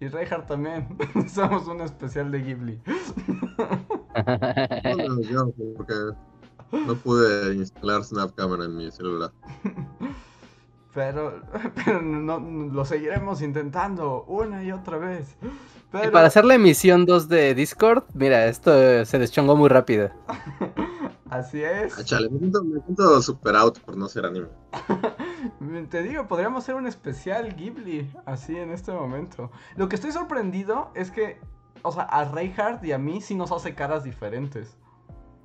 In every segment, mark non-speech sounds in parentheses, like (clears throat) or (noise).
y Reinhardt también. (laughs) Somos un especial de Ghibli. (laughs) No, yo, porque no pude instalar Snapcamera en mi celular. (laughs) Pero, pero no, lo seguiremos intentando una y otra vez. Pero... Y para hacer la emisión 2 de Discord, mira, esto se deschongó muy rápido. Así es. Ah, chale, me siento, me siento super out por no ser anime. Te digo, podríamos hacer un especial Ghibli así en este momento. Lo que estoy sorprendido es que, o sea, a Reinhardt y a mí sí nos hace caras diferentes.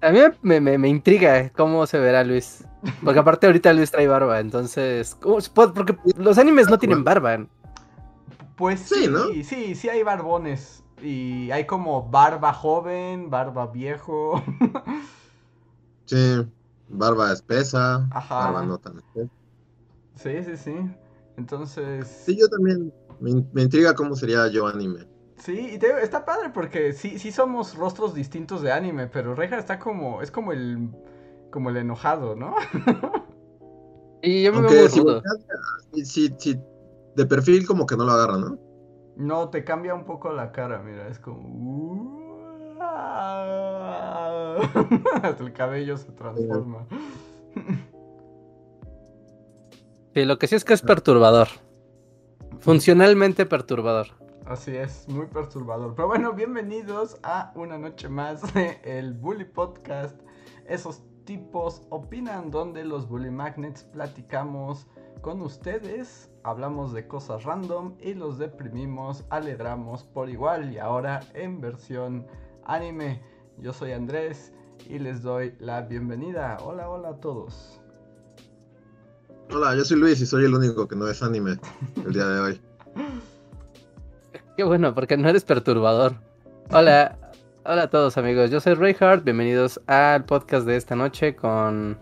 A mí me, me, me intriga cómo se verá Luis. Porque aparte ahorita Luis trae barba, entonces... Porque los animes no tienen barba. Pues Sí, sí, ¿no? sí, sí hay barbones. Y hay como barba joven, barba viejo. (laughs) Sí, barba espesa, Ajá. barba no tan espesa. Sí, sí, sí. Entonces... Sí, yo también me, me intriga cómo sería yo anime. Sí, y te digo, está padre porque sí, sí somos rostros distintos de anime, pero Reinhardt está como, es como el, como el enojado, ¿no? (laughs) Y yo me veo Aunque muy si, si, si- si de perfil como que no lo agarra, ¿no? No, te cambia un poco la cara, mira, es como... (laughs) Hasta el cabello se transforma. Sí, lo que sí es que es perturbador. Funcionalmente perturbador. Así es, muy perturbador. Pero bueno, bienvenidos a una noche más de el Bully Podcast. Esos tipos opinan donde los Bully Magnets platicamos con ustedes, hablamos de cosas random y los deprimimos, alegramos por igual y ahora en versión anime. Yo soy Andrés y les doy la bienvenida. Hola, hola a todos. Hola, yo soy Luis y soy el único que no es anime el día de hoy. Qué bueno, porque no eres perturbador. Hola, hola a todos amigos, yo soy Reinhardt, bienvenidos al podcast de esta noche con,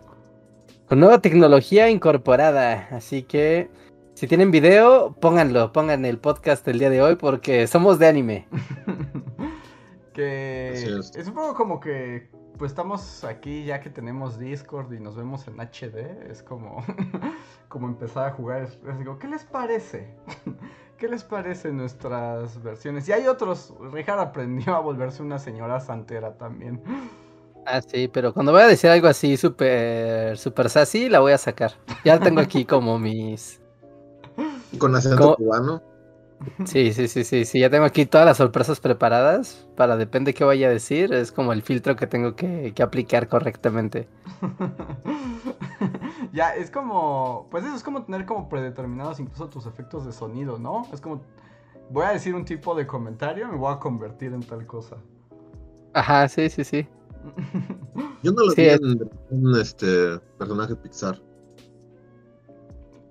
con nueva tecnología incorporada. Así que si tienen video, pónganlo, pongan el podcast del día de hoy porque somos de anime. (laughs) que es un poco como que pues estamos aquí ya que tenemos Discord y nos vemos en HD, es como (laughs) como empezar a jugar, digo, ¿qué les parece? (laughs) ¿Qué les parece nuestras versiones? Y hay otros, Richard aprendió a volverse una señora santera también. Ah, sí, pero cuando voy a decir algo así súper super sassy, la voy a sacar. Ya tengo aquí como mis... (laughs) Con acento cubano. Sí, sí, sí, sí, sí, ya tengo aquí todas las sorpresas preparadas para depende qué vaya a decir, es como el filtro que tengo que, que aplicar correctamente. (laughs) ya, es como, pues eso es como tener como predeterminados incluso tus efectos de sonido, ¿no? Es como, voy a decir un tipo de comentario, me voy a convertir en tal cosa. Ajá, sí, sí, sí. Yo no lo Sí, vi es- en un este, personaje Pixar.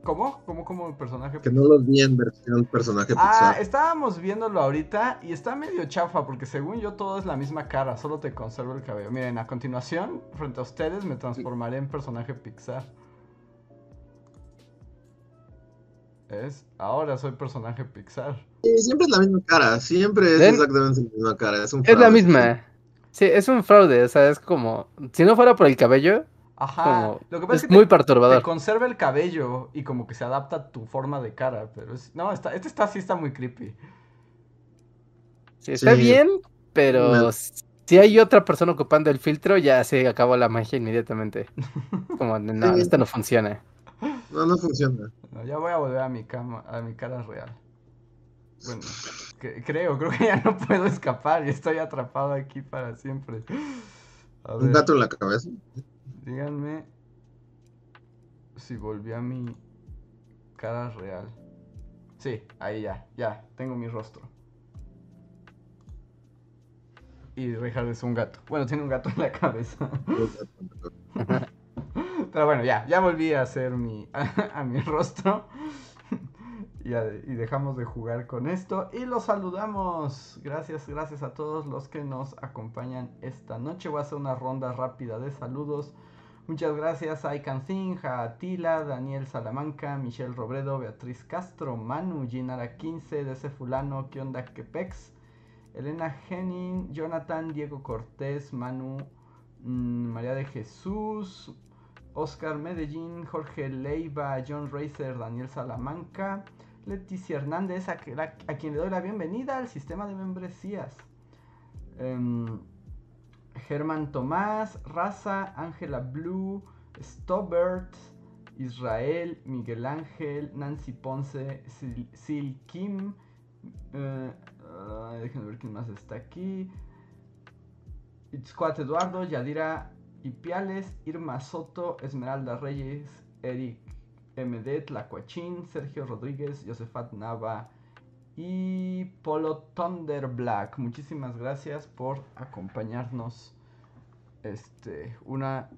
¿Cómo? ¿Cómo como el personaje? Que no los vi en versión personaje Ah, Pixar. estábamos viéndolo ahorita y está medio chafa porque según yo todo es la misma cara, solo te conservo el cabello. Miren, a continuación, frente a ustedes me transformaré en personaje Pixar. ¿Es? Ahora soy personaje Pixar. Sí, siempre es la misma cara, siempre es ¿Ven? exactamente la misma cara. Es, un Es la misma. Sí, es un fraude, o sea, es como... Si no fuera por el cabello, Ajá. como... Lo que pasa Es es que muy te, te perturbador. conserva el cabello y como que se adapta a tu forma de cara, pero es... No, está, este está sí está muy creepy. Sí, está Sí. bien, pero si hay otra persona ocupando el filtro, ya se acabó la magia inmediatamente. (laughs) Como, no, Sí. esto no funciona. No, no funciona. No, ya voy a volver a mi cama, a mi cara real. Bueno, que- creo, (laughs) creo que ya no puedo escapar y estoy atrapado aquí para siempre. A Un ver, gato en la cabeza. Díganme si volví a mi cara real. Sí, ahí ya, ya, tengo mi rostro. Y Richard es un gato. Bueno, tiene un gato en la cabeza. Pero bueno, ya, ya volví a hacer mi, (laughs) a, mi rostro. y, y dejamos de jugar con esto. Y los saludamos. Gracias, gracias a todos los que nos acompañan esta noche. Voy a hacer una ronda rápida de saludos. Muchas gracias a Atila, Daniel Salamanca, Michelle Robredo, Beatriz Castro, Manu, Ginara 15, DC Fulano, ¿qué onda Quepex? Elena Henning, Jonathan, Diego Cortés, Manu, mm, María de Jesús, Oscar Medellín, Jorge Leiva, John Racer, Daniel Salamanca, Leticia Hernández, a quien le doy la bienvenida al sistema de membresías. Em, Germán Tomás, Raza, Ángela Blue, Stobert, Israel, Miguel Ángel, Nancy Ponce, Sil, Kim. eh, déjenme ver quién más está aquí. Itzcuat Eduardo, Yadira Ipiales, Irma Soto, Esmeralda Reyes, Eric MD, Tlacuachín, Sergio Rodríguez, Josefat Nava y Polo Thunder Black. Muchísimas gracias por acompañarnos este una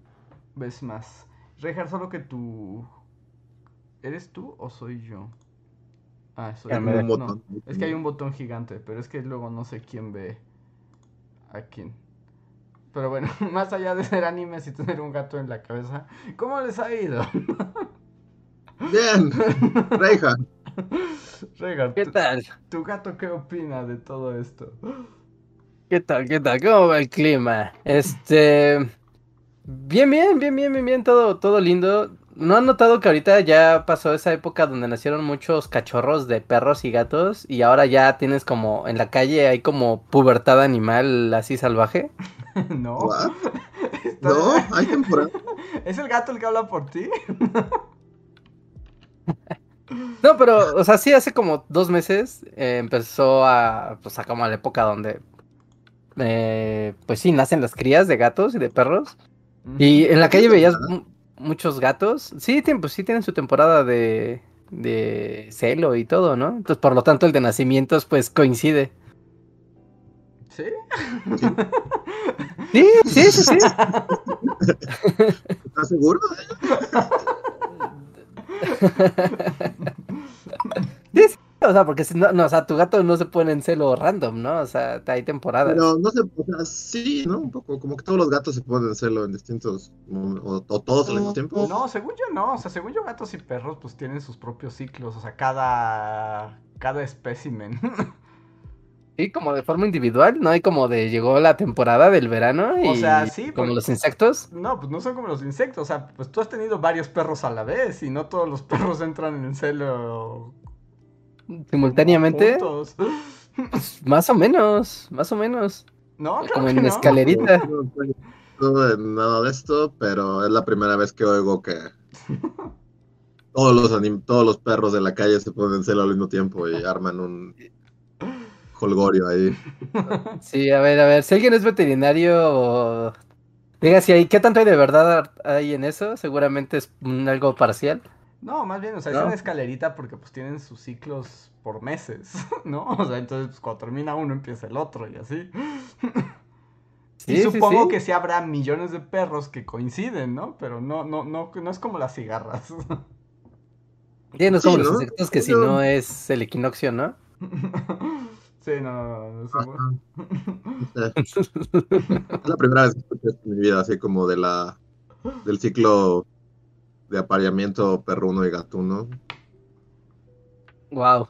vez más. Rejar, solo que tú ¿Eres tú o soy yo? Ah, soy yo. No, es que hay un botón gigante, pero es que luego no sé quién ve a quién. Pero bueno, (laughs) más allá de ser animes y tener un gato en la cabeza, ¿cómo les ha ido? (laughs) Bien, (laughs) Reija. (laughs) ¿Qué tu, tal? tu gato qué opina de todo esto? ¿Qué tal? ¿Qué tal? ¿Cómo va el clima? Este. Bien, bien, bien, bien, bien, bien, todo, todo lindo. ¿No han notado que ahorita ya pasó esa época donde nacieron muchos cachorros de perros y gatos y ahora ya tienes como en la calle hay como pubertad animal así salvaje? (laughs) no. (laughs) No, hay temporada. ¿Es el gato el que habla por ti? No, pero, o sea, sí, hace como dos meses eh, empezó a, pues, a como la época donde, eh, pues sí, nacen las crías de gatos y de perros. Y en la calle ¿Tiene veías muchos gatos. Sí, tienen, pues sí tienen su temporada de, de celo y todo, ¿no? Entonces, por lo tanto, el de nacimientos, pues coincide. ¿Sí? Sí, sí, sí, sí. (laughs) ¿Estás seguro? (laughs) Sí, sí, O sea, porque si no, no, o sea, tu gato no se pone en celo random, ¿no? O sea, hay temporadas. Pero no sé, o sea, sí, ¿no? Un poco, como que todos los gatos se pueden en celo en distintos, o, o todos al mismo tiempo. No, según yo no, o sea, según yo gatos y perros pues tienen sus propios ciclos, o sea, cada cada espécimen. (laughs) Sí, como de forma individual, ¿no? Hay como de llegó la temporada del verano y O sea, sí, como porque- los insectos. No, pues no son como los insectos, o sea, pues tú has tenido varios perros a la vez y no todos los (laughs) perros entran en el celo Simultáneamente, juntos. más o menos, más o menos. No, claro Como que en no. escalerita. (laughs) No de nada de esto, pero es la primera vez que oigo que (laughs) todos los anim- todos los perros de la calle se ponen en celo al mismo tiempo y arman un holgorio ahí. Sí, a ver, a ver, si alguien es veterinario, diga si hay, ¿qué tanto hay de verdad hay en eso? Seguramente es algo parcial. No, más bien, o sea, es una escalerita porque pues tienen sus ciclos por meses, (laughs) ¿no? O sea, entonces pues, cuando termina uno empieza el otro y así. (laughs) Sí, y supongo sí. que sí habrá millones de perros que coinciden, ¿no? Pero no, no, no, no es como las cigarras. Sí, no es Sí, como los ¿no? insectos que si Yo- no es el equinoccio, ¿no? (laughs) sí, no, no, no, sé. Es la primera vez que escucho esto en mi vida, así como de la del ciclo de apareamiento perruno y gatuno. Wow.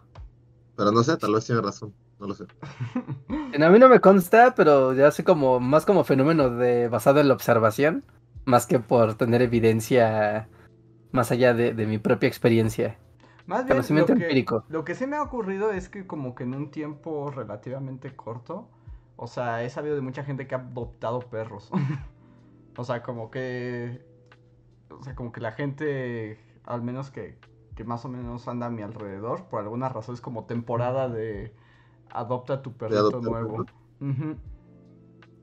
Pero no sé, tal vez tiene razón. No lo sé. A mí no me consta, pero ya sé como más como fenómeno de basado en la observación, más que por tener evidencia más allá de, de mi propia experiencia. Más bien, Conocimiento lo que, empírico. lo que sí me ha ocurrido es que como que en un tiempo relativamente corto, o sea, he sabido de mucha gente que ha adoptado perros. (laughs) o sea, como que... O sea, como que la gente, al menos que, que más o menos anda a mi alrededor, por alguna razón es como temporada de adopta tu perrito nuevo.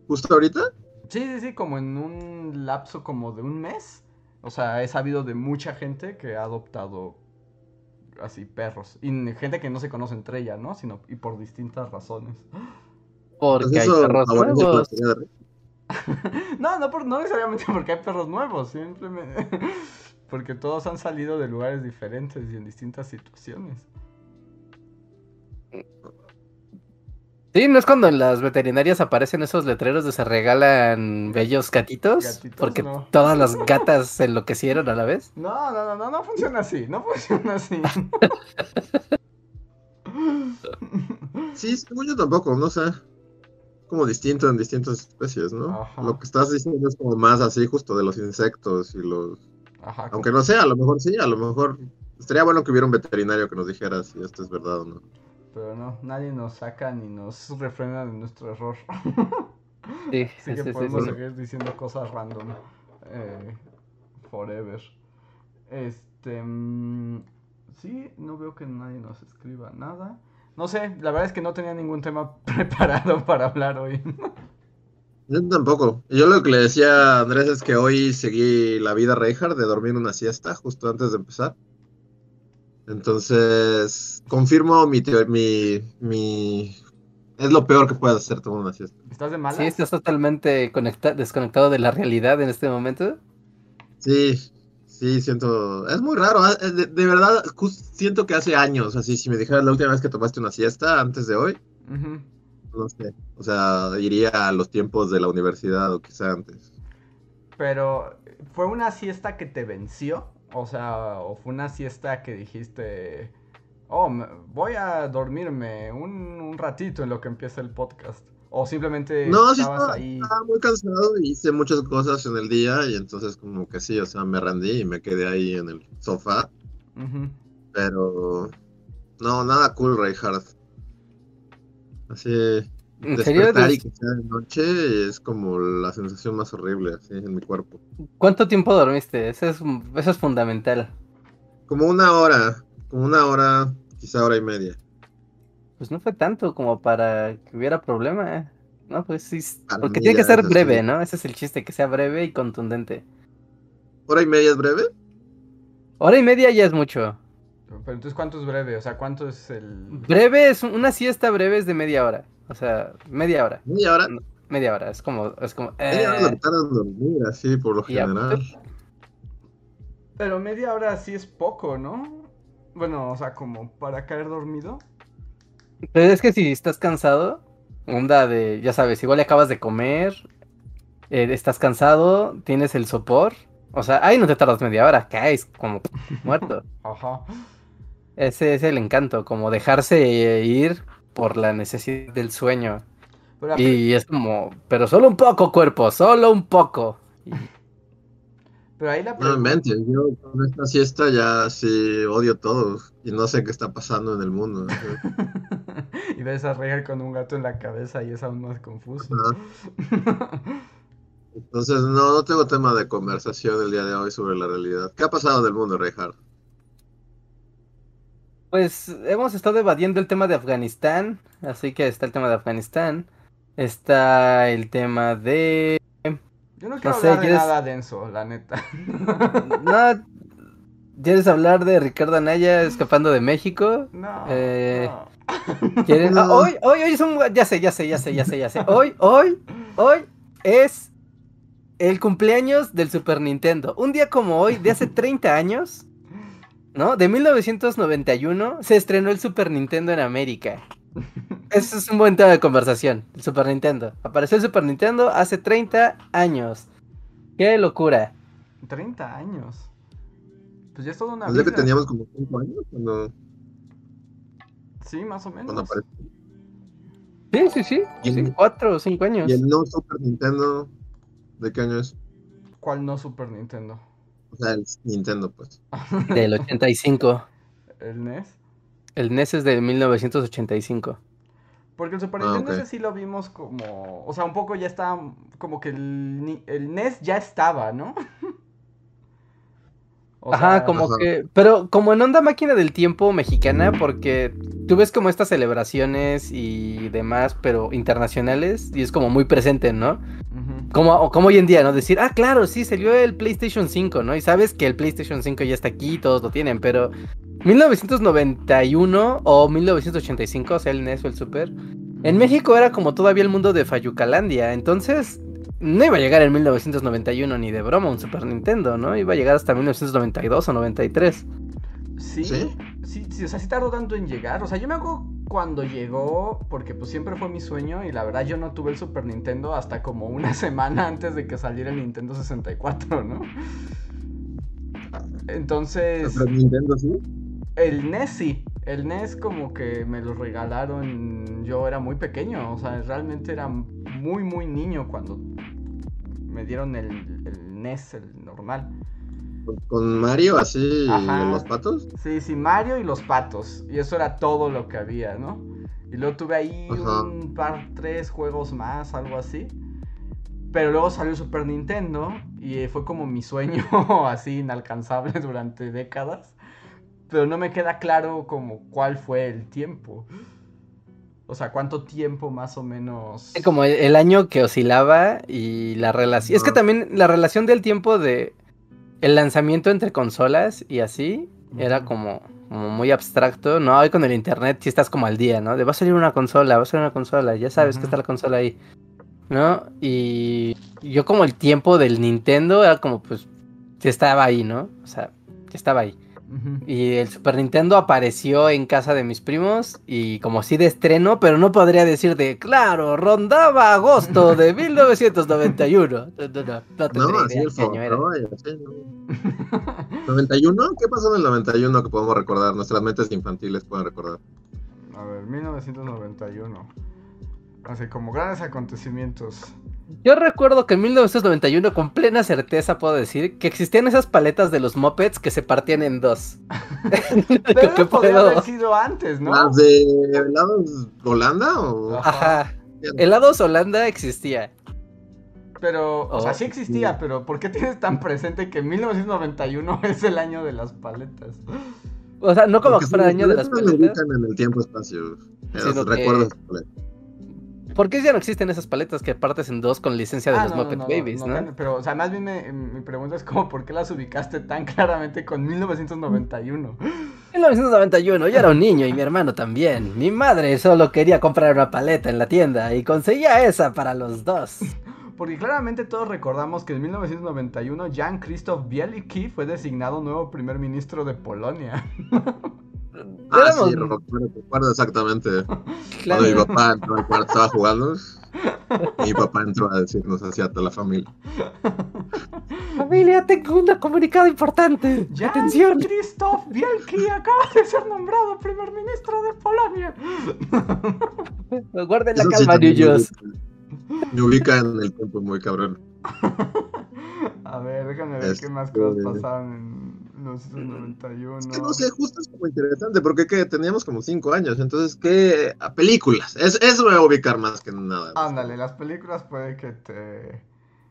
¿Justo ahorita? Sí, sí, sí, como en un lapso como de un mes. O sea, he sabido de mucha gente que ha adoptado así perros. Y gente que no se conoce entre ella, ¿no? Sino y por distintas razones. Porque Pues hay perros nuevos. Rick. (laughs) No, no, por- no necesariamente porque hay perros nuevos, simplemente (laughs) porque todos han salido de lugares diferentes y en distintas situaciones. Sí, ¿no es cuando en las veterinarias aparecen esos letreros de se regalan bellos gatitos? Gatitos, porque no. todas las gatas se enloquecieron a la vez. No, no, no, no, no funciona así, no funciona así. (laughs) Sí, según yo tampoco, no sé. Como distinto en distintas especies, ¿no? Ajá. Lo que estás diciendo es como más así, justo de los insectos y los. Ajá, Aunque no sé, a lo mejor sí, a lo mejor. Estaría bueno que hubiera un veterinario que nos dijera si esto es verdad o no. Pero no, nadie nos saca ni nos refrena de nuestro error. Sí, (laughs) Así sí, que sí, podemos sí. seguir diciendo cosas random. eh, forever. Este. mm, sí, no veo que nadie nos escriba nada. No sé, la verdad es que no tenía ningún tema (laughs) preparado para hablar hoy. Yo tampoco. Yo lo que le decía a Andrés es que hoy seguí la vida Reinhardt de dormir una siesta justo antes de empezar. Entonces, confirmo mi, mi, mi... Es lo peor que puedes hacer tomar una siesta. ¿Estás de malas? Sí, estás totalmente conecta- desconectado de la realidad en este momento. Sí, sí, siento... Es muy raro. ah, De, de verdad, siento que hace años, así, si me dijeras la última vez que tomaste una siesta antes de hoy, no sé. O sea, iría a los tiempos de la universidad o quizá antes. Pero, ¿fue una siesta que te venció? O sea, ¿o fue una siesta que dijiste, oh, me- voy a dormirme un, un ratito en lo que empieza el podcast? O simplemente No, sí estabas estaba, ahí. estaba muy cansado y hice muchas cosas en el día y entonces como que sí, o sea, me rendí y me quedé ahí en el sofá, pero no, nada cool, Reinhardt. Así, ¿En serio? despertar y que sea de noche es como la sensación más horrible, así, en mi cuerpo. ¿Cuánto tiempo dormiste? Eso es, eso es fundamental. Como una hora, como una hora, quizá hora y media. Pues no fue tanto como para que hubiera problema. ¿eh? No, pues sí. Para Porque tiene que ser así. breve, ¿no? Ese es el chiste, que sea breve y contundente. ¿Hora y media es breve? Hora y media ya es mucho. Pero entonces, ¿cuánto es breve? O sea, ¿cuánto es el...? Breve es un- una siesta breve es de media hora. O sea, media hora. ¿Media hora? Media hora. Es como, es como. Media hora eh, dormir, así, por lo ya, general. Pero media hora sí es poco, ¿no? Bueno, o sea, como para caer dormido. Pero es que si estás cansado, onda de, ya sabes, igual acabas de comer, eh, estás cansado, tienes el sopor. O sea, ahí no te tardas media hora, caes como (laughs) muerto. Ajá. Ese es el encanto, como dejarse eh, ir por la necesidad del sueño. Pero, Y es como, pero solo un poco, cuerpo, solo un poco. (laughs) Pero ahí la inventes, yo con esta siesta ya sí odio todo y no sé qué está pasando en el mundo. (laughs) y ves a Regal con un gato en la cabeza y es aún más confuso. Entonces, no, no tengo tema de conversación el día de hoy sobre la realidad. ¿Qué ha pasado en el mundo, Reinhardt? Pues hemos estado evadiendo el tema de Afganistán, así que está el tema de Afganistán, está el tema de... Yo no quiero sé, hablar de ¿quieres- nada denso, la neta. (laughs) No, ¿quieres hablar de Ricardo Anaya escapando de México? No. Eh. No. (laughs) Ah, hoy, hoy, hoy es un... Ya sé, ya sé, ya sé, ya sé, ya sé. Hoy, hoy, hoy es el cumpleaños del Super Nintendo. Un día como hoy, de hace 30 años, ¿no? De 1991, se estrenó el Super Nintendo en América. (laughs) Ese es un buen tema de conversación, el Super Nintendo. Apareció el Super Nintendo hace 30 años. ¡Qué locura! 30 años. Pues ya es toda una Desde que vida. teníamos como 5 años cuando, Sí, más o menos. cuando apareció. Sí, sí, sí. Y sí, el- cuatro o cinco años. Y el no Super Nintendo, ¿de qué año es? ¿Cuál no Super Nintendo? O sea, el Nintendo, pues. (laughs) Del 85. ¿El NES? El NES es de 1985. Porque el Super Ah, Nintendo ok. ese sí lo vimos como... O sea, un poco ya estaba... Como que el, el NES ya estaba, ¿no? (laughs) O Ajá, sea, como Ajá. que, pero como en onda máquina del tiempo mexicana, porque tú ves como estas celebraciones y demás, pero internacionales, y es como muy presente, ¿no? ujú. Como, o como hoy en día, ¿no? Decir, ah, claro, sí, salió el PlayStation 5, ¿no? Y sabes que el PlayStation 5 ya está aquí, todos lo tienen, pero 1991 o 1985, o sea, el NES o el Super, en México era como todavía el mundo de Fayucalandia, entonces no iba a llegar en 1991 ni de broma un Super Nintendo, ¿no? Iba a llegar hasta 1992 o 93. Sí, ¿Sí? sí, sí, o sea, sí tardó tanto en llegar. O sea, yo me acuerdo cuando llegó, porque pues siempre fue mi sueño y la verdad yo no tuve el Super Nintendo hasta como una (laughs) semana antes de que saliera el Nintendo 64, ¿no? Entonces, Pero Nintendo sí. el NES sí, el NES como que me lo regalaron, yo era muy pequeño, o sea, realmente era muy, muy niño cuando me dieron el, el NES, el normal. Con- Mario, así, Ajá. los patos. Sí, sí, Mario y los patos. Y eso era todo lo que había, ¿no? Y luego tuve ahí Ajá. un par, tres juegos más, algo así. Pero luego salió Super Nintendo y fue como mi sueño (laughs) así inalcanzable durante décadas. Pero no me queda claro como cuál fue el tiempo. O sea, cuánto tiempo más o menos. Como el, el año que oscilaba y la relación. Es que también la relación del tiempo de el lanzamiento entre consolas y así era como, como muy abstracto, ¿no? Hoy con el internet sí estás como al día, ¿no? De va a salir una consola, va a salir una consola, ya sabes que está la consola ahí, ¿no? Y yo como el tiempo del Nintendo era como pues que estaba ahí, ¿no? O sea, que estaba ahí. Y el Super Nintendo apareció en casa de mis primos y como si de estreno, pero no podría decir de, claro, rondaba agosto de (laughs) 1991. No, no, no, no No, tendría así idea el qué año era. Fortnite, así, ¿no? ¿91? ¿Qué pasó en el 91 que podemos recordar? Nuestras mentes infantiles pueden recordar. A ver, 1991. Así como grandes acontecimienos. Yo recuerdo que en 1991 con plena certeza puedo decir que existían esas paletas de los mopeds que se partían en dos. (laughs) (laughs) Pero ¿Qué eso podría puedo? haber sido antes, ¿no? ¿Las de helados Holanda o...? Ajá. Helados Holanda existía. Pero, o sea, Oh, sí existía, sí. pero ¿por qué tienes tan presente que 1991 (laughs) es el año de las paletas? O sea, no como que fuera el año de las no me paletas. ubican en el tiempo-espacio. Los que- recuerdos. ¿Por qué ya no existen esas paletas que partes en dos con licencia de Ah, los no, Muppet no, Babies, no, Pero, o sea, más bien me- mi pregunta es como, ¿por qué las ubicaste tan claramente con 1991? 1991, yo era un niño y mi hermano también. Mi madre solo quería comprar una paleta en la tienda y conseguía esa para los dos. (laughs) Porque claramente todos recordamos que en 1991 Jan Krzysztof Bielicki fue designado nuevo primer ministro de Polonia. (laughs) Ah, Éramos- sí, recuerdo, recuerdo exactamente. Claro. (laughs) Cuando mi papá entró al cuarto, estaba jugando. Y mi papá entró a decirnos así a toda la familia. Familia, tengo un comunicado importante. Atención. Krzysztof Bielicki acaba de ser nombrado primer ministro de Polonia. (laughs) Guarden la Eso sí calma, también me niños. ubica- Me ubica en el tiempo muy cabrón. (laughs) A ver, déjame ver qué más Este- cosas pasaban en 1991. Es que no sé, justo es como interesante, porque ¿qué? teníamos como cinco años, entonces, ¿qué? A películas. Es, eso me va a ubicar más que nada. Ándale, las películas puede que te...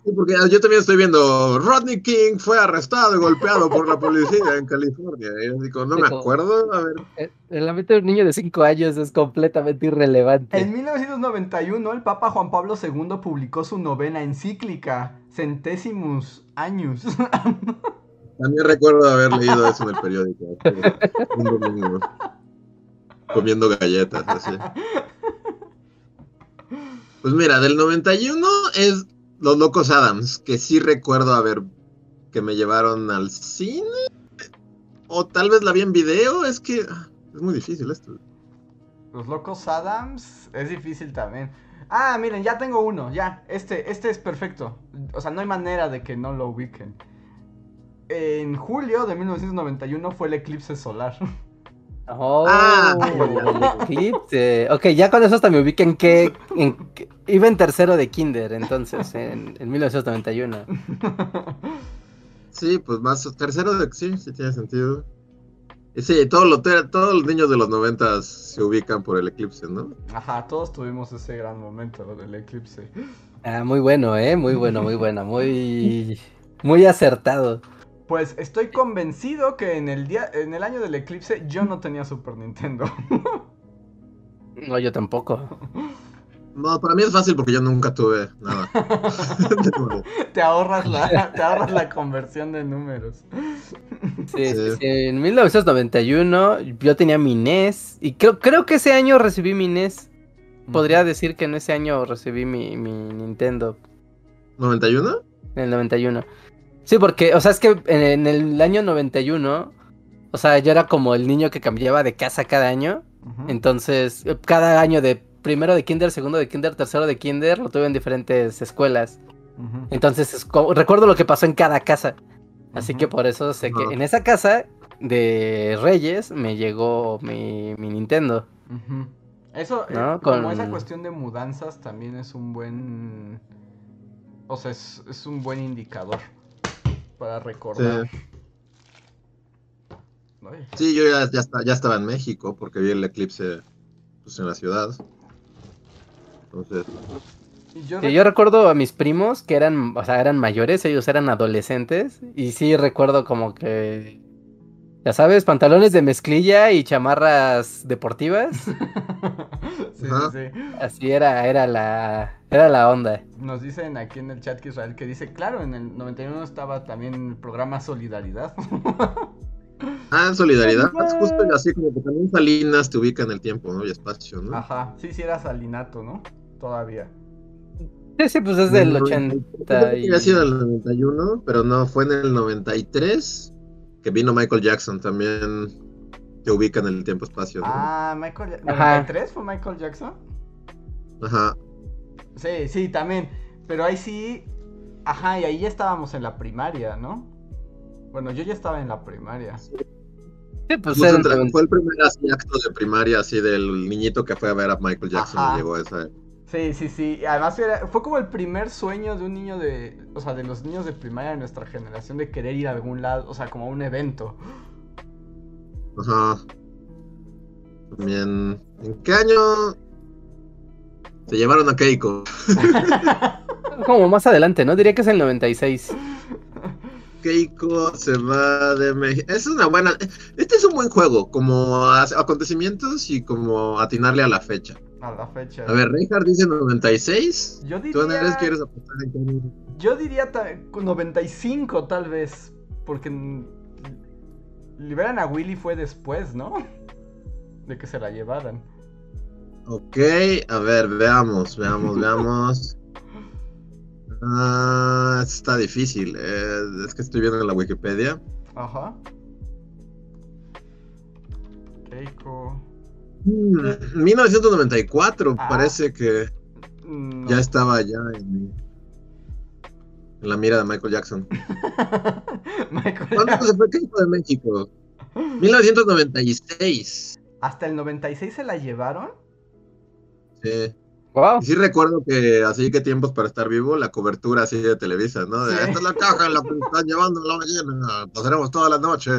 Sí, porque yo también estoy viendo, Rodney King fue arrestado y golpeado por la policía en California. Y yo digo, no me acuerdo, a ver. Eh, En la mente de un niño de 5 años es completamente irrelevante. En 1991, el Papa Juan Pablo II publicó su novena encíclica, Centésimus Años. (laughs) También recuerdo haber leído eso en el periódico. un domingo, comiendo galletas, así. Pues mira, del 91 es Los Locos Adams, que sí recuerdo haber que me llevaron al cine. O tal vez la vi en video, es que es muy difícil esto. Los Locos Adams es difícil también. Ah, miren, ya tengo uno, ya. Este, este es perfecto. O sea, no hay manera de que no lo ubiquen. En julio de 1991 fue el eclipse solar. Oh, Ah. el eclipse. Ok, ya con eso hasta me ubiqué en que- iba en tercero de kinder, entonces, en, en 1991. Sí, pues más tercero de sí, sí tiene sentido. Y sí, todos los, todos los niños de los 90 se ubican por el eclipse, ¿no? Ajá, todos tuvimos ese gran momento del eclipse. Ah, muy bueno, eh, muy bueno, muy bueno, muy, muy acertado. Pues estoy convencido que en el día, en el año del eclipse yo no tenía Super Nintendo. (laughs) No, yo tampoco. No, para mí es fácil porque yo nunca tuve nada. (laughs) Te ahorras la, te ahorras la conversión de números. Sí. sí, En 1991 yo tenía mi NES y creo, creo que ese año recibí mi NES. Podría decir que en ese año recibí mi, mi Nintendo, ¿91? en el 91. Sí, porque, o sea, es que en, el año 91 O sea, yo era como el niño que cambiaba de casa cada año. Entonces, eh, cada año de primero de kinder, segundo de kinder, tercero de kinder, lo tuve en diferentes escuelas. Entonces, es como- recuerdo lo que pasó en cada casa. Así que por eso sé que en esa casa de Reyes me llegó mi, mi Nintendo. Eso, eh, como esa cuestión de mudanzas también es un buen... O sea, es, es un buen indicador para recordar. Sí, yo ya, ya, ya estaba en México porque vi el eclipse pues, en la ciudad. Entonces, y yo Sí, yo recuerdo a mis primos que eran, o sea, eran mayores, ellos eran adolescentes. Y sí recuerdo como que, ya sabes, pantalones de mezclilla y chamarras deportivas. (laughs) sí, Ajá. sí, sí. Así era, era la, era la onda. Nos dicen aquí en el chat que Israel que dice, claro, en el 91 estaba también el programa Solidaridad. (laughs) ah, solidaridad, justo así como que también Salinas te ubica en el tiempo, ¿no? Y espacio, ¿no? Ajá, sí, sí era Salinato, ¿no? Todavía. Sí, sí, pues es del No, 80 Creo que y... había sido el 91, pero no, fue en el 93 que vino Michael Jackson también te ubica en el tiempo-espacio. ¿no? Ah, Michael... Ajá. ¿93 fue Michael Jackson? Ajá. Sí, sí, también. Pero ahí sí. Ajá, y ahí ya estábamos en la primaria, ¿no? Bueno, yo ya estaba en la primaria. Sí, pues Fue, era el- el fue el primer así, acto de primaria así del niñito que fue a ver a Michael Jackson Ajá. y llegó a esa. Sí, sí, sí. Además era- fue como el primer sueño de un niño de. O sea, de los niños de primaria de nuestra generación de querer ir a algún lado. O sea, como a un evento. Ajá. También. ¿En qué año se llevaron a Keiko? (laughs) como más adelante, ¿no? Diría que es el 96. Keiko se va de México. Es una buena. Este es un buen juego, como acontecimientos y como atinarle a la fecha. A la fecha. A ver, Reinhardt dice 96. Yo ¿Tú, Neres, diría. quieres apostar en qué año? Yo diría ta- 95 tal vez. Porque. Mm, Liberan a Willy fue después, ¿no? (laughs) De que se la llevaran. Ok, a ver, veamos, veamos, veamos. (laughs) Ah, está difícil. eh, es que estoy viendo en la Wikipedia. Ajá. Keiko. Mm, 1994, Ah. parece que Mm, ya estaba ya en, en la mira de Michael Jackson. (laughs) Michael ¿Cuándo se fue de México? 1996. ¿Hasta el 96 se la llevaron? Sí. Wow. Y sí recuerdo que así que tiempos para estar vivo, la cobertura así de Televisa, ¿no? De Sí. esta es la caja en la que están llevando la ballena. Pasaremos toda la noche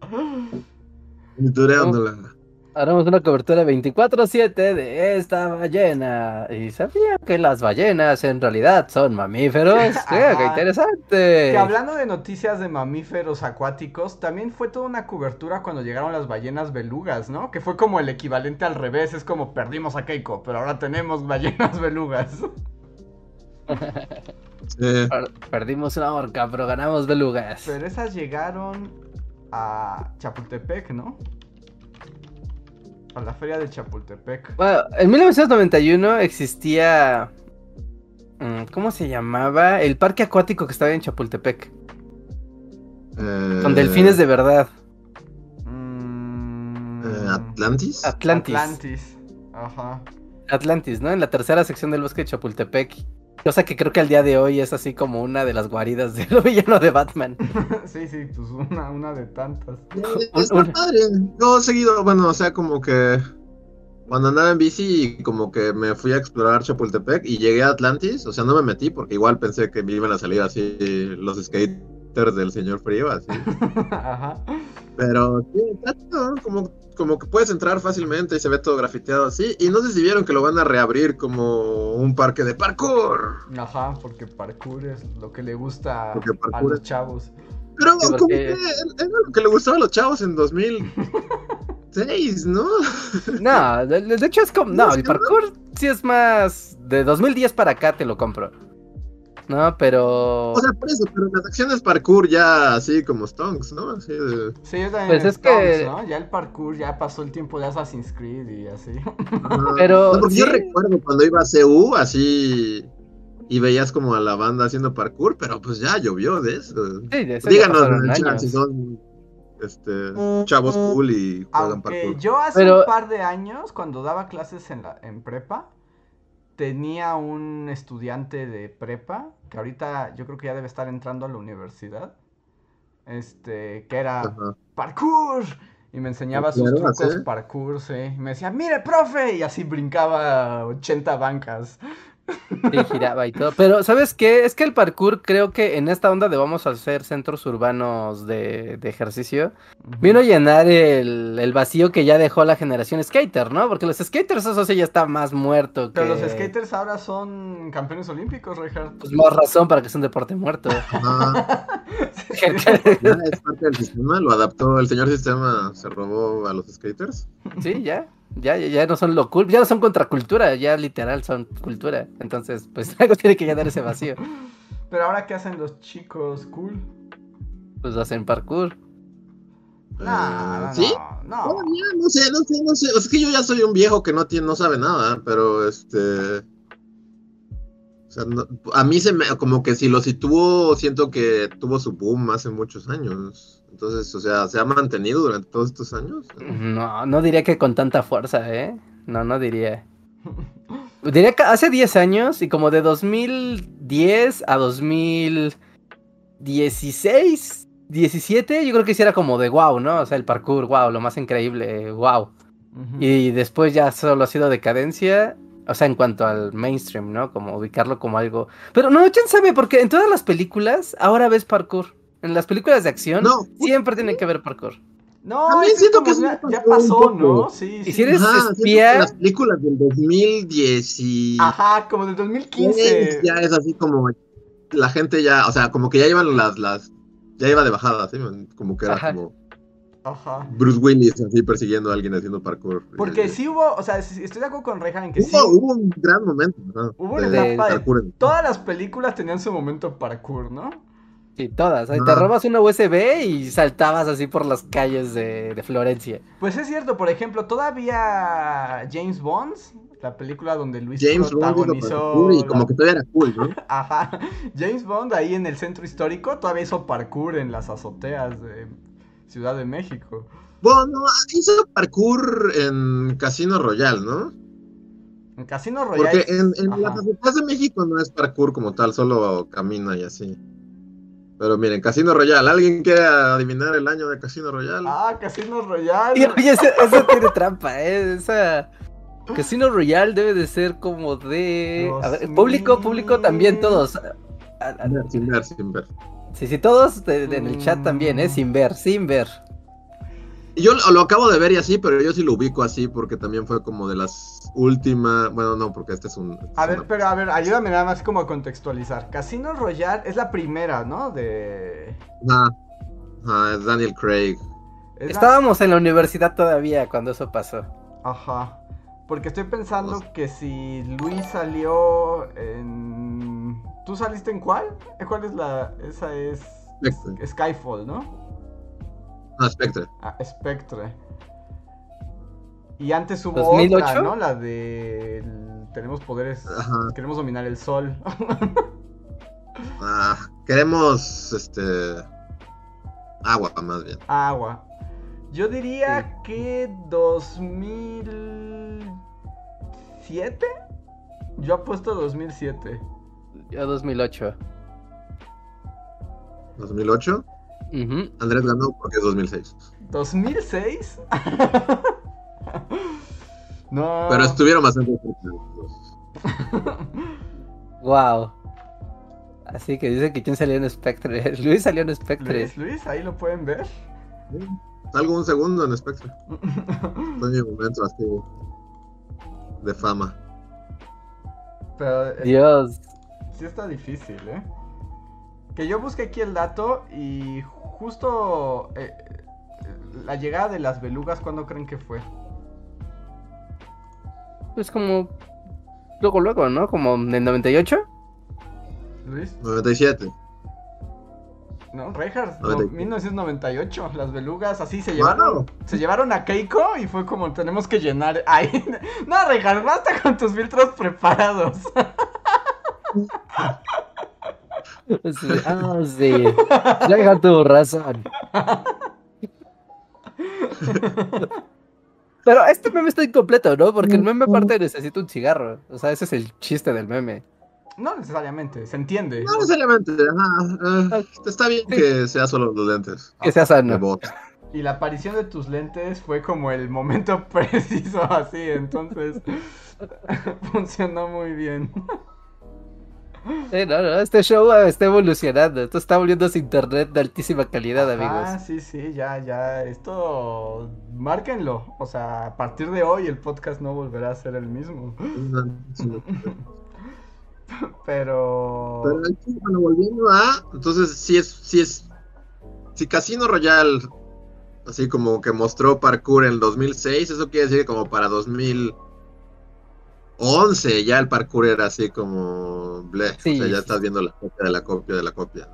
(laughs) monitoreándola. Haremos una cobertura 24-7 de esta ballena. ¿Y sabía que las ballenas en realidad son mamíferos? (laughs) ¡Qué interesante! Que hablando de noticias de mamíferos acuáticos, también fue toda una cobertura cuando llegaron las ballenas belugas, ¿no? Que fue como el equivalente al revés, es como perdimos a Keiko, pero ahora tenemos ballenas (laughs) belugas. (laughs) Sí. Per- Perdimos una orca, pero ganamos belugas. Pero esas llegaron a Chapultepec, ¿no? A la feria de Chapultepec. Bueno, en 1991 existía... mm, ¿Cómo se llamaba? El parque acuático que estaba en Chapultepec. Eh, Con delfines de verdad. Mm, eh, Atlantis. Atlantis. Atlantis. Ajá. Atlantis, ¿no? En la tercera sección del bosque de Chapultepec. Cosa que creo que al día de hoy es así como una de las guaridas del (laughs) villano de Batman. (laughs) sí, sí, pues una, una de tantas. Está padre. Yo seguido, bueno, o sea, como que cuando andaba en bici, como que me fui a explorar Chapultepec y llegué a Atlantis. O sea, no me metí porque igual pensé que me iban a salir así los skaters del señor frío, así. (laughs) Ajá. Pero sí, está chido, ¿no? como, como que puedes entrar fácilmente y se ve todo grafiteado así. Y no vieron que lo van a reabrir como un parque de parkour. Ajá, porque parkour es lo que le gusta a los chavos. Pero Sí, como porque- que era lo que le gustaba a los chavos en 2006, ¿no? (laughs) No, de, de hecho es como... No, el parkour sí es más... De 2010 para acá te lo compro. No, pero... O sea, por eso, pero las acciones parkour ya así como Stonks, ¿no? Así de... Sí, yo también Pues es que-. Ya el parkour ya pasó el tiempo de Assassin's Creed y así. (laughs) Pero No, porque yo recuerdo cuando iba a CU así y veías como a la banda haciendo parkour, pero pues ya llovió de eso. Sí, de eso Díganos en pasaron el chat años. si son este, chavos cool y juegan Aunque parkour. yo hace Pero- un par de años, cuando daba clases en, la, en prepa, tenía un estudiante de prepa, que ahorita yo creo que ya debe estar entrando a la universidad, este, que era Ajá. parkour. Y me enseñaba sus Claro, trucos parkour, sí. Y me decía, mire, profe. Y así brincaba 80 bancas. Sí, giraba y todo. Pero, ¿sabes qué? Es que el parkour creo que en esta onda de vamos a hacer centros urbanos de, de ejercicio, Ujú. vino a llenar el, el vacío que ya dejó la generación skater, ¿no? Porque los skaters, eso sí ya está más muerto que... Pero los skaters ahora son campeones olímpicos, Reinhardt. Pues más razón para que sea un deporte muerto. (laughs) Ya es parte del sistema, lo adaptó. El señor sistema se robó a los skaters. Sí, ya. Ya, ya, ya no son lo cool, ya no son contracultura, ya literal son cultura. Entonces, pues (laughs) algo tiene que llenar ese vacío. Pero ahora, ¿qué hacen los chicos cool? Pues hacen parkour. No, no, ¿Sí? no, no. Todavía, no sé, no sé, no sé. O sea, que yo ya soy un viejo que no tiene, no sabe nada, pero este. O sea, no- a mí se me, como que si lo situó, siento que tuvo su boom hace muchos años. Entonces, o sea, se ha mantenido durante todos estos años. No, no diría que con tanta fuerza, ¿eh? No, no diría. Diría que hace 10 años y como de 2010 a 2016, 17, yo creo que sí era como de wow, ¿no? O sea, el parkour, wow, lo más increíble, wow. Y después ya solo ha sido decadencia, o sea, en cuanto al mainstream, ¿no? Como ubicarlo como algo... Pero no, quién sabe, porque en todas las películas ahora ves parkour. En las películas de acción No. siempre tiene que haber parkour. No, También es siento que ya, ya pasó. ¿no? Sí, Y sí. si eres Ajá, espía- las películas del 2010 y Ajá, como del 2015. ya es así como la gente ya, o sea, como que ya iban las, las, ya iba de bajada, ¿sí? Como que era Ajá. como Ajá. Bruce Willis así persiguiendo a alguien haciendo parkour. Porque Eh, sí hubo, o sea, estoy de acuerdo con Rehan en que sí. Hubo, hubo un gran momento. ¿no? Hubo una de etapa de- parkour en- Todas las películas tenían su momento parkour, ¿no? Sí, todas. Ahí Te robas una USB y saltabas así por las calles de, de Florencia. Pues es cierto, por ejemplo, todavía James Bond, la película donde Luis James Bond hizo protagonizó. parkour y la- como que todavía era cool, ¿no? (laughs) Ajá. James Bond ahí en el centro histórico todavía hizo parkour en las azoteas de Ciudad de México. Bueno, hizo parkour en Casino Royal, ¿no? En Casino Royale. Porque en, en las azoteas de México no es parkour como tal, solo camina y así. Pero miren, Casino Royal, ¿alguien quiere adivinar el año de Casino Royal? Ah, Casino Royale. (laughs) Y oye, eso, eso tiene trampa, ¿eh? Esa. Casino Royale debe de ser como de. A ver, público, público también, todos. A- a- Sin ver, sin ver. Sí, sí, todos de- de- en el chat también, ¿eh? Sin ver, sin ver. Y Yo lo, lo acabo de ver y así, pero yo sí lo ubico así porque también fue como de las últimas. Bueno, no, porque este es un. este A es ver, una- pero a ver, ayúdame nada más como a contextualizar. Casino Royale es la primera, ¿no? De. Ajá. Ajá, es Daniel Craig. es la- Estábamos en la universidad todavía cuando eso pasó. Ajá. Porque estoy pensando Pues- que si Luis salió en. ¿Tú saliste en cuál? ¿Cuál es la. Esa es. Spectre. Skyfall, ¿no? Ah, Spectre. Ah, Spectre. Y antes hubo 2008? otra, ¿no? La de. el- Tenemos poderes. Ajá. Queremos dominar el sol. (laughs) Ah, queremos este agua más bien. Agua. Yo diría que 2007. Yo apuesto 2007. Yo 2008. 2008. Ujú. Andrés ganó porque es 2006. ¿2006? (laughs) (laughs) no. Pero estuvieron bastante. Wow. (laughs) Así que dice que quién salió en Spectre. (laughs) Luis salió en Spectre. Luis, Luis, ahí lo pueden ver. Salgo un segundo en Spectre. Fue mi momento así de fama. Pero eh, Dios. sí está difícil, ¿eh? Que yo busqué aquí el dato y justo eh, la llegada de las belugas, ¿cuándo creen que fue? Es como. Luego, luego, ¿no? Como en el 98. Luis, 97. ¿no? Reinhardt, Noventa y- 1998, las belugas así se Bueno. llevaron, se llevaron a Keiko y fue como tenemos que llenar. Ay, (laughs) no, Reinhardt, basta con tus filtros preparados. (laughs) Sí, Ah, sí. Ya tuvo razón. (laughs) Pero este meme está incompleto, ¿no? Porque el meme aparte necesita un cigarro. O sea, ese es el chiste del meme. No necesariamente, se entiende. No necesariamente, ajá. está bien que sea solo los lentes. Que sea sano. bot. Y la aparición de tus lentes fue como el momento (laughs) preciso así, entonces (laughs) funcionó muy bien. Sí, no, no, este show está evolucionando. Esto está volviéndose internet de altísima calidad, Ah, amigos. sí, sí, ya, ya, esto, márquenlo. O sea, a partir de hoy el podcast no volverá a ser el mismo. (laughs) Pero... Pero bueno, volviendo a. Entonces, sí es, sí es. Si Casino Royale, así como que mostró parkour en el 2006, eso quiere decir que como para 2011 ya el parkour era así como. bleh, Sí, o sea, ya sí. estás viendo la copia de la copia de la copia.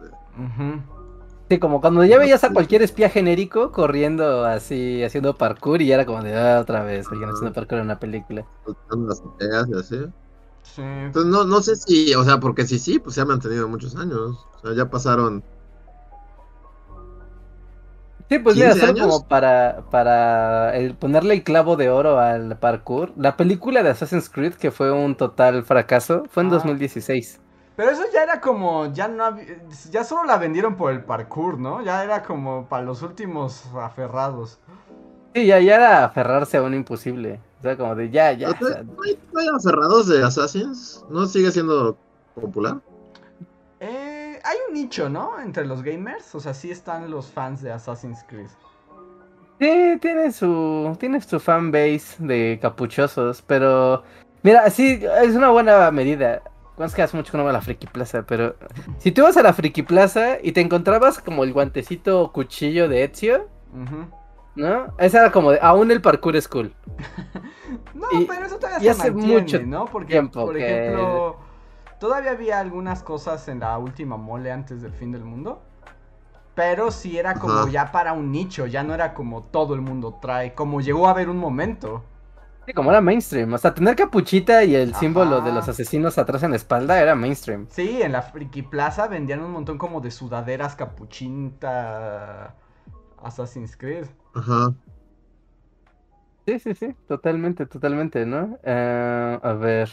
Sí, como cuando ya veías a cualquier espía genérico corriendo así, haciendo parkour y ya era como de ah, otra vez, alguien haciendo parkour en una película. Soltando las azoteas y así. Sí. Entonces, no, no sé si, o sea, porque si sí, pues se ha mantenido muchos años. O sea, ya pasaron. Sí, pues mira, 15 solo años. como para, para el ponerle el clavo de oro al parkour. La película de Assassin's Creed, que fue un total fracaso, fue en Ah. 2016. Pero eso ya era como, ya no había- ya solo la vendieron por el parkour, ¿no? Ya era como para los últimos aferrados. Sí, ya, ya era aferrarse a un imposible. O sea, como de ya, ya. o ¿No hay, no hay aferrados de Assassins? ¿No sigue siendo popular? Hay un nicho, ¿no? Entre los gamers, o sea, sí están los fans de Assassin's Creed. Sí, tiene su, tiene su fanbase de capuchosos, pero mira, sí, es una buena medida. Es que hace mucho que no voy a la Friki Plaza, pero si tú vas a la Friki Plaza y te encontrabas como el guantecito cuchillo de Ezio. ¿no? Ese era como de, aún el parkour es cool. (laughs) No, Y- pero eso todavía y se hace mantiene, mucho ¿no? Porque, tiempo por que- ejemplo, todavía había algunas cosas en la última mole antes del fin del mundo. Pero sí era como Ajá. ya para un nicho, ya no era como todo el mundo trae, como llegó a haber un momento. Sí, como era mainstream. O sea, tener capuchita y el Ajá. símbolo de los asesinos atrás en la espalda era mainstream. Sí, en la Friki Plaza vendían un montón como de sudaderas capuchinta Assassin's Creed. Ajá. Sí, sí, sí, totalmente, totalmente, ¿no? Eh, a ver.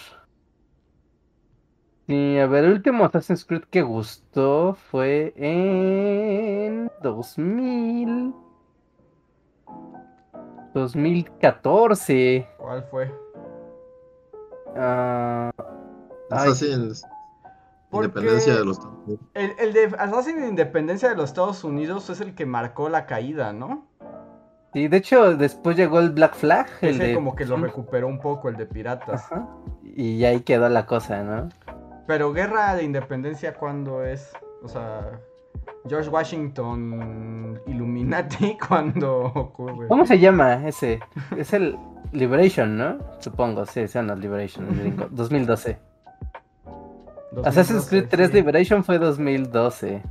Sí, a ver, el último Assassin's Creed que gustó fue en 2000. 2014. ¿Cuál fue? Ah, ay, Assassins. Porque- Independencia de los Estados Unidos. El, el de Assassin's Independencia de los Estados Unidos es el que marcó la caída, ¿no? sí, de hecho, después llegó el Black Flag, el Ese de como que lo recuperó un poco, el de piratas. Ajá, Y ahí quedó la cosa, ¿no? Pero guerra de independencia, ¿cuándo es? O sea, George Washington Illuminati, (laughs) ¿cuándo ocurre? ¿Cómo se llama ese? Es el Liberation, ¿no? Supongo, sí, se llama Liberation, el gringo, (laughs) 2012. Assassin's 2012, Creed 3 sí. Liberation fue 2012.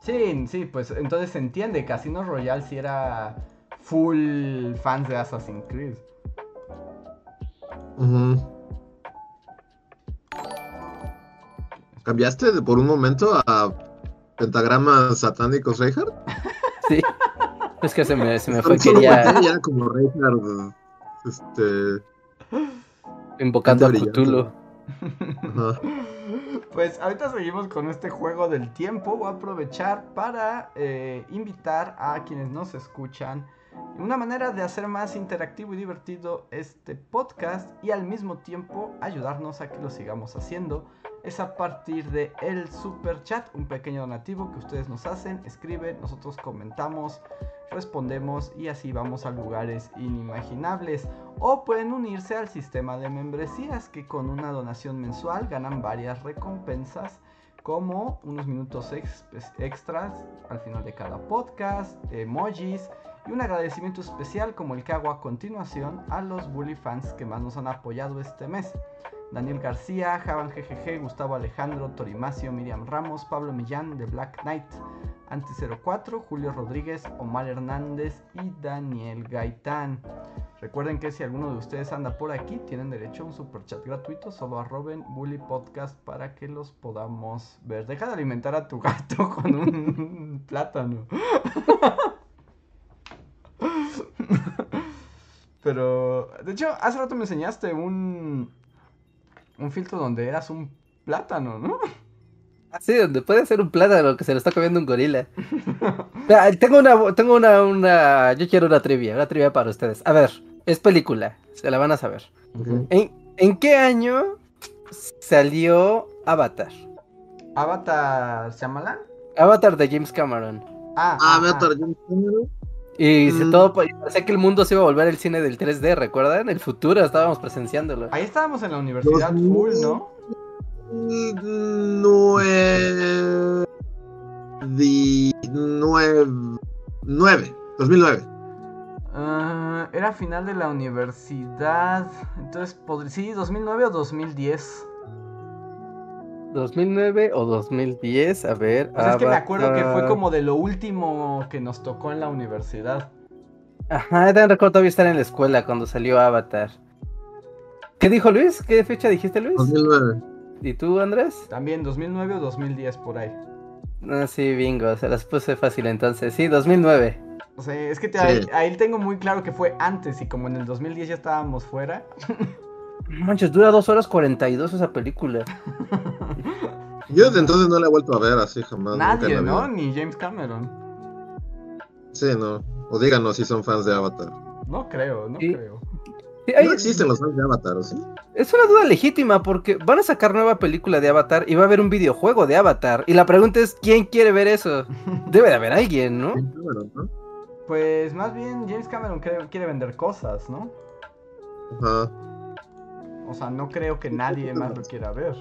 Sí, sí, pues entonces se entiende. Casino Royale sí era full fans de Assassin's Creed. Ujú. ¿Cambiaste de- por un momento a pentagramas satánicos, Reinhardt? (laughs) Sí. Es que se me, se me fue, era como Reinhardt. Este. invocando a. Cthulhu. Pues ahorita seguimos con este juego del tiempo. Voy a aprovechar para eh, invitar a quienes nos escuchan. Una manera de hacer más interactivo y divertido este podcast y al mismo tiempo ayudarnos a que lo sigamos haciendo es a partir de el super chat, un pequeño donativo que ustedes nos hacen, escriben, nosotros comentamos, respondemos y así vamos a lugares inimaginables. O pueden unirse al sistema de membresías que con una donación mensual ganan varias recompensas como unos minutos ex- extras al final de cada podcast, emojis y un agradecimiento especial como el que hago a continuación a los bully fans que más nos han apoyado este mes. Daniel García, Javan GGG, Gustavo Alejandro, Torimacio, Miriam Ramos, Pablo Millán de Black Knight, Anti04, Julio Rodríguez, Omar Hernández y Daniel Gaitán. Recuerden que si alguno de ustedes anda por aquí, tienen derecho a un super chat gratuito. Solo arroben Bully Podcast para que los podamos ver. Deja de alimentar a tu gato (laughs) con un plátano. (laughs) Pero, de hecho, hace rato me enseñaste un, un filtro donde eras un plátano, ¿no? Sí, donde puede ser un plátano que se lo está comiendo un gorila. Mira, (laughs) tengo una, tengo una, una, yo quiero una trivia, una trivia para ustedes. A ver, es película, se la van a saber. ¿En, en qué año salió Avatar? Avatar Shyamalan. Avatar de James Cameron. Ah, Ah. Avatar, James Cameron. Y se Mm. todo pa- parecía que el mundo se iba a volver el cine del 3D, ¿recuerdan? El futuro, estábamos presenciándolo. Ahí estábamos en la universidad full, ¿no? Nueve. di- Nueve. Nueve. 2009. Ah, era final de la universidad. Entonces, sí, 2009 o 2010. 2009 o 2010, a ver. O sea, es que me acuerdo que fue como de lo último que nos tocó en la universidad. Ajá, también recuerdo todavía estar en la escuela cuando salió Avatar. ¿Qué dijo Luis? ¿Qué fecha dijiste, Luis? 2009. ¿Y tú, Andrés? También 2009 o 2010 por ahí. Ah, sí, bingo, se las puse fácil entonces. Sí, 2009. O sea, es que te- Sí. ahí, ahí tengo muy claro que fue antes y como en el 2010 ya estábamos fuera. (laughs) No Manches, dura 2 horas 42 esa película. (laughs) Yo desde entonces no la he vuelto a ver así jamás. Nadie, ¿no? Ni James Cameron. Sí, no. O díganos si son fans de Avatar. No creo, no Sí. creo. Sí, hay- No existen los fans de Avatar, ¿o sí? Es una duda legítima porque van a sacar nueva película de Avatar y va a haber un videojuego de Avatar. Y la pregunta es, ¿quién quiere ver eso? (laughs) Debe de haber alguien, ¿no? Pues más bien James Cameron quiere vender cosas, ¿no? Ajá. O sea, no creo que nadie más lo quiera ver.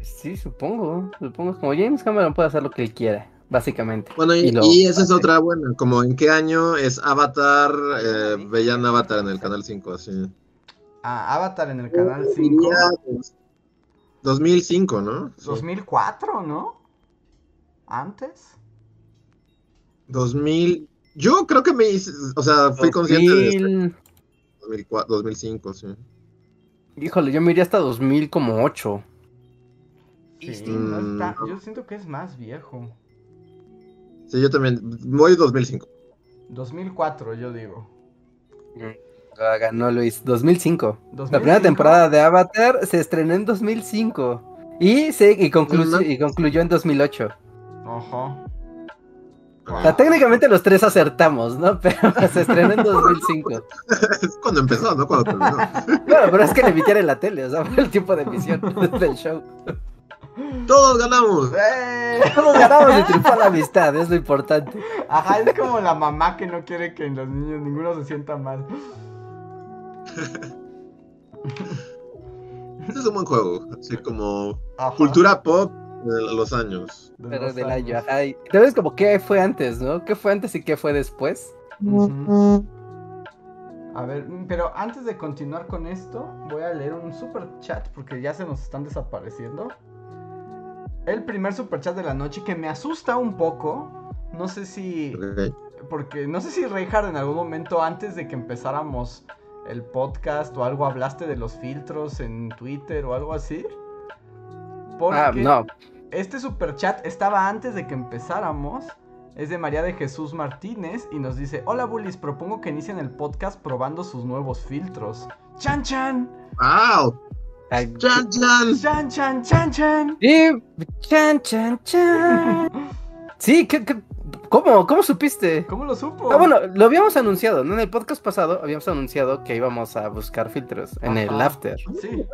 Sí, supongo. Supongo que como James Cameron puede hacer lo que él quiera, básicamente. Bueno, y, Y lo y esa es otra buena. Como en qué año es Avatar, eh, veían Avatar en el canal 5, así. Ah, Avatar en el canal 5. Diría, pues, 2005, ¿no? Sí. 2004, ¿no? ¿Antes? 2000. Yo creo que me hice, o sea, fui consciente de esto. 2000... 2004, 2005, sí. Híjole, yo me iría hasta 2008. Sí, Mm, no está-. Yo siento que es más viejo. Sí, yo también. Voy 2005. 2004, yo digo. Lo ganó Luis. 2005. La 2005. primera temporada de Avatar se estrenó en 2005. Y, se, y, conclu- No. y concluyó en 2008. Ajá. O sea, técnicamente los tres acertamos, ¿no? (laughs) Pero se estrenó en 2005. es cuando empezó, ¿no? Cuando terminó. (laughs) Bueno, pero es que le emitieron en la tele, o sea, fue el tiempo de emisión (laughs) del show. Todos ganamos. ¡Eh! Todos ganamos y triunfó la amistad, es lo importante. Ajá, es como la mamá que no quiere que los niños ninguno se sienta mal. Este es un buen juego. Así como Ajá. cultura pop de los años. De Pero los del años. año, ajá. y- ¿Sabes como qué fue antes, no? ¿Qué fue antes y qué fue después? A ver, mm, pero antes de continuar con esto, voy a leer un super chat porque ya se nos están desapareciendo. El primer super chat de la noche que me asusta un poco. No sé si. Porque no sé si Reinhard en algún momento antes de que empezáramos el podcast o algo hablaste de los filtros en Twitter o algo así. Porque Ah, no. este super chat estaba antes de que empezáramos. Es de María de Jesús Martínez y nos dice: Hola Bullies, propongo que inicien el podcast probando sus nuevos filtros. ¡Chan chan! ¡Wow! Ay, ¡Chan, chan! ¡Chan chan chan chan! Sí, chan, chan, chan. (laughs) Sí, ¿qué, qué- cómo ¿Cómo supiste? ¿Cómo lo supo? Ah, bueno, lo habíamos anunciado, ¿no? En el podcast pasado habíamos anunciado que íbamos a buscar filtros en el after. Sí.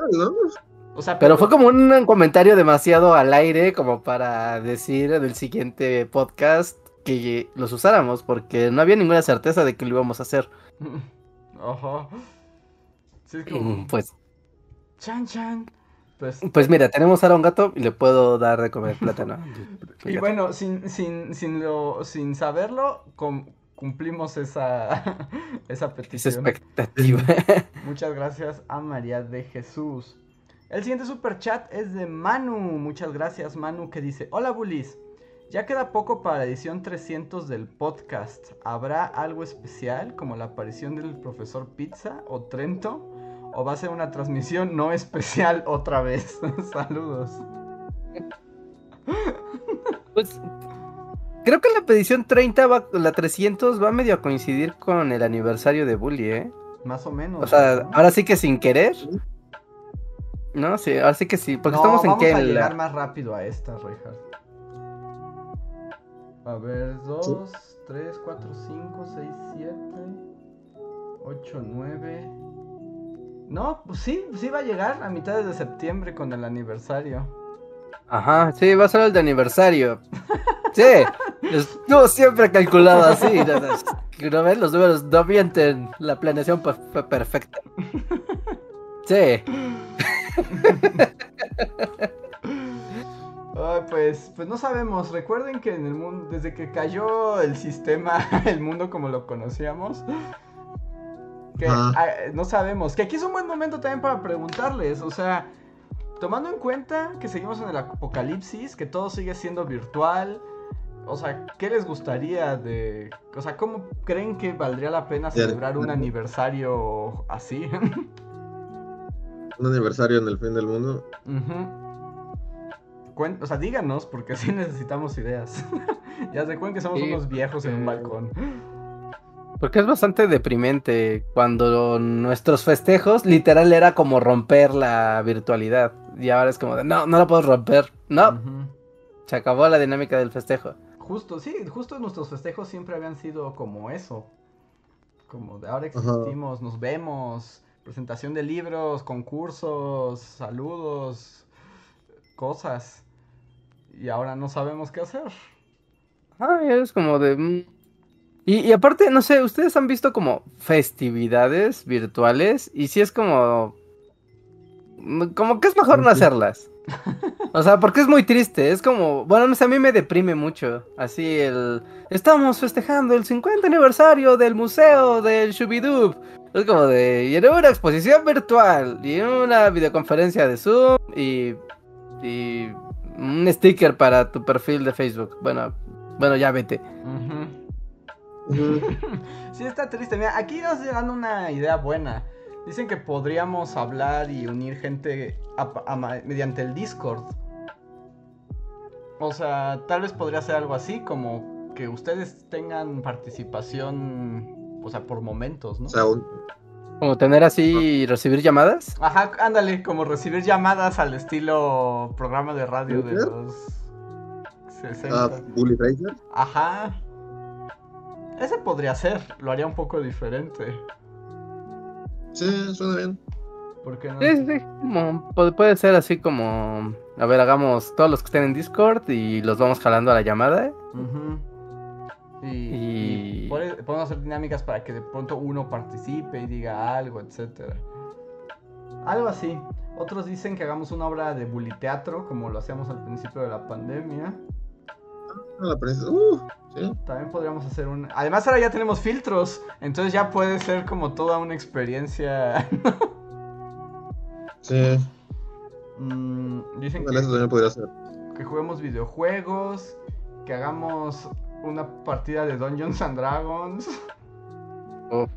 O sea, Pero fue como un comentario demasiado al aire como para decir en el siguiente podcast que los usáramos porque no había ninguna certeza de que lo íbamos a hacer. (laughs) Ajá. Sí, es como. Mm, Pues, Chan chan. Pues. pues mira, tenemos ahora un gato y le puedo dar de comer plátano. (laughs) (laughs) Y bueno, sin, sin, sin, lo, sin saberlo, cum- cumplimos esa, esa Esa petición. expectativa. Muchas gracias a María de Jesús. El siguiente super chat es de Manu. Muchas gracias, Manu, que dice: Hola, Bullies. Ya queda poco para la edición 300 del podcast. ¿Habrá algo especial como la aparición del profesor Pizza o Trento? ¿O va a ser una transmisión no especial otra vez? (laughs) Saludos. Pues, creo que la edición 30, va, la 300 va medio a coincidir con el aniversario de Bully, ¿eh? Más o menos. O sea, ¿no? ahora sí que sin querer. No, sí, ahora sí que sí. Porque No, estamos en vamos que a llegar la... más rápido a esta, Reinhardt. A ver, 2, 3, 4, 5, 6, 7, 8, 9. No, pues sí, sí va a llegar a mitad de septiembre con el aniversario. Ajá, sí, va a ser el de aniversario. (laughs) Sí, estuvo siempre calculado así. ¿no? ¿No ven? Los números no mienten. La planeación fue, fue perfecta. (laughs) Sí. Pues, pues no sabemos. Recuerden que en el mundo, desde que cayó el sistema, (laughs) el mundo como lo conocíamos, que ah, no sabemos. Que aquí es un buen momento también para preguntarles. O sea, tomando en cuenta que seguimos en el apocalipsis, que todo sigue siendo virtual. O sea, ¿qué les gustaría de... O sea, ¿cómo creen que valdría la pena celebrar un aniversario así? (laughs) Un aniversario en el fin del mundo. Cuen- o sea, díganos, porque sí (laughs) necesitamos ideas. (laughs) ya recuerden que somos Sí, unos viejos en un balcón. Porque es bastante deprimente cuando nuestros festejos literal era como romper la virtualidad. Y ahora es como de, no, no la puedo romper. No, se acabó la dinámica del festejo. Justo, sí, justo nuestros festejos siempre habían sido como eso. Como de ahora existimos, nos vemos, presentación de libros, concursos, saludos, cosas. Y ahora no sabemos qué hacer. Ay, es como de... mm. Y, y aparte, no sé, ustedes han visto como festividades virtuales y si es como... mm, Como que es mejor no hacerlas. O sea, porque es muy triste, es como... Bueno, no sé, a mí me deprime mucho. Así el... Estamos festejando el 50 aniversario del museo del Shubidub. Es como de... Y en una exposición virtual y en una videoconferencia de Zoom y... Y... Un sticker para tu perfil de Facebook. Bueno, bueno, ya vete. (laughs) Sí, está triste. Mira, aquí nos dan una idea buena. Dicen que podríamos hablar y unir gente mediante el Discord. O sea, tal vez podría ser algo así, como que ustedes tengan participación, o sea, por momentos, ¿no? O sea, un- Como tener así y recibir llamadas. Ajá, ándale, como recibir llamadas al estilo programa de radio de los 60. ah, Bully Racer. Ajá. Ese podría ser, lo haría un poco diferente. Sí, suena bien. ¿Por qué no? Sí, sí. Como, pu- puede ser así como. A ver, hagamos todos los que estén en Discord y los vamos jalando a la llamada. Ujú. Y, Y- y pode- podemos hacer dinámicas para que de pronto uno participe y diga algo, etcétera. Algo así. Otros dicen que hagamos una obra de buliteatro, como lo hacíamos al principio de la pandemia. Ah. Uh, sí. También podríamos hacer un... Además ahora ya tenemos filtros, entonces ya puede ser como toda una experiencia. (laughs) Sí. Mm, dicen Bueno, eso que, también podría ser. que juguemos videojuegos, que hagamos una partida de Dungeons and Dragons. Uf.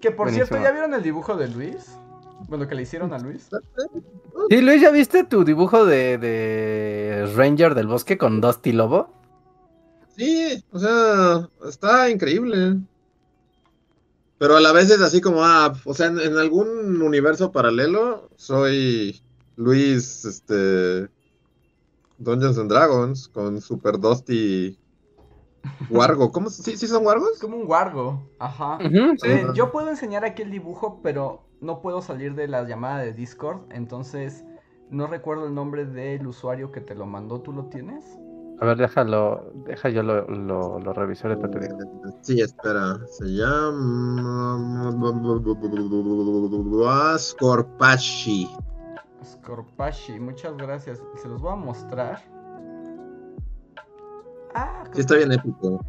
Que por Buenísimo. cierto, ¿ya vieron el dibujo de Luis? Bueno, que le hicieron a Luis. Sí, Luis, ¿ya viste tu dibujo de, de Ranger del bosque con Dusty Lobo? Sí, o sea, está increíble. Pero a la vez es así como, ah, o sea, en, en algún universo paralelo soy Luis, este, Dungeons and Dragons con Super Dusty Wargo. ¿Cómo? ¿Sí, sí son Es Wargos? como un wargo. Ajá. Sí. Eh, yo puedo enseñar aquí el dibujo, pero no puedo salir de la llamada de Discord. Entonces, no recuerdo el nombre del usuario que te lo mandó. ¿Tú lo tienes? A ver, déjalo, deja yo lo, lo, lo reviso ahorita te digo. Sí, espera, se llama Scorpashi. Scorpashi, muchas gracias. Se los voy a mostrar. Ah, Sí, está bien épico.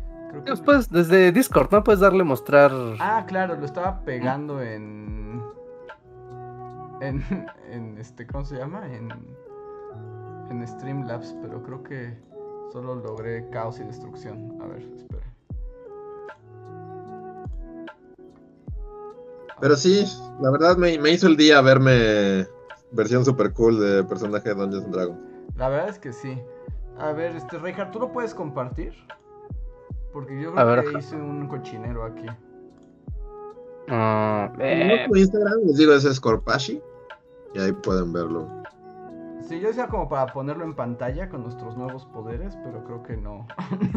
Después, desde Discord, ¿no? Puedes darle mostrar. Ah, claro, lo estaba pegando en. En. en este, ¿Cómo se llama? En. En Streamlabs, pero creo que solo logré caos y destrucción. A ver, espera. Pero sí, la verdad me, me hizo el día verme versión super cool de personaje de Dungeons and Dragons. La verdad es que sí. A ver, este, Reinhardt, ¿tú lo puedes compartir? Porque yo A creo ver, que hice un cochinero aquí. Ah, No, eh, por Instagram les digo, ese es Corpashi. Y ahí pueden verlo. Sí, yo decía como para ponerlo en pantalla con nuestros nuevos poderes, pero creo que no.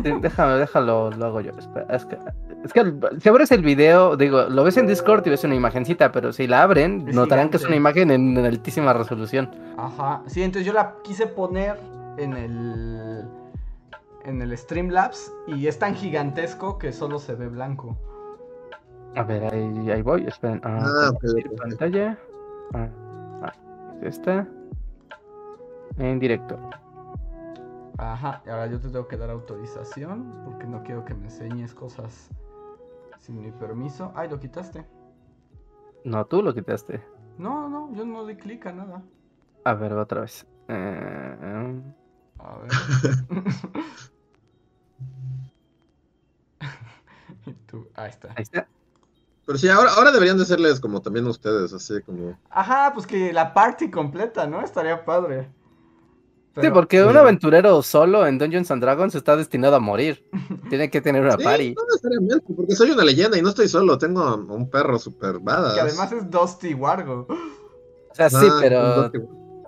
sí, déjame, déjalo, lo hago yo. Espera, es que, es que si abres el video, digo, lo ves en Discord y ves una imagencita, pero si la abren, Es notarán que es una imagen en, en altísima resolución. Ajá. Sí, entonces yo la quise poner en el. En el Streamlabs y es tan gigantesco que solo se ve blanco. A ver, ahí, ahí voy, esperen. Ah, Ah, ok. pantalla. Ah, ah, es esta. En directo. Ajá, y ahora yo te tengo que dar autorización porque no quiero que me enseñes cosas sin mi permiso. Ay, lo quitaste. No, tú lo quitaste. No, no, yo no di clic a nada. A ver, otra vez. Eh, A ver. (laughs) y tú, ahí está. ahí está. Pero sí, ahora, ahora deberían de serles como también ustedes, así como. Ajá, pues que la party completa, ¿no? Estaría padre. Sí, porque un Sí. aventurero solo en Dungeons and Dragons está destinado a morir. (laughs) Tiene que tener una Sí, party. no necesariamente, porque soy una leyenda y no estoy solo, tengo un perro super badass. Que además es Dusty Wargo. O sea, sí, Ah, pero,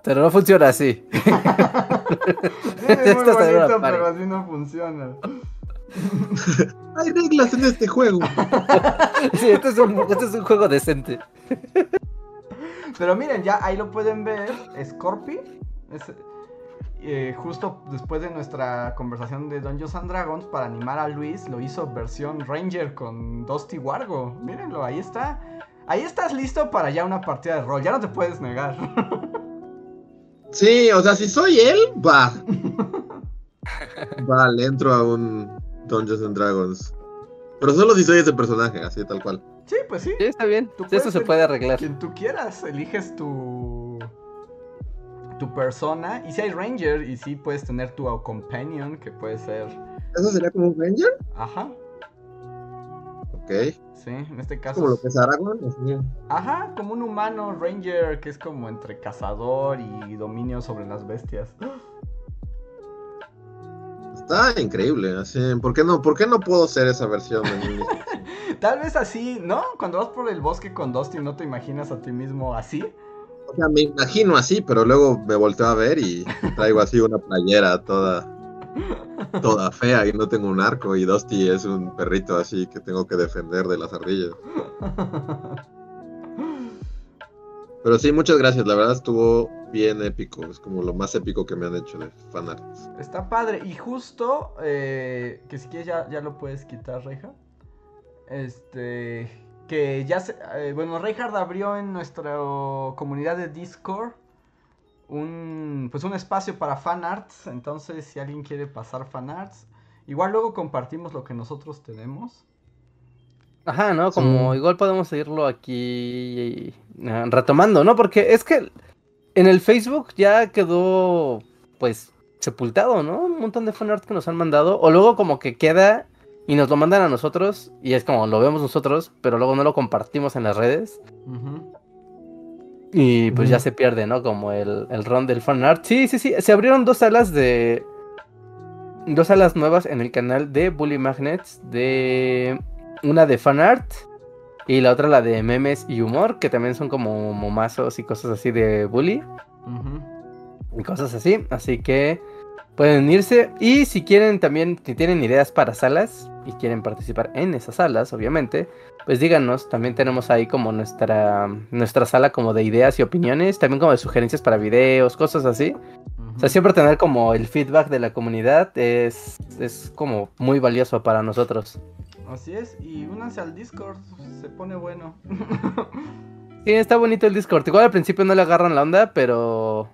pero no funciona así. Sí, (laughs) es muy (laughs) bonito, pero así no funciona. (laughs) Hay reglas en este juego. Sí, este es un, este es un juego decente. Pero miren, ya ahí lo pueden ver. Scorpi. Es, eh, justo después de nuestra conversación de Dungeons and Dragons, para animar a Luis, lo hizo versión Ranger con Dusty Wargo. Mírenlo, ahí está. Ahí estás listo para ya una partida de rol. Ya no te puedes negar. Sí, o sea, si soy él, va. (laughs) Vale, entro a un Dungeons and Dragons. Pero solo si soy ese personaje, así tal cual. Sí, pues sí. Sí, está bien. Tú Eso se puede arreglar. Quien tú quieras, eliges tu tu persona y si hay ranger y si puedes tener tu companion que puede ser, ¿Eso sería como un Ranger? ajá, Ok. sí, en este Es caso, como lo que es Aragorn. así. ajá, como un humano ranger que es como entre cazador y dominio sobre las bestias. (gasps) Está increíble, así. ¿Por qué no, por qué no puedo ser esa versión de mí? (laughs) Tal vez así, ¿no? Cuando vas por el bosque con Dusty no te imaginas a ti mismo así. O sea, me imagino así, pero luego me volteo a ver y traigo así una playera toda toda fea y no tengo un arco y Dusty es un perrito así que tengo que defender de las ardillas. Pero sí, muchas gracias, la verdad estuvo bien épico, es como lo más épico que me han hecho de fanarts. Está padre. Y justo, eh, que si quieres ya, ya lo puedes quitar, Reija. Este, que ya se, eh, bueno, Reinhard abrió en nuestra comunidad de Discord un, pues un espacio para fanarts. Entonces, si alguien quiere pasar fanarts, igual luego compartimos lo que nosotros tenemos. Ajá, ¿no? Como Sí. igual podemos seguirlo aquí eh, retomando, ¿no? Porque es que en el Facebook ya quedó, pues, sepultado, ¿no? Un montón de fanart que nos han mandado. O luego como que queda y nos lo mandan a nosotros y es como lo vemos nosotros, pero luego no lo compartimos en las redes. Ujú. Y pues ya se pierde, ¿no? Como el, el ron del fanart. Sí, sí, sí. Se abrieron dos salas de. Dos salas nuevas en el canal de Bully Magnets. De. Una de fanart. Y la otra la de memes y humor. Que también son como momazos y cosas así de Bully. Y cosas así. Así que pueden irse. Y si quieren también, si tienen ideas para salas. Y quieren participar en esas salas, obviamente. Pues díganos, también tenemos ahí como nuestra, nuestra sala como de ideas y opiniones, también como de sugerencias para videos, cosas así. O sea, siempre tener como el feedback de la comunidad es, es como muy valioso para nosotros. Así es, y únanse al Discord, se pone bueno. (laughs) Sí, está bonito el Discord. Igual al principio no le agarran la onda, pero...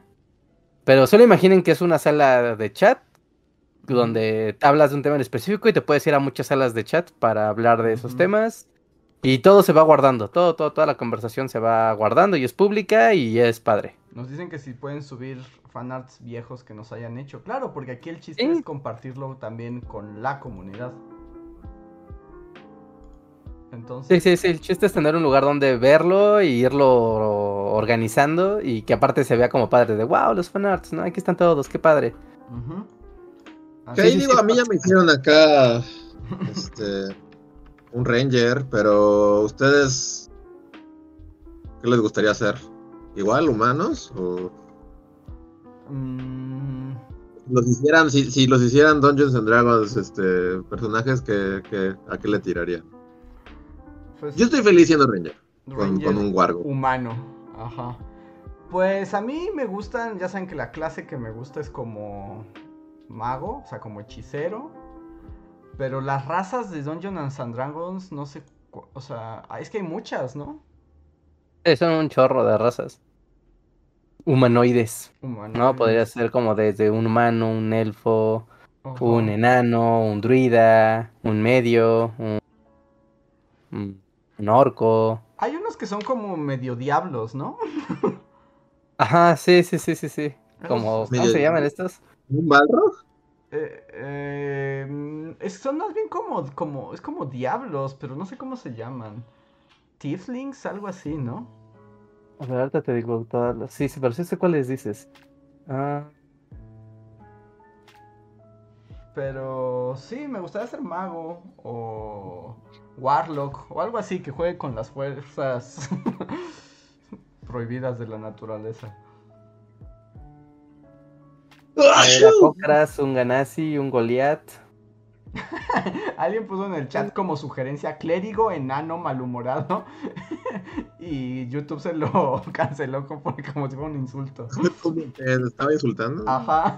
Pero solo imaginen que es una sala de chat donde hablas de un tema en específico y te puedes ir a muchas salas de chat para hablar de esos temas. Y todo se va guardando, todo, todo, toda la conversación se va guardando y es pública y es padre. Nos dicen que si pueden subir fanarts viejos que nos hayan hecho. Claro, porque aquí el chiste Sí. es compartirlo también con la comunidad. Entonces, Sí, sí, sí, el chiste es tener un lugar donde verlo y irlo organizando y que aparte se vea como padre de wow, los fanarts, ¿no? Aquí están todos, qué padre. Así ahí sí, digo, a mí ya me hicieron acá (laughs) Este, un ranger, pero ustedes, ¿qué les gustaría hacer? ¿Igual, humanos? ¿O Mm, los hicieran, si, si los hicieran Dungeons and Dragons, este, personajes que, que- ¿a qué le tirarían? Pues, Yo estoy feliz siendo ranger, con, Ranger con un wargo. humano. Ajá. Pues a mí me gustan, ya saben que la clase que me gusta es como mago, o sea, como hechicero. Pero las razas de Dungeons and Dragons, no sé, o sea, es que hay muchas, ¿no? Sí, son un chorro de razas. Humanoides. Humanoides. No, podría ser como desde un humano, un elfo, un enano, un druida, un medio, un, un- orco. Hay unos que son como medio diablos, ¿no? Ajá, sí, sí, sí, sí, sí. Como, ¿cómo se llaman estos? ¿Un balrog? Eh, eh, mm, es- son más bien como, como, es como diablos, pero no sé cómo se llaman. Tieflings, algo así, ¿no? A ver, ahorita te digo todas las... Sí, sí, pero sí sé cuáles dices. Ah, Pero sí, me gustaría ser mago o warlock o algo así que juegue con las fuerzas (laughs) prohibidas de la naturaleza. Cocras, (laughs) un Ganassi, un Goliath. (laughs) Alguien puso en el chat como sugerencia clérigo, enano, malhumorado. y YouTube se lo canceló como, como si fuera un insulto. ¿Cómo que te estaba insultando? Ajá.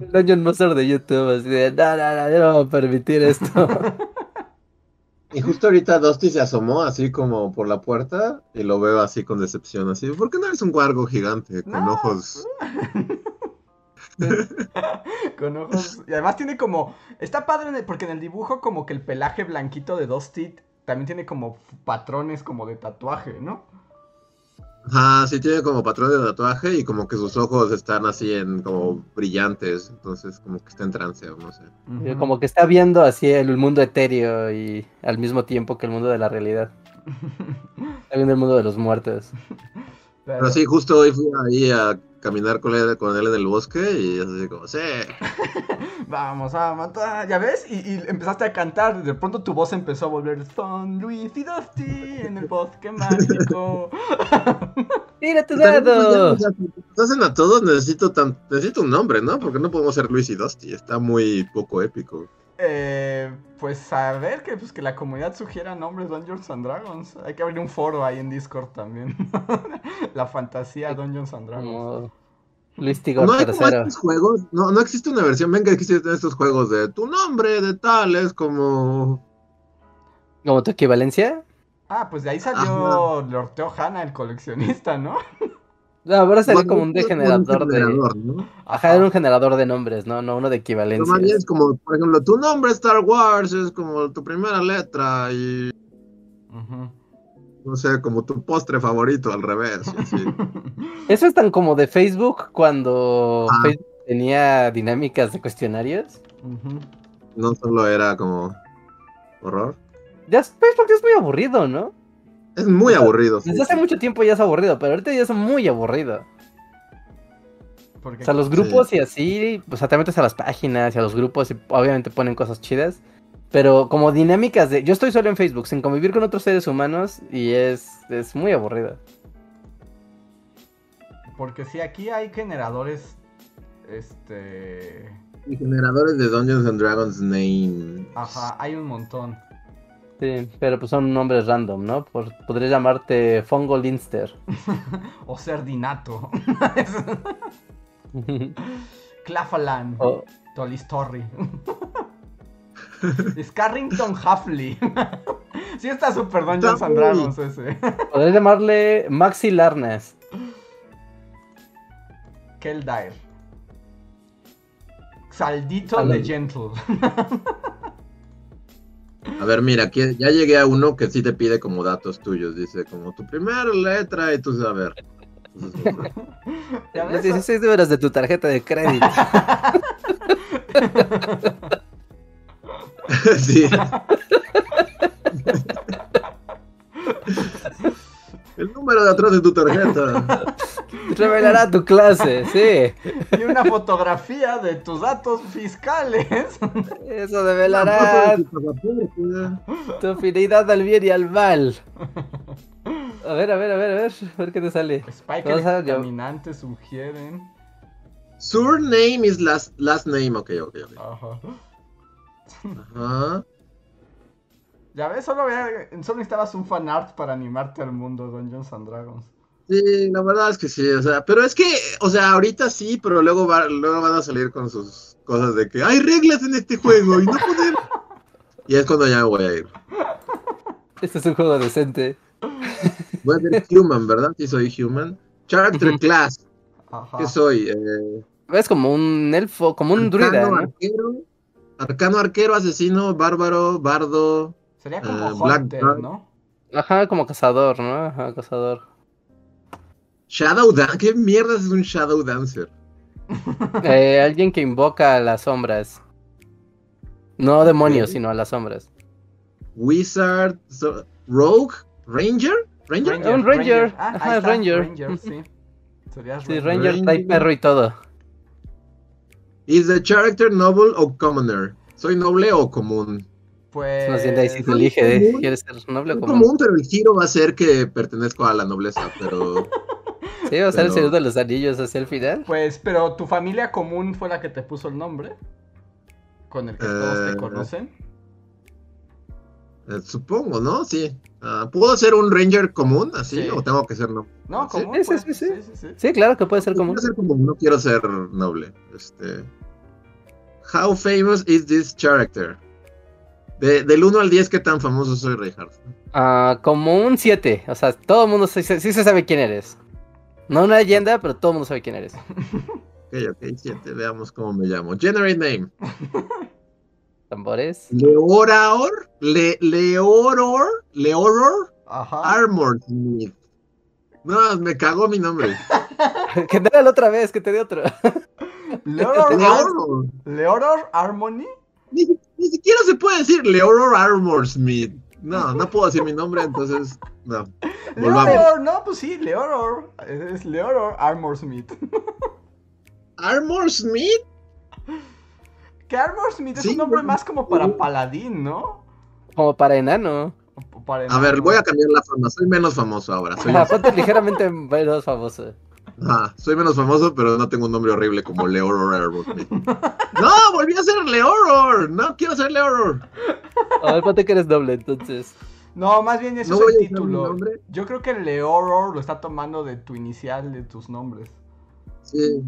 El Dungeon Master de YouTube, así de, no, no, no, yo no voy a permitir esto. (laughs) Y justo ahorita Dusty se asomó así como por la puerta y lo veo así con decepción, así, ¿por qué no eres un wargo gigante con No. ojos? (laughs) Con ojos. Y además tiene como. Está padre en el- porque en el dibujo, como que el pelaje blanquito de Dusty también tiene como patrones como de tatuaje, ¿no? Ajá, sí tiene como patrón de tatuaje y como que sus ojos están así en como brillantes, entonces como que está en trance o no sé. Como que está viendo así el mundo etéreo y al mismo tiempo que el mundo de la realidad. (laughs) Está viendo el mundo de los muertos. Pero- Pero sí, justo hoy fui ahí a caminar con él, con él en el bosque y así como, sí, (laughs) Vamos a matar, ¿ya ves? Y, y empezaste a cantar, de pronto tu voz empezó a volver Son Luis y Dusty en el bosque mágico. (laughs) ¡Tira tu pues, dado! hacen a todos, necesito tan, necesito un nombre, ¿no? Porque no podemos ser Luis y Dusty, está muy poco épico. Eh, pues a ver que, pues, que la comunidad sugiera nombres Dungeons and Dragons. Hay que abrir un foro ahí en Discord también. (laughs) la fantasía Dungeons and Dragons. Como Luis Tigor No hay como tercero. estos juegos, no, no existe una versión, venga, existen estos juegos de tu nombre, de tal, es como... ¿Como tu equivalencia? Ah, pues de ahí salió Lord Teo Hanna, el coleccionista, ¿no? (laughs) No, ahora sería Bueno, como un degenerador de... generador, ¿no? Ajá, era un generador de nombres, ¿no? No uno de Pero más bien equivalencias. es como, por ejemplo, tu nombre Star Wars es como tu primera letra y Ujú. no sé, como tu postre favorito al revés. así. (laughs) Eso es tan como de Facebook cuando Ah. Facebook tenía dinámicas de cuestionarios. No solo era como horror. Ya Facebook es muy aburrido, ¿no? Es muy aburrido. sí. Desde hace mucho tiempo ya es aburrido, pero ahorita ya es muy aburrido. Porque O sea, los grupos y así, o sea, te metes a las páginas y a los grupos y obviamente ponen cosas chidas. Pero como dinámicas de... Yo estoy solo en Facebook, sin convivir con otros seres humanos y es, es muy aburrido. Porque sí, aquí hay generadores. Este. Y generadores de Dungeons and Dragons name. Ajá, hay un montón. Sí, pero pues son nombres random, ¿no? Por, podrías llamarte Fongo Linster. (laughs) O Cerdinato. (laughs) Clafalan. o, Tolistorri. Scarrington (laughs) Huffley. sí está and Está muy- Dragons ese. podrías llamarle Maxi Larnas. Keldair. Saldito de Gentle. A ver, mira, aquí ya llegué a uno que sí te pide como datos tuyos. Dice como tu primera letra y tú sabes, a ver. Entonces, ¿Ya Los ves? 16 números de tu tarjeta de crédito. (laughs) sí. (laughs) El número de atrás de tu tarjeta. (laughs) Revelará tu clase, sí. Y una fotografía de tus datos fiscales. Eso develará tu afinidad al bien y al mal. A ver, a ver, a ver, a ver, a ver qué te sale. Spike Vamos a- el caminante sugieren. Surname is last, last name. Ok, ok, ok. Ajá. Ajá. Ya ves, solo, había- solo necesitabas un fanart para animarte al mundo Dungeons and Dragons. Sí, la verdad es que sí, o sea, pero es que, o sea, ahorita sí, pero luego, va- luego van a salir con sus cosas de que hay reglas en este juego y no podemos. Y es cuando ya me voy a ir. Este es un juego decente. Voy a ser human, ¿verdad? Sí, soy human. Character class, Ajá. ¿qué soy? Eh, Es como un elfo, como un druida, arcano, ¿no? arquero, arcano, arquero, asesino, bárbaro, bardo. Sería como Black Hunter. ¿no? Ajá, como cazador, ¿no? Ajá, cazador. Shadow Dancer. ¿Qué mierda es un Shadow Dancer? (laughs) Eh, alguien que invoca a las sombras. No demonios, sino a las sombras. Wizard, so- Rogue, Ranger, Ranger. Un Ranger. Ah, Ajá, está, Ranger. Ranger, sí. Ranger. Ranger trae perro y todo. Is the character noble o commoner? ¿Soy noble o común? Pues. Se Soy elige, ¿eh? ¿Quieres ser noble o común? común, pero el giro va a ser que pertenezco a la nobleza, pero (laughs) Sí, va a ser el Señor de los Anillos hacia el final. Pues, pero tu familia común fue la que te puso el nombre. Con el que todos Eh, te conocen. eh, supongo, ¿no? Sí. Ah, ¿Puedo ser un ranger común así Sí. o tengo que ser noble? No, ¿sí? común. Sí, sí, pues, sí, sí. sí, sí. Sí, claro que puede ser común. Ser común, no quiero ser noble. Este. How famous is this character? De- del 1 al 10, ¿qué tan famoso soy, Reinhardt? Ah, como un 7. O sea, todo el mundo sí, se- sí se sabe quién eres. No una leyenda, pero todo el mundo sabe quién eres. (laughs) Ok, ok, 7, veamos cómo me llamo. Generate name. (laughs) Tambores. Leoraor, Le, Leoror, Leoror Ajá. Armor Smith. No, me cagó mi nombre. (laughs) que era la otra vez, que te di otro. Leoror, Leoror. Leoror Harmony. Ni, ni siquiera se puede decir Leoror Armor Smith. No, no puedo decir mi nombre, entonces no. Volvamos. Leoror, no, pues sí, Leoror. Es Leoror Armor Smith. Armor Smith. Que Armor Smith es Sí, un nombre no. más como para paladín, ¿no? Como para enano. A ver, voy a cambiar la fama. Soy menos famoso ahora. Soy, ponte ligeramente menos famoso. Ajá, (laughs) soy menos famoso, pero no tengo un nombre horrible como Leoror Smith. (laughs) No, volví a ser Leoror. No quiero ser Leoror. A ver, ponte que eres doble, entonces. No, más bien eso No es el título. Yo creo que Leoror lo está tomando de tu inicial de tus nombres. Sí.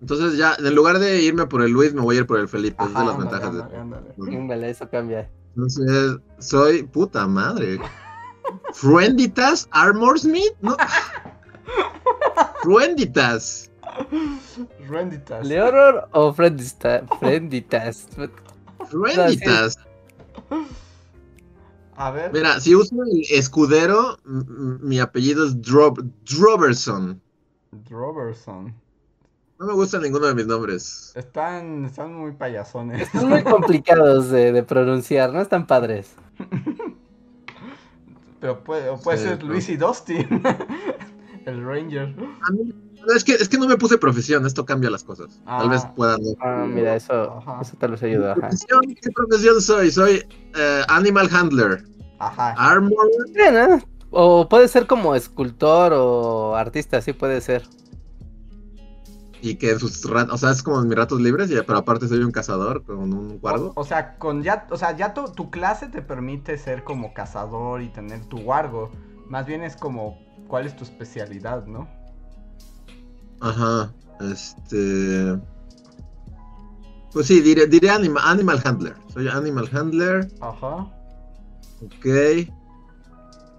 Entonces ya, en lugar de irme por el Luis, me voy a ir por el Felipe. Ajá, son las ándale, ventajas de... ándale, ándale. Vale, eso cambia. Entonces, soy puta madre. (laughs) Frienditas Armor Smith? No. Frienditas. Renditas. ¿Leoror o Friendista- Frienditas? Frienditas. A ver. Mira, si uso el escudero, mi apellido es Drob Droverson. Robertson. No me gusta ninguno de mis nombres. Están, están muy payasones. Son muy complicados de, de pronunciar, no están padres. (laughs) Pero puede, o puede Sí, ser no. Luis y Dustin. (laughs) el Ranger. A mí- es, que, es que no me puse profesión, esto cambia las cosas. Ah. Tal vez puedan. Ah, mira, eso, Ajá. eso tal vez ayuda. Ajá. ¿Qué profesión soy? Soy eh, Animal Handler. Ajá. Armor. Bien, ¿eh? O puede ser como escultor o artista, sí puede ser. Y que en sus ratos, o sea, es como en mis ratos libres, y, pero aparte soy un cazador con un guardo. O, o sea, con ya, o sea, ya tu, tu clase te permite ser como cazador y tener tu guardo. Más bien es como cuál es tu especialidad, ¿no? Ajá. Este. Pues sí, diré, diré anima- Animal Handler. Soy Animal Handler. Ajá. Ok.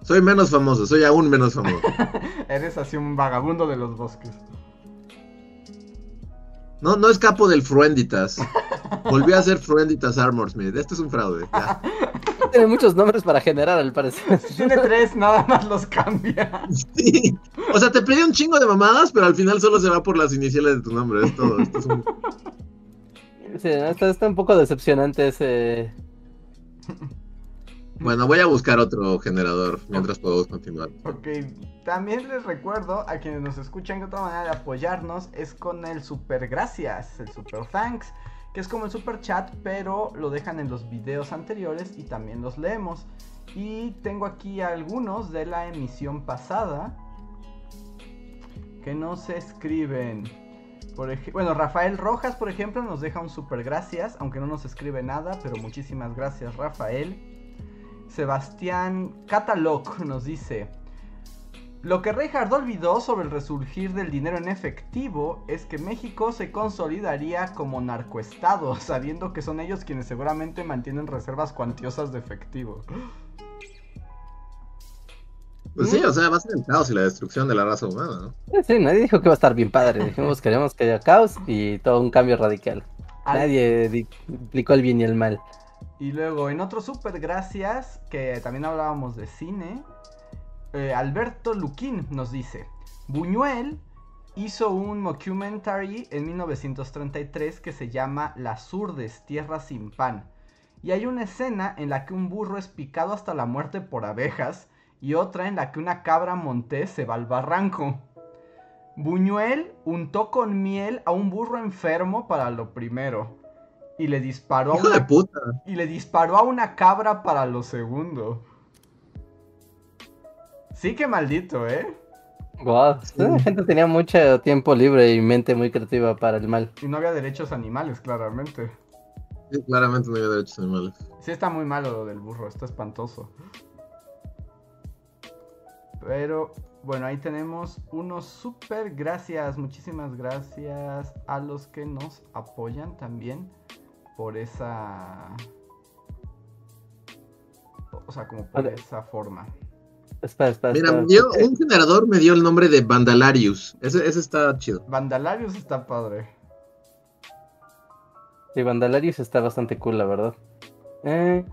Soy menos famoso, soy aún menos famoso. (laughs) Eres así un vagabundo de los bosques. No, no escapo del Fruenditas. Volví a ser Fruenditas Armorsmith. Esto es un fraude. ya. (laughs) (laughs) Tiene muchos nombres para generar, al parecer. Si tiene tres, nada más los cambia. Sí. O sea, te pedí un chingo de mamadas, pero al final solo se va por las iniciales de tu nombre. Es todo. Esto es un- Sí, está, está un poco decepcionante ese. Bueno, voy a buscar otro generador mientras podemos continuar. Ok, también les recuerdo a quienes nos escuchan que otra manera de apoyarnos es con el super gracias, el super thanks, es como el super chat, pero lo dejan en los videos anteriores y también los leemos. Y tengo aquí algunos de la emisión pasada que no se escriben. Por bueno, Rafael Rojas, por ejemplo, nos deja un super gracias, aunque no nos escribe nada, pero muchísimas gracias, Rafael. Sebastián Catalog nos dice: Lo que Reinhardt olvidó sobre el resurgir del dinero en efectivo es que México se consolidaría como narcoestado, (laughs) sabiendo que son ellos quienes seguramente mantienen reservas cuantiosas de efectivo. Pues sí, o sea, va a ser el caos y la destrucción de la raza humana, ¿no? Sí, nadie dijo que va a estar bien padre. (laughs) Dijimos que queremos que haya caos y todo un cambio radical. Al- Nadie di- implicó el bien y el mal. Y luego en otro super gracias, que también hablábamos de cine, eh, Alberto Luquín nos dice, Buñuel hizo un mockumentary en 1933 que se llama Las Urdes, Tierra sin Pan. Y hay una escena en la que un burro es picado hasta la muerte por abejas y otra en la que una cabra montés se va al barranco. Buñuel untó con miel a un burro enfermo para lo primero. Y le disparó a Hijo de una puta. y le disparó a una cabra para lo segundo. Sí que maldito, ¿eh? Wow, la gente tenía mucho tiempo libre y mente muy creativa para el mal. Y no había derechos animales, claramente. Sí, claramente no había derechos animales. Sí está muy malo lo del burro, está espantoso. Pero bueno, ahí tenemos unos super gracias, muchísimas gracias a los que nos apoyan también por esa... O sea, como por Vale. esa forma. Espera, espera, Mira, espera. me dio- un generador me dio el nombre de Vandalarius. Ese, ese está chido. Vandalarius está padre. Sí, Vandalarius está bastante cool, la verdad. Eh,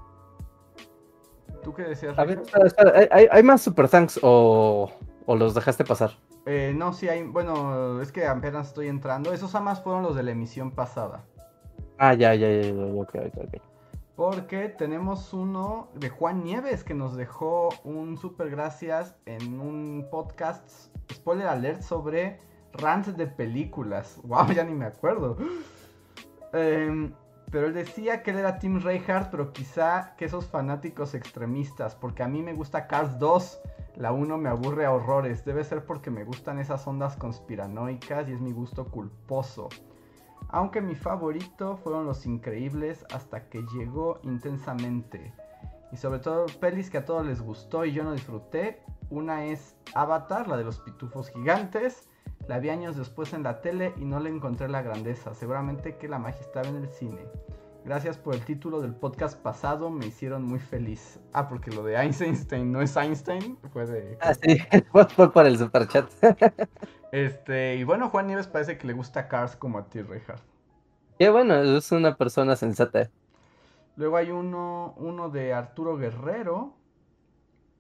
¿Tú qué decías? a ver, espera, espera. ¿Hay, hay- más super thanks o, o los dejaste pasar? Eh, no, sí hay. Bueno, es que apenas estoy entrando. Esos amas fueron los de la emisión pasada. Ah, ya, ya, ya, ya, ok, ok, ok. Porque tenemos uno de Juan Nieves que nos dejó un super gracias en un podcast, spoiler alert, sobre rant de películas. (laughs) Wow, ya ni me acuerdo. Em, pero él decía que él era Team Reinhardt, pero quizá que esos fanáticos extremistas, porque a mí me gusta Cars 2. La 1 me aburre a horrores. Debe ser porque me gustan esas ondas conspiranoicas y es mi gusto culposo. Aunque mi favorito fueron Los Increíbles hasta que llegó intensamente. Y sobre todo pelis que a todos les gustó y yo no disfruté. Una es Avatar, la de los pitufos gigantes. La vi años después en la tele y no le encontré la grandeza. Seguramente que la magia estaba en el cine. Gracias por el título del podcast pasado, me hicieron muy feliz. Ah, porque lo de Einstein no es Einstein, fue de... Ah, sí, (laughs) fue, por el super chat. (laughs) Este, y bueno, Juan Nieves parece que le gusta Cars como a ti, Richard. Qué bueno, es una persona sensata. Luego hay uno, uno de Arturo Guerrero.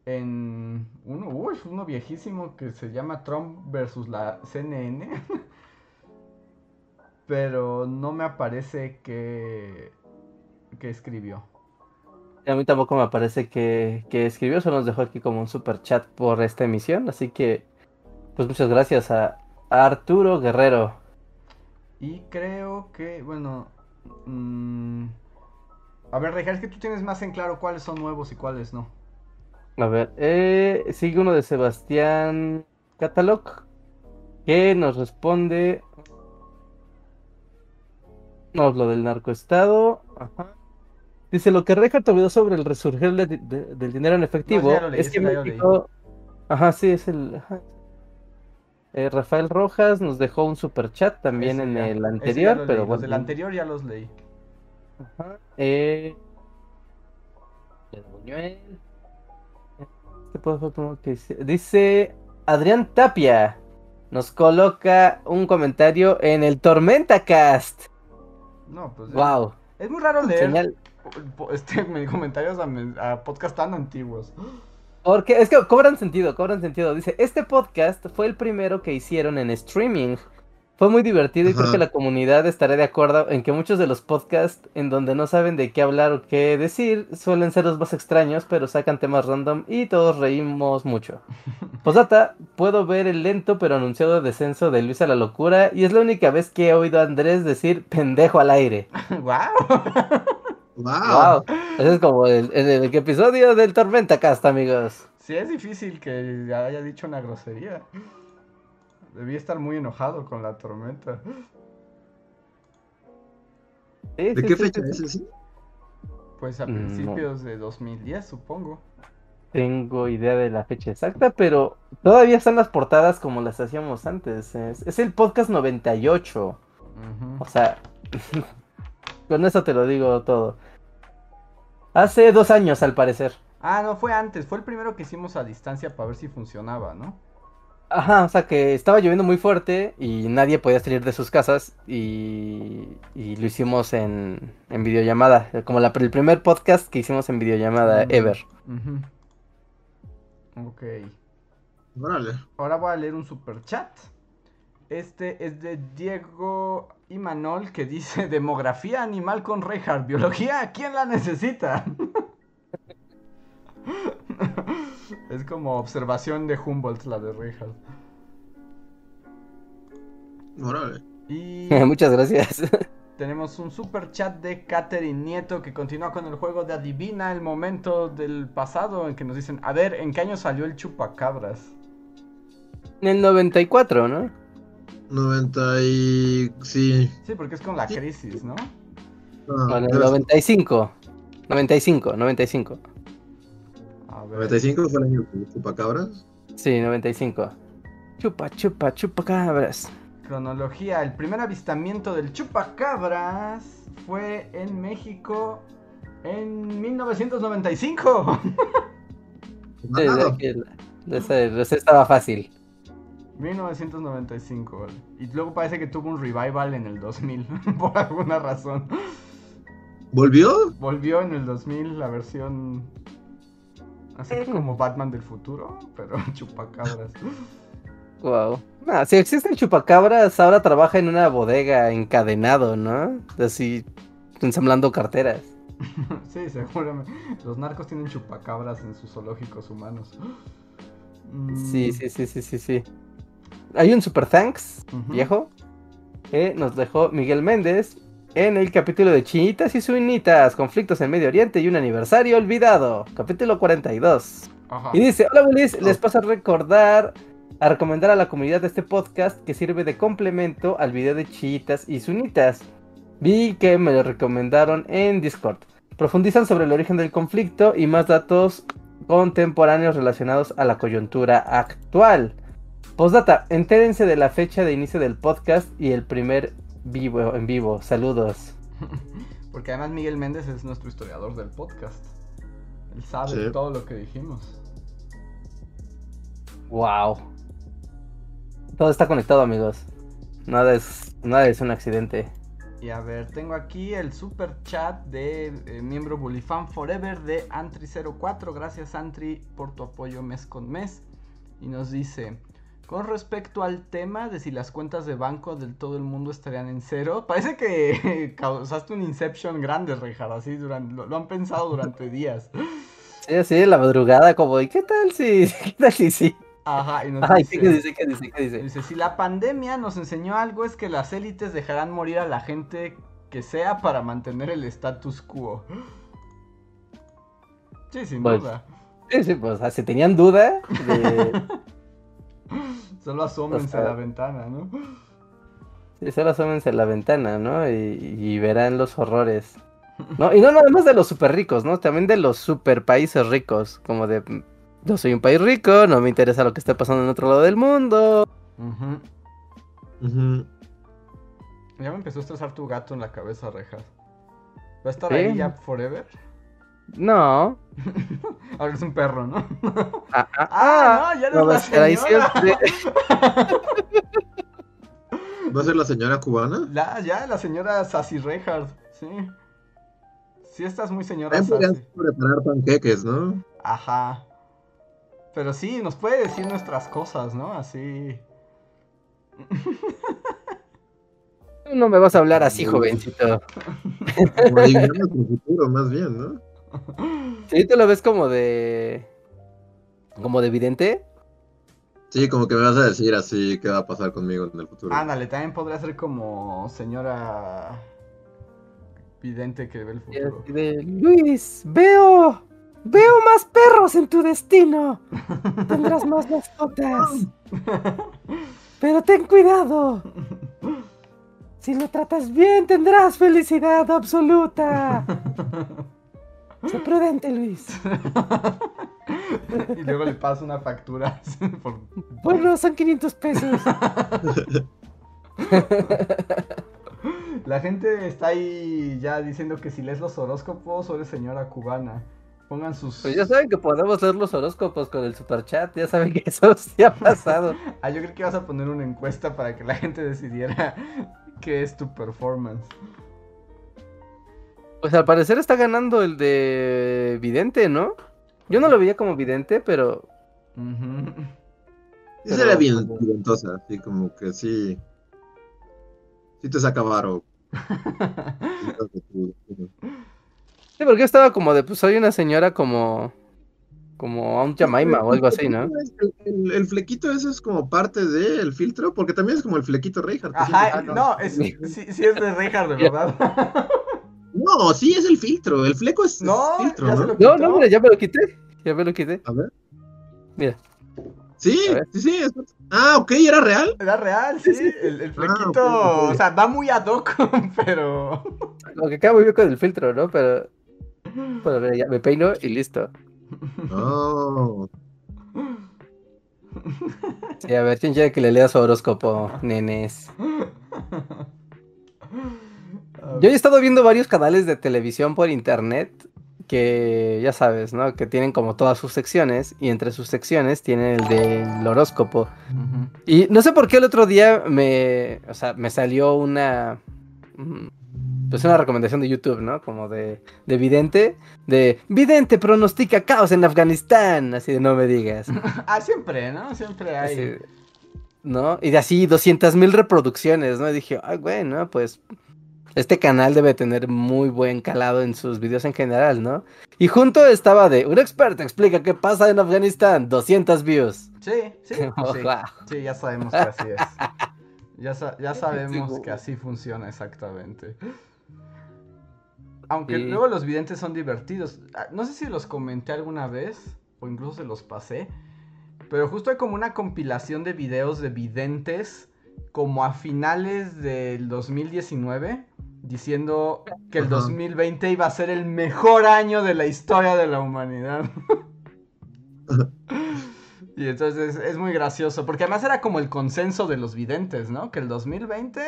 En uno, uy, uno viejísimo que se llama Trump versus la CNN. (laughs) Pero no me aparece que, que escribió. A mí tampoco me parece que, que escribió, solo nos dejó aquí como un super chat por esta emisión. Así que, pues muchas gracias a, a Arturo Guerrero. Y creo que, bueno... mm, a ver, Rejar, es que tú tienes más en claro cuáles son nuevos y cuáles no. A ver, eh, sigue uno de Sebastián Catalog que nos responde. No, lo del narcoestado. Ajá. Dice: Lo que Reinhardt olvidó sobre el resurgir de- de- del dinero en efectivo lo leí, es que México. Ajá, sí, es el. ajá. Eh, Rafael Rojas nos dejó un super chat también Ese en ya- el anterior, pero leí, bueno. Los del anterior ya los leí. Ajá. Eh... el Buñuel. ¿Qué puedo ver como que dice? Dice Adrián Tapia. Nos coloca un comentario en el Tormenta Cast. No, pues... es- Wow. Es muy raro leer este, (laughs) me- comentarios a, a podcast tan antiguos. Porque es que cobran sentido, cobran sentido. Dice, este podcast fue el primero que hicieron en streaming. Fue muy divertido y creo que la comunidad estará de acuerdo en que muchos de los podcasts en donde no saben de qué hablar o qué decir suelen ser los más extraños, pero sacan temas random y todos reímos mucho. (laughs) Posdata, puedo ver el lento pero anunciado descenso de Luis a la locura y es la única vez que he oído a Andrés decir pendejo al aire. (laughs) ¡Wow! (laughs) ¡Wow! Wow. Ese es como el, el- el episodio del Tormenta Cast, amigos. Sí, es difícil que haya dicho una grosería. Debí estar muy enojado con la tormenta. Sí, ¿De sí, qué sí, fecha sí, es ese? Pues a Mm, no. principios de 2010, supongo. Tengo idea de la fecha exacta, pero todavía están las portadas como las hacíamos antes. Es, es el podcast 98. Ujú. O sea, (laughs) con eso te lo digo todo. Hace dos años, al parecer. Ah, no, fue antes. Fue el primero que hicimos a distancia para ver si funcionaba, ¿no? Ajá, o sea que estaba lloviendo muy fuerte y nadie podía salir de sus casas y, y lo hicimos en, en videollamada. Como la, el primer podcast que hicimos en videollamada Mm, ever. ujú. Ok. Órale. Ahora voy a leer un super chat. Este es de Diego Imanol que dice demografía animal con Reinhardt. Biología, ¿quién la necesita? (laughs) es como observación de Humboldt la de Reinhardt. Órale. Y (laughs) Muchas gracias. tenemos un super chat de Catherine Nieto que continúa con el juego de adivina el momento del pasado en que nos dicen, a ver, ¿en qué año salió el chupacabras? En el 94, ¿no? 90 y... Sí. Sí, porque es con la crisis, ¿no? No, Con el debe- 95. 95, 95. A ver. 95 fue el año de Chupacabras. Sí, 95. Chupa, chupa, chupa cabras. Cronología, el primer avistamiento del chupacabras fue en México en 1995. Sí, de ese, ese estaba fácil. 1995. vale. Y luego parece que tuvo un revival en el 2000, (laughs) por alguna razón. ¿Volvió? Volvió en el 2000 la versión así como Batman del futuro, pero (laughs) chupacabras. Wow. No, si existen chupacabras, ahora trabaja en una bodega encadenado, ¿no? Así, ensamblando carteras. (laughs) sí, seguramente. Los narcos tienen chupacabras en sus zoológicos humanos. Mm, Sí, sí, sí, sí, sí, sí. Hay un super thanks viejo que nos dejó Miguel Méndez en el capítulo de Chinitas y Suinitas, conflictos en Medio Oriente y un aniversario olvidado, capítulo 42. Ajá. Y dice, hola Willis, les Oh. paso a recordar, a recomendar a la comunidad de este podcast que sirve de complemento al video de chiitas y sunitas. Vi que me lo recomendaron en Discord. Profundizan sobre el origen del conflicto y más datos contemporáneos relacionados a la coyuntura actual. Postdata, entérense de la fecha de inicio del podcast y el primer vivo en vivo. Saludos. (laughs) Porque además Miguel Méndez es nuestro historiador del podcast. Él sabe Sí. todo lo que dijimos. Wow. Todo está conectado, amigos. Nada es, nada es un accidente. Y a ver, tengo aquí el super chat de eh, miembro Bullyfan Forever de Antri04. Gracias Antri por tu apoyo mes con mes. Y nos dice, con respecto al tema de si las cuentas de banco del todo el mundo estarían en cero, (laughs) parece que (laughs) causaste un inception grande, Rejar, así durante, lo, lo han pensado durante (laughs) días. Sí, en la madrugada, como, ¿y qué tal si, qué tal si sí? Ajá, y nos Ay, dice... ¿qué dice? ¿Qué dice? ¿Qué dice? Dice, si la pandemia nos enseñó algo es que las élites dejarán morir a la gente que sea para mantener el status quo. Sí, sin Pues, duda. Sí, sí, pues, o sea, si tenían duda de... (gasps) Solo asómense a sea- la ventana, ¿no? Sí, solo asómense a la ventana, ¿no? Y, y verán los horrores. (laughs) ¿No? Y no nada más de los super ricos, ¿no? También de los super países ricos. Como de, yo soy un país rico, no me interesa lo que esté pasando en otro lado del mundo. Ujú. Ujú. Ya me empezó a estresar tu gato en la cabeza, Rejas. ¿Va a estar Sí. ahí ya forever? No. (laughs) Ahora es un perro, ¿no? Ah, ah, (laughs) Ah, no, ya no no va a es la ahí señora. siempre. ¿Va a ser la señora cubana? La, ya, la señora Sassy Reinhardt, sí. Sí estás muy señora Sassy. preparar panqueques, ¿no? Ajá. Pero sí, nos puede decir nuestras cosas, ¿no? Así. Tú no me vas a hablar así, jovencito. Como adivinando tu futuro, más bien, ¿no? (laughs) Sí, tú lo ves como de. como de vidente. Sí, como que me vas a decir así qué va a pasar conmigo en el futuro. Ándale, también podría ser como señora vidente que ve el futuro. de, Luis, veo. Veo más perros en tu destino. Tendrás más mascotas. (laughs) Pero ten cuidado. Si lo tratas bien, tendrás felicidad absoluta. (laughs) Sé prudente, Luis. (laughs) y luego le pasa una factura. (laughs) por- Bueno, son 500 pesos. (laughs) La gente está ahí ya diciendo que si lees los horóscopos o eres señora cubana. Pongan sus. Pues ya saben que podemos leer los horóscopos con el superchat. Ya saben que eso sí ha pasado. Ah, yo creo que ibas a poner una encuesta para que la gente decidiera qué es tu performance. Pues al parecer está ganando el de Vidente, ¿no? Yo no lo veía como Vidente, pero. Ujú. Sí Pero- sería bien ventosa, así como que sí. Sí te saca varo. Sí, porque yo estaba como de, pues soy una señora como. Como a un Jamaima o algo así, ¿no? El, el- el flequito ese es como parte del filtro, porque también es como el flequito Reinhardt. Ajá, siempre- no, es, sí, sí es de Reinhardt, de verdad. (laughs) No, sí es el filtro. El fleco es, No, filtro, ya se ¿no? lo No, no, mira, ya me lo quité. Ya me lo quité. A ver. Mira. Sí, sí, sí. es- Ah, ok, era real. Era real, sí. El, el flequito, o sea, va muy ad hoc, (laughs) pero. Lo que queda muy bien con el filtro, ¿no? Pero. Pero mira, ya me peino y listo. No. Sí, a ver, ¿quién quiere que le lea su horóscopo, nenes? (laughs) Yo he estado viendo varios canales de televisión por internet que ya sabes, ¿no? Que tienen como todas sus secciones y entre sus secciones tienen el del horóscopo. Y no sé por qué el otro día me, o sea, me salió una, pues una recomendación de YouTube, ¿no? Como de, de vidente, de vidente pronostica caos en Afganistán, así de no me digas. (laughs) Ah, siempre, ¿no? Siempre hay. Así, ¿no? Y de así 200 mil reproducciones, ¿no? Y dije, ay, güey, ¿no? Pues este canal debe tener muy buen calado en sus videos en general, ¿no? Y junto estaba de, un experto explica qué pasa en Afganistán, 200 views. Sí, sí, Oh, (laughs) sí. wow. Sí, ya sabemos que así es. Ya, sa- ya sabemos Sí, que así funciona exactamente. Aunque Sí. luego los videntes son divertidos. Ah, No sé si los comenté alguna vez o incluso se los pasé. Pero justo hay como una compilación de videos de videntes como a finales del 2019 diciendo que el Ajá. 2020 iba a ser el mejor año de la historia de la humanidad. (laughs) Y entonces es muy gracioso, porque además era como el consenso de los videntes, ¿no? Que el 2020...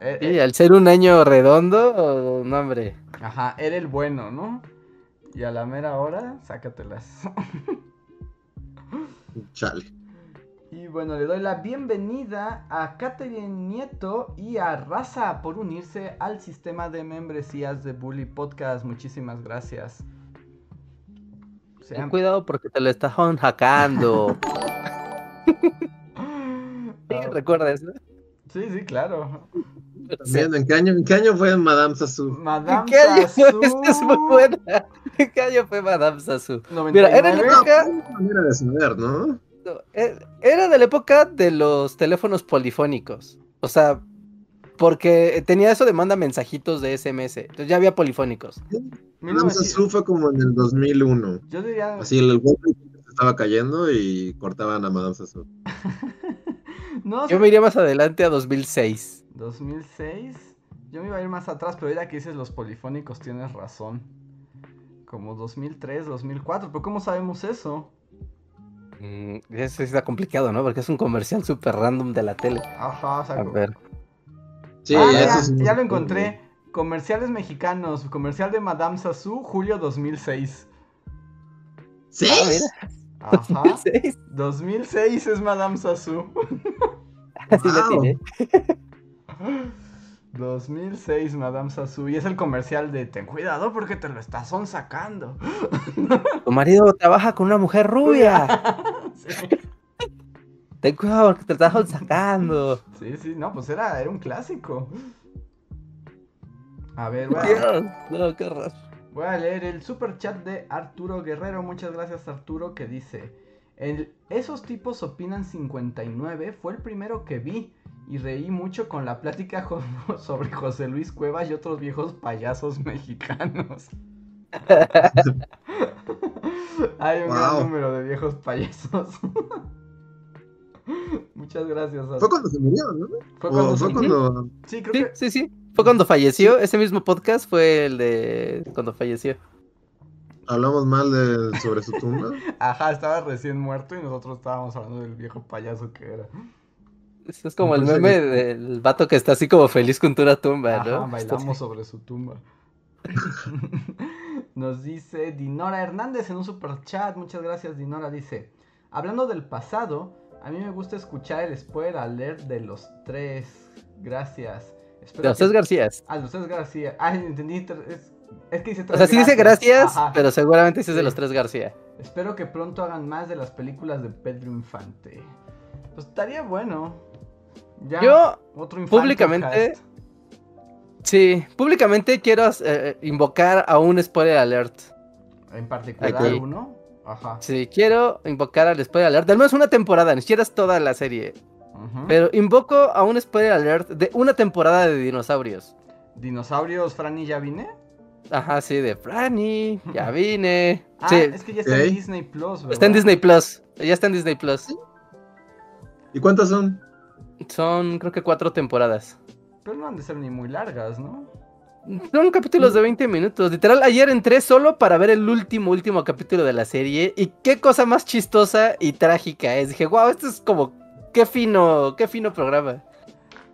eh, Sí, eh, al ser un año redondo, no, hombre. ajá, era el bueno, ¿no? Y a la mera hora, sácatelas. Chale. Y bueno, le doy la bienvenida a Catherine Nieto y a Raza por unirse al sistema de membresías de Bully Podcast. Muchísimas gracias. Sean- cuidado porque te lo están hackando. Ah, (laughs) ¿Recuerda eso? sí, sí, claro. También, ¿en qué año, en qué año fue Madame Sassou? Madame ¿Qué año fue? Sassou, es muy buena. ¿Qué año fue Madame Sassou? 99. Mira, era la época- No, una manera de saber, ¿no? No, e- Era de la época de los teléfonos polifónicos. O sea, porque tenía eso de manda mensajitos de SMS. Entonces ya había polifónicos. Sassou fue como en el 2001. Yo diría. Así el golpe estaba cayendo y cortaban a Madame Sassou. (laughs) no, Yo me iría más adelante a 2006. 2006. Yo me iba a ir más atrás, pero ya que dices los polifónicos tienes razón. Como 2003, 2004. ¿Pero cómo sabemos eso? Mm, Eso está complicado, ¿no? Porque es un comercial súper random de la tele. Ajá, o sea, A ver. Sí, Ah, eso ya, sí. ya lo encontré. Comerciales mexicanos. Comercial de Madame Sassou, julio 2006. ¿Sí? Ah, mira. Ajá. 2006. 2006 es Madame Sassou. (laughs) Así Wow. atiné. 2006 Madame Sassou. Y es el comercial de ten cuidado porque te lo estás sacando. (laughs) Tu marido trabaja con una mujer rubia. (laughs) Sí. Ten cuidado porque te estás sacando. Sí, sí, no, pues era, era un clásico. A ver, voy a, no, qué voy a leer el super chat de Arturo Guerrero. Muchas gracias, Arturo, que dice: "El- Esos tipos opinan 59 fue el primero que vi y reí mucho con la plática (laughs) sobre José Luis Cuevas y otros viejos payasos mexicanos. (laughs) Hay un gran número de viejos payasos. (laughs) Muchas gracias. Fue cuando se murió, ¿no? Fue cuando fue se- cuando... Sí, creo Sí, que sí, sí. Fue cuando falleció. Ese mismo podcast fue el de cuando falleció. Hablamos mal de... sobre su tumba. Ajá, estaba recién muerto y nosotros estábamos hablando del viejo payaso que era. Eso es como el parece meme del vato que está así como feliz con una tumba, Ajá, ¿no? Bailamos (laughs) sobre su tumba. (laughs) Nos dice Dinora Hernández en un super chat. Muchas gracias, Dinora. Dice: Hablando del pasado, a mí me gusta escuchar el spoiler alert de los tres. Gracias. Espero De los que- tres Garcías. Ah, de los tres García. Ah, entendí. Es, es que dice O tres sea, sí dice gracias, Ajá. pero seguramente sí es de los tres García. Espero que pronto hagan más de las películas de Pedro Infante. Pues estaría bueno. Ya, Yo, otro públicamente, cast. sí, públicamente quiero eh, invocar a un spoiler alert. En particular Aquí. uno. Ajá. Sí, quiero invocar al spoiler alert. Al menos una temporada, ni siquiera es toda la serie. Pero invoco a un spoiler alert de una temporada de dinosaurios. Dinosaurios, Franny, ¿ya vine? Ajá, sí, de Franny, ya (laughs) vine. Ah, sí, es que ya está en. Disney Plus, ¿verdad? está en Disney Plus. Ya está en Disney Plus. ¿Y cuántas son? Son, creo que cuatro temporadas. Pero no han de ser ni muy largas, ¿no? Son capítulos de 20 minutos. Literal, ayer entré solo para ver el último, último capítulo de la serie. Y qué cosa más chistosa y trágica es. Dije, wow, esto es como. Qué fino, qué fino programa.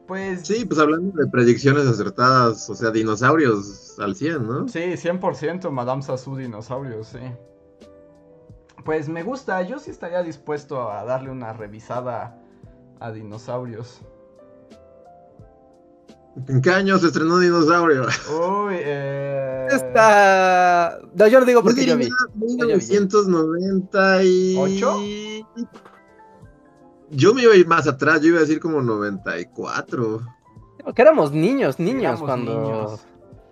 Pues Sí, pues hablando de predicciones acertadas, o sea, dinosaurios al 100, ¿no? Sí, 100% Madame Sassou dinosaurios, sí. Pues me gusta, yo sí estaría dispuesto a darle una revisada a dinosaurios. ¿En qué año se estrenó Dinosaurio? Uy, eh... Está. No, yo lo digo Yo porque yo vi. 1990 y... ¿Ocho? Yo me iba a ir más atrás, yo iba a decir como 94. Porque éramos niños, niños Éramos cuando. niños.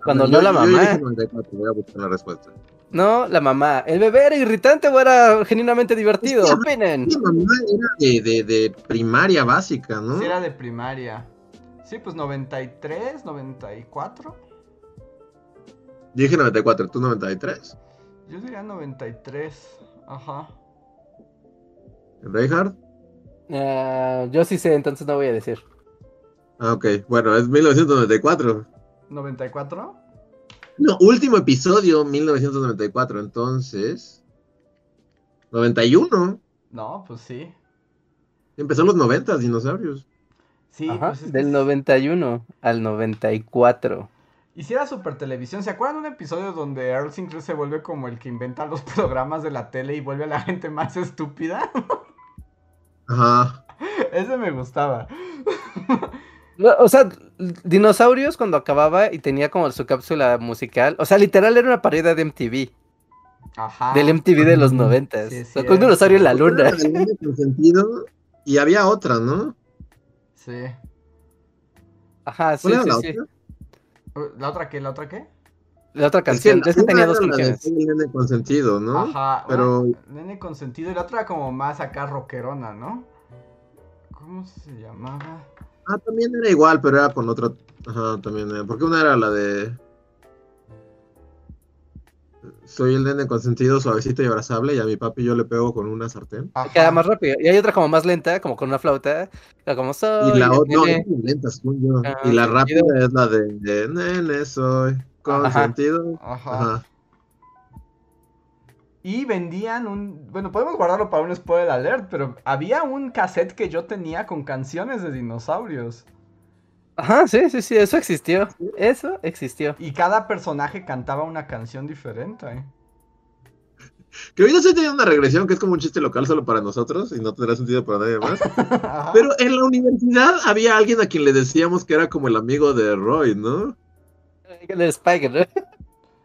Cuando Yo- no la yo dije mamá. 94, voy a buscar la respuesta. No, la mamá. ¿El bebé era irritante o era genuinamente divertido? Que- Opinen. Mi mamá era de, de, de primaria básica, ¿no? Sí, era de primaria. Sí, pues 93, 94. Yo dije 94, ¿tú 93? Yo diría 93. Ajá. ¿Reinhardt? Ah, yo sí sé, entonces no voy a decir. Ah, ok. Bueno, es 1994. ¿94? No, último episodio, 1994. Entonces... 91. No, pues sí. Empezó en los 90, dinosaurios. Sí, Ajá, pues es del sí. 91 al 94. Hiciera super televisión. ¿Se acuerdan de un episodio donde Earl Sinclair se vuelve como el que inventa los (laughs) programas de la tele y vuelve a la gente más estúpida? Ajá. (laughs) Ese me gustaba. (laughs) No, O sea, dinosaurios cuando acababa y tenía como su cápsula musical. O sea, literal era una parodia de MTV. Ajá. Del MTV de los Ah, noventas. sí, es sea, con un dinosaurio en la luna. Y había otra, ¿no? Sí. Ajá, sí, ¿Cuál era sí, la sí. otra? ¿La otra qué? ¿La otra qué? La otra Es que canción. la Esa tenía dos era la de canciones. Nene consentido, ¿no? Ajá. Pero una- nene consentido y la otra como más acá rockerona, ¿no? ¿Cómo se llamaba? Ah, también era igual, pero era con otra. Ajá, también era. Porque una era la de. Soy el nene consentido, suavecito y abrazable, y a mi papi yo le pego con una sartén. Ajá. Queda más rápido. Y hay otra como más lenta, como con una flauta. Como soy Y la otra, no, es muy lenta, según yo. Ah, y la sentido. rápida es la de, de nene soy consentido. Ajá. Ajá. Y vendían un. Bueno, podemos guardarlo para un spoiler alert, pero había un cassette que yo tenía con canciones de dinosaurios. Ajá, sí, sí, sí, eso existió. Eso existió. Y cada personaje cantaba una canción diferente. (laughs) Que ahorita estoy teniendo una regresión que es como un chiste local solo para nosotros y no tendrá sentido para nadie más. (laughs) Pero en la universidad había alguien a quien le decíamos que era como el amigo de Roy, ¿no? El Spike, ¿no?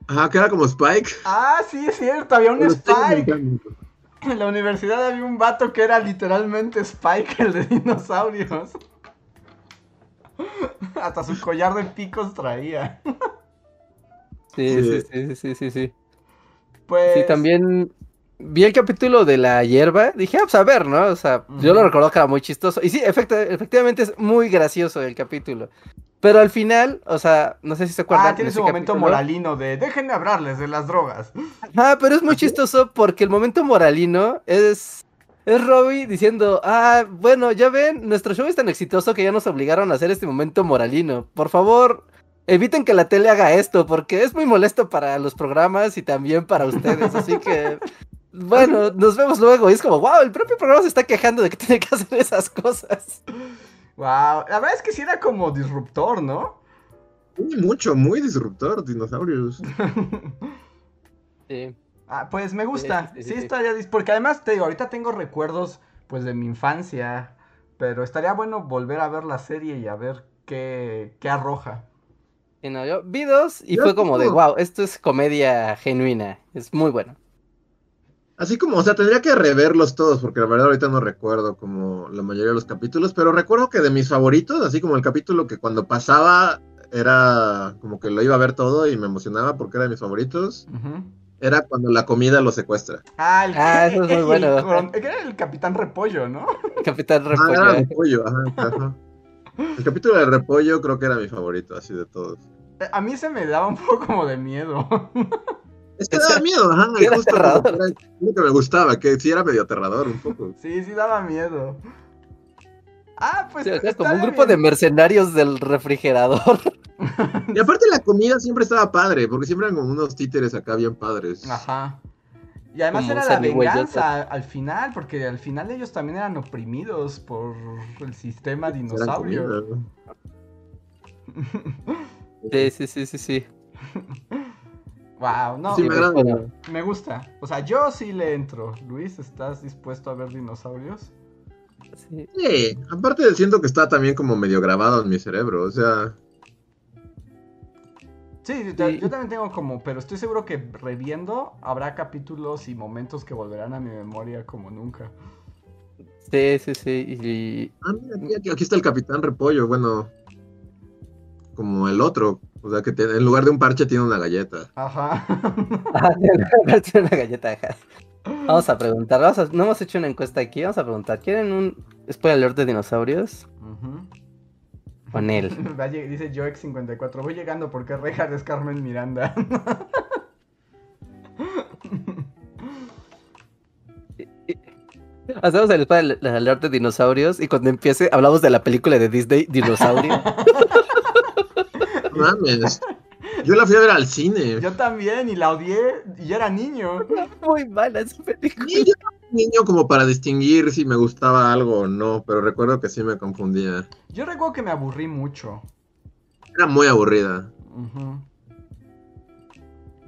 Ajá, que era como Spike. Ah, sí, es cierto, había un Spike. En la universidad había un vato que era literalmente Spike, el de dinosaurios. (laughs) Hasta su collar de picos traía. Sí, Sí. sí, sí, sí, sí, sí. Pues. Sí, también vi el capítulo de la hierba. Dije, ah, pues a ver, ¿no? O sea, yo lo recuerdo que era muy chistoso. Y sí, efecti- efectivamente es muy gracioso el capítulo. Pero al final, o sea, no sé si se acuerdan. Ah, tiene en su ese momento capítulo- moralino de déjenme hablarles de las drogas. (laughs) Ah, pero es muy chistoso porque el momento moralino es. Es Robbie diciendo, ah, bueno, ya ven, nuestro show es tan exitoso que ya nos obligaron a hacer este momento moralino. Por favor, eviten que la tele haga esto, porque es muy molesto para los programas y también para ustedes. Así que, bueno, nos vemos luego. Y es como, wow, el propio programa se está quejando de que (laughs) tiene que hacer esas cosas. Wow, la verdad es que sí era como disruptor, ¿no? Muy mucho, muy disruptor, dinosaurios. (laughs) Sí. Ah, pues me gusta. Sí, Sí, sí, sí, sí. estaría dis- porque además te digo, ahorita tengo recuerdos pues de mi infancia, pero estaría bueno volver a ver la serie y a ver qué, qué arroja. Y no, yo vi dos y Yo fue como de, wow, esto es comedia genuina. Es muy bueno. Así como, o sea, tendría que reverlos todos, porque la verdad ahorita no recuerdo como la mayoría de los capítulos, pero recuerdo que de mis favoritos, así como el capítulo que cuando pasaba era como que lo iba a ver todo y me emocionaba porque era de mis favoritos, era cuando la comida lo secuestra. Ah, el, Ah, eso es muy (laughs) el bueno. que era el Capitán Repollo, ¿no? (laughs) Capitán Ah, Repollo. era repollo, ajá, ajá. El capítulo del repollo creo que era mi favorito, así de todos. A mí se me daba un poco como de miedo. (laughs) Es que daba miedo, ajá, y Era justo aterrador. lo que me gustaba, que sí era medio aterrador un poco. Sí, sí daba miedo. Ah, pues Sí, o sea, está como un grupo de mercenarios del refrigerador. (laughs) Y aparte la comida siempre estaba padre, porque siempre eran como unos títeres acá bien padres. Ajá. Y además Como era la venganza al final, porque al final ellos también eran oprimidos por el sistema dinosaurio. Sí, sí, sí, sí, sí. (laughs) Wow, no, Sí, me, agrada. Gusta. O sea, yo sí le entro. Luis, ¿estás dispuesto a ver dinosaurios? sí. Sí, aparte siento que está también como medio grabado en mi cerebro, o sea, Sí, yo- Sí. yo también tengo como, pero estoy seguro que reviendo habrá capítulos y momentos que volverán a mi memoria como nunca. Sí, sí, sí. Y... ah, mira, aquí está el Capitán Repollo, bueno, como el otro, o sea que tiene- en lugar de un parche tiene una galleta. Ajá. (laughs) Ah, tiene una galleta ajá. Vamos a preguntar, vamos a- no hemos hecho una encuesta aquí, vamos a preguntar, ¿quieren un spoiler alert de dinosaurios? Ujú. Con él. (laughs) Dice Joex54, voy llegando porque Rejar es Carmen Miranda. (laughs) Hacemos el spoiler alert de dinosaurios y cuando empiece hablamos de la película de Disney, Dinosaurio. Mames, yo la fui a ver al cine. Yo también, y la odié, y yo era niño. Muy mala esa película. Sí, yo era un niño como para distinguir si me gustaba algo o no, pero recuerdo que sí me confundía. Yo recuerdo que me aburrí mucho. Era muy aburrida. Ujú.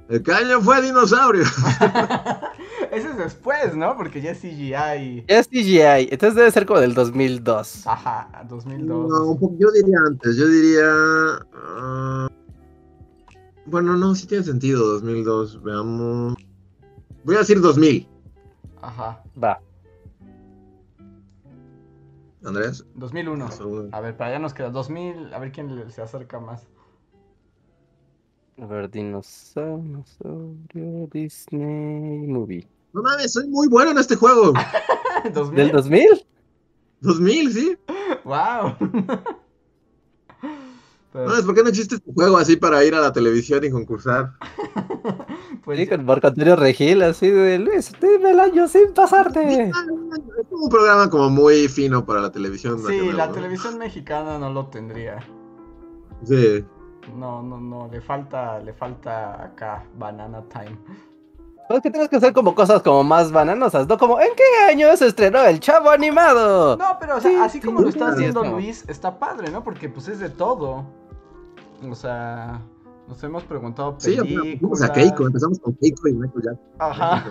El caño fue dinosaurio. (laughs) Ese es después, ¿no? Porque ya es CGI. Es CGI, entonces debe ser como del 2002. Ajá, 2002. No, yo diría antes, yo diría... ah, bueno, no, sí tiene sentido, 2002, veamos... Voy a decir 2000, Ajá, Va. Andrés. 2001. Segundo. A ver, para allá nos queda 2000. A ver quién le- se acerca más. A ver, dinosaurio, Disney Movie. No mames, soy muy bueno en este juego. (laughs) 2000. ¿Del 2000? 2000, ¿sí? Wow. (laughs) Pero, No, es porque no existe este juego así para ir a la televisión y concursar. (laughs) pues, Sí, con Marco Antonio Regil, así de Luis, dime el año sin pasarte. Es un programa como muy fino para la televisión. sí, nacional, la ¿no? televisión mexicana no lo tendría. Sí. No, no, no, le falta, le falta acá Banana Time. Pues que tienes que hacer como cosas como más bananosas, ¿no? Como, ¿en qué año se estrenó el chavo animado? No, pero o sea, Sí, así sí, como lo sí, está sí, haciendo. Luis, está padre, ¿no? Porque pues es de todo. O sea, nos hemos preguntado Sí, películas. fuimos a Keiko, empezamos con Keiko y Michael Jackson. Ajá.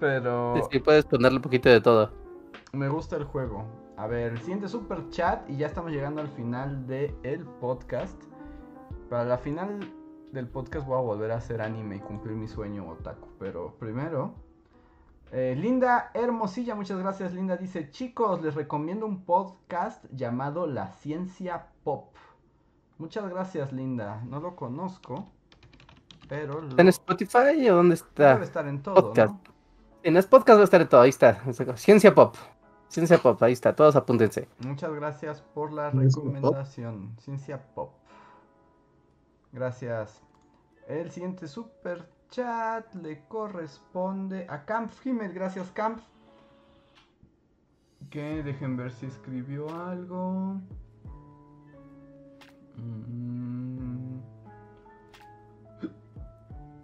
Pero Sí, sí, puedes ponerle un poquito de todo. me gusta el juego. A ver, el siguiente super chat y ya estamos llegando al final del el podcast. Para la final del podcast voy a volver a hacer anime y cumplir mi sueño otaku. Pero primero, eh, Linda Hermosilla, muchas gracias Linda. Dice, chicos, les recomiendo un podcast llamado La Ciencia Pop. Muchas gracias Linda, no lo conozco, pero... Lo... ¿Está en Spotify o dónde está? Debe estar en todo, Podcast. ¿no? En el podcast va a estar en todo, ahí está. Ciencia Pop. Ciencia Pop, ahí está, todos apúntense. Muchas gracias por la recomendación. Ciencia Pop. Gracias. El siguiente super chat le corresponde a Camp Himmel. Gracias, Camp. Que dejen ver si escribió algo. Mm.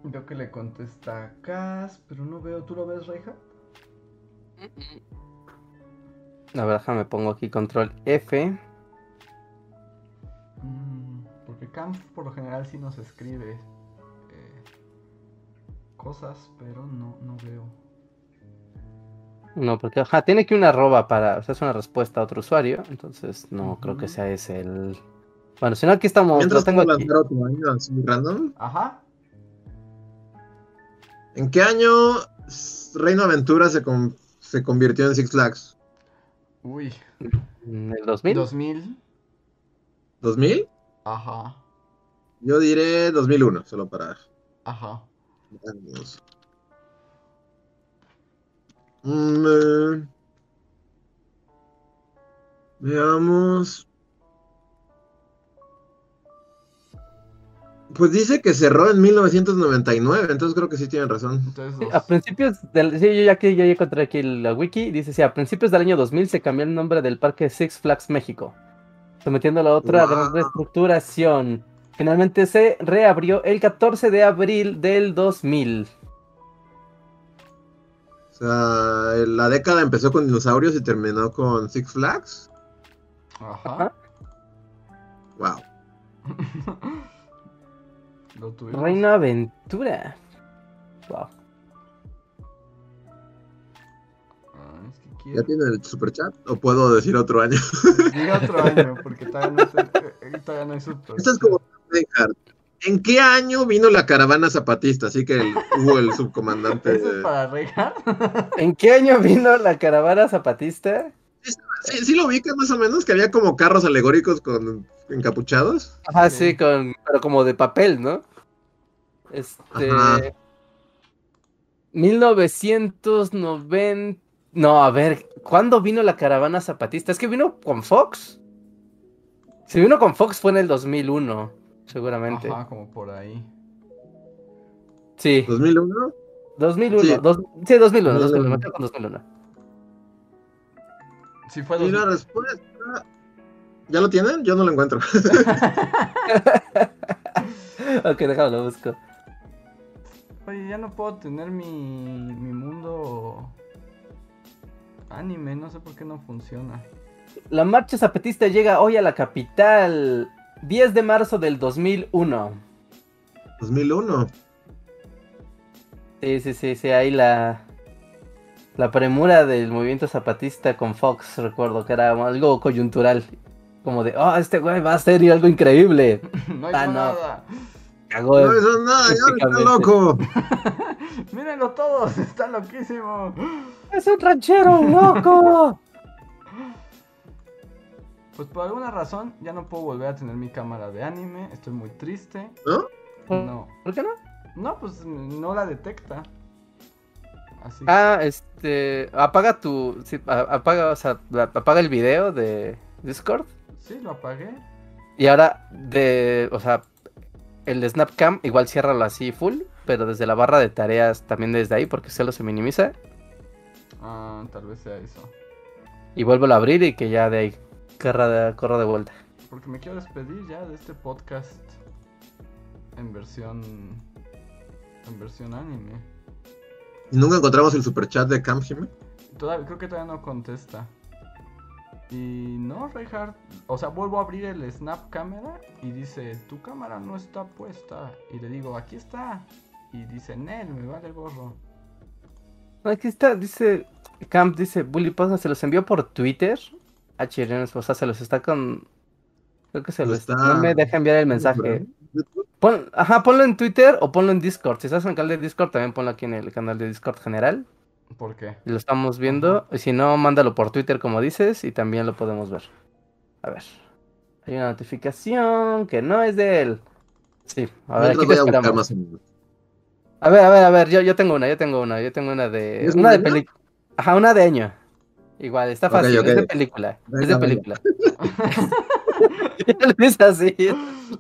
Veo que le contesta a Cas, pero no veo. ¿Tú lo ves, Reija? A ver, déjame pongo aquí control F. Mm, Porque Camp por lo general sí nos escribe eh, cosas, pero no, no veo. No, porque ajá, tiene que una arroba para. O sea, es una respuesta a otro usuario. Entonces, no creo que sea ese el. Bueno, si no, aquí estamos. Mientras tengo aquí. random. Ajá. ¿En qué año Reino Aventura se, con- se convirtió en Six Flags? Uy. ¿En el 2000? 2000. ¿2000? Ajá. Yo diré 2001, solo para Ajá. años. Mm, eh, veamos. Pues dice que cerró en 1999, entonces creo que sí tienen razón. Entonces, Sí, dos- A principios del. Sí, yo ya ya encontré aquí la wiki. Dice: Sí, a principios del año 2000 se cambió el nombre del parque Six Flags México, sometiéndolo a otra Wow. reestructuración. Finalmente se reabrió el 14 de abril del 2000. O sea, la década empezó con dinosaurios y terminó con Six Flags. Ajá. Wow. (laughs) Lo tuvimos. Reina Aventura. Wow. Ah, es que ¿Ya tiene el super chat? ¿O puedo decir otro año? Diga otro año, porque todavía no, sé, eh, eh, todavía no hay super. Esto es como Reinhardt. ¿En qué año vino la caravana zapatista? Así que el- hubo el subcomandante. ¿Eso es de- para Reija? (laughs) ¿En qué año vino la caravana zapatista? Sí, sí lo ubicas más o menos, que había como carros alegóricos con encapuchados. Ajá, Sí. sí, con, pero como de papel, ¿no? Este. Ajá. 1990. No, a ver, ¿cuándo vino la caravana zapatista? Es que vino con Fox. Si vino con Fox fue en el 2001, seguramente. Ajá, como por ahí. Sí, 2001. 2001. Sí. dos- sí, 2001, 2001, 2001. me quedo con 2001. Sí, fue Y la 2000. respuesta. ¿Ya lo tienen? Yo no lo encuentro. (laughs) (laughs) ok, déjame lo busco. Oye, ya no puedo tener mi, mi mundo anime, no sé por qué no funciona. La marcha zapatista llega hoy a la capital. 10 de marzo del 2001. 2001. Sí, sí, sí, sí, ahí la, la premura del movimiento zapatista con Fox, recuerdo que era algo coyuntural. Como de, oh, este güey va a hacer algo increíble. (laughs) no hay Ah, no. Cagó. No, eso es nada, ya está loco. (laughs) Mírenlo todos, está loquísimo. ¡Es un ranchero, loco! Pues por alguna razón ya no puedo volver a tener mi cámara de anime, estoy muy triste. ¿No? No, ¿Por qué no? no, pues no la detecta. Así Ah, este, apaga tu, sí, apaga, o sea, apaga el video de Discord. sí, lo apagué. Y ahora, de, o sea, el de Snapcam igual ciérralo así full, pero desde la barra de tareas también desde ahí, porque solo se minimiza. Ah, tal vez sea eso. Y vuelvo a abrir y que ya de ahí corra de, corra de vuelta. Porque me quiero despedir ya de este podcast en versión en versión anime. ¿Y nunca encontramos el super chat de Cam Jimmy? Todavía, creo que todavía no contesta. Y no, Reinhardt. O sea, vuelvo a abrir el Snap Camera y dice, tu cámara no está puesta. Y le digo, aquí está. Y dice, Nel, me vale gorro. Aquí está, dice, Camp dice, Bully Podcast se los envió por Twitter. HRN, o sea, se los está con... Creo que se Lo los está- No me deja enviar el mensaje. Pon, ajá, ponlo en Twitter o ponlo en Discord. Si estás en el canal de Discord, también ponlo aquí en el canal de Discord general. ¿Por qué? Lo estamos viendo. Y si no, mándalo por Twitter, como dices, y también lo podemos ver. A ver. Hay una notificación que no es de él. Sí, a ver, aquí a más A ver, a ver, a ver, yo, yo tengo una, yo tengo una, yo tengo una de. ¿Es Una de película. Ajá, una de año. Igual, está fácil, es de película. es de película. (laughs) (laughs) Ya así.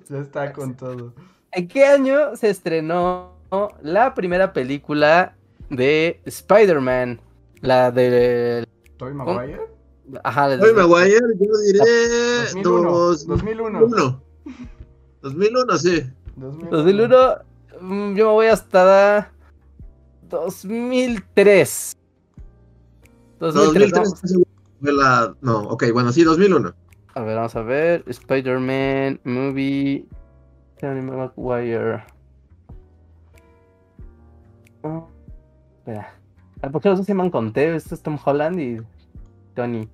Ya está con todo. ¿En qué año se estrenó la primera película de Spider-Man? La de. ¿Toby Maguire? Ajá, la de- Oye, Maguire, yo diré 2001. dos- 2001. 2001. 2001, sí. 2001. mm, Yo me voy hasta 2003. 2003. 2003 vamos- estoy seguro que fue la... No, ok, bueno, sí, 2001. A ver, vamos a ver. Spider-Man Movie. Tony Maguire. Oh, espera. ¿Por qué los dos se llaman con T? Esto es Tom Holland y Tony.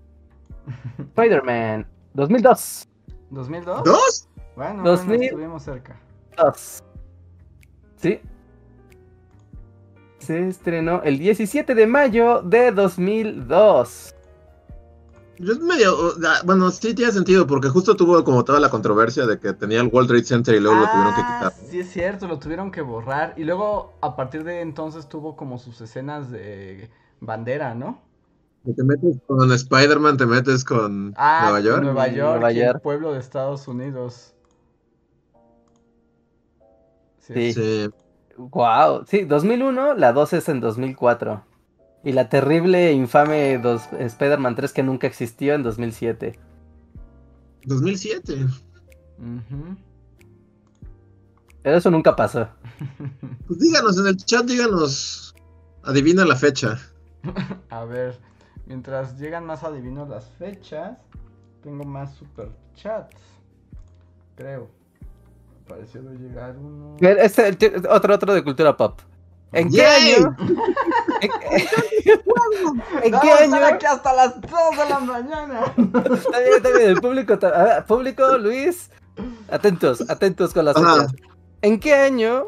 (laughs) Spider-Man 2002. ¿2002? ¿Dos? Bueno, 2000. bueno, estuvimos cerca. Dos. ¿Sí? Se estrenó el 17 de mayo de 2002. Yo es medio... Bueno, sí tiene sentido, porque justo tuvo como toda la controversia de que tenía el World Trade Center y luego lo tuvieron que Ah, quitar. Sí, es cierto, lo tuvieron que borrar. Y luego, a partir de entonces, tuvo como sus escenas de bandera, ¿no? Si te metes con Spider-Man, te metes con Ah, Nueva York. Nueva York, Nueva y el pueblo de Estados Unidos. Sí. Sí. Wow, sí, 2001, la 2 es en 2004. Y la terrible e infame dos, Spider-Man 3 que nunca existió en 2007. 2007. Ujú. Pero eso nunca pasó. (laughs) Pues díganos en el chat, díganos. Adivina la fecha. (laughs) A ver, mientras llegan más adivinos las fechas, tengo más super chats. Creo. Me pareció de llegar uno. Este, el t- otro, otro de cultura pop. ¿En qué ¡Yay! año? (laughs) ¿En, qué año? aquí hasta las 2 de la mañana. Está bien, está bien, el público, ver, público, Luis, atentos, atentos con las fechas. ¿En qué año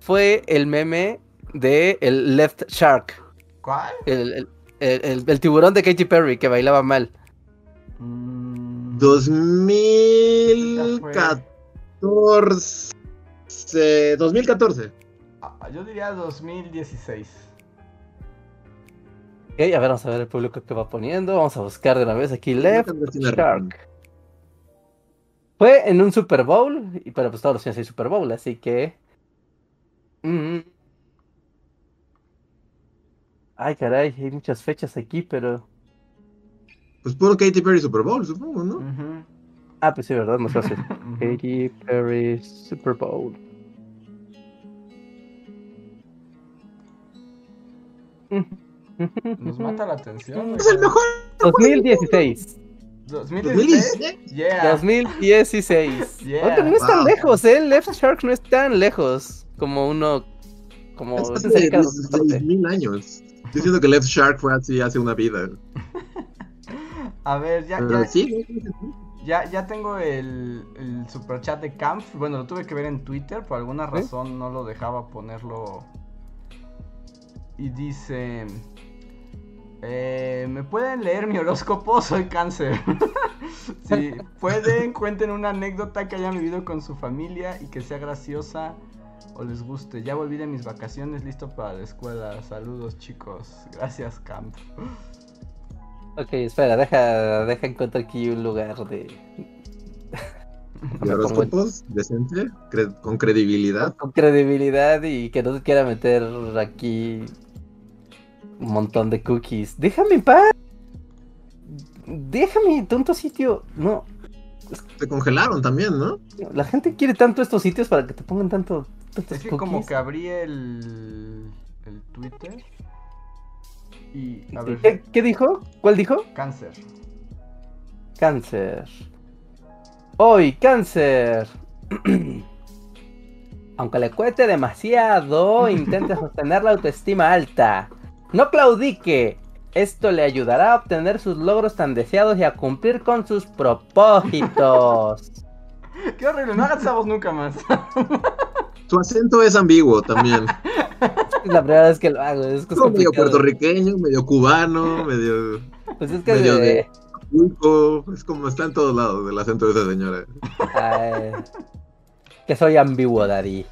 fue el meme de el Left Shark? ¿Cuál? El, el- el- el- tiburón de Katy Perry que bailaba mal. Mm, 2014. 2014. Ah, yo diría 2016. Ok, a ver, vamos a ver el público que va poniendo. Vamos a buscar de una vez aquí Left. Shark. Fue en un Super Bowl, y pero pues todos los años hay Super Bowl, así que. Mm. Ay, caray, hay muchas fechas aquí, pero. Pues puro Katy Perry Super Bowl, supongo, ¿no? Ah, pues sí, ¿verdad? Más fácil. (laughs) Katy Perry Super Bowl. (laughs) Nos mata la atención. Es el mejor 2016. 2016. 2016. Yeah. 2016. Yeah. Oye, no es tan Wow. lejos, ¿eh? Left Shark no es tan lejos como uno. Como. Es cerca de 16,000 años. Yo siento que Left Shark fue así hace una vida. (laughs) A ver, ya, Pero ya, sí, ya, ya tengo el, el superchat de Camp. Bueno, lo tuve que ver en Twitter. Por alguna razón no lo dejaba ponerlo. Y dice... eh, ¿Me pueden leer mi horóscopo? (laughs) Soy cáncer. (laughs) si pueden, cuenten una anécdota que hayan vivido con su familia y que sea graciosa o les guste. Ya volví de mis vacaciones, listo para la escuela. Saludos chicos. Gracias, Camp. Ok, espera, deja, deja encontrar aquí un lugar de. ¿Y Me pongo horóscopos? Decente, cre- con credibilidad. con credibilidad y que no se quiera meter aquí un montón de cookies. Déjame en paz. Déjame, tonto sitio. No, Se congelaron también, ¿no? la gente quiere tanto estos sitios para que te pongan tanto. tantos Es que cookies. como que abrí el, el Twitter y a ver, ¿Qué, qué dijo? ¿Cuál dijo? cáncer. Cáncer. Hoy, cáncer. (clears throat) Aunque le cueste demasiado, (laughs) intente sostener la autoestima alta. No claudique. Esto le ayudará a obtener sus logros tan deseados y a cumplir con sus propósitos. (laughs) Qué horrible, no hagas esa voz nunca más. (laughs) Su acento es ambiguo también. Es la primera vez que lo hago. Es que es Como medio puertorriqueño, medio cubano, medio Pues es que medio de- de- Es como está en todos lados el acento de esa señora. Ay, que soy ambiguo, Daddy.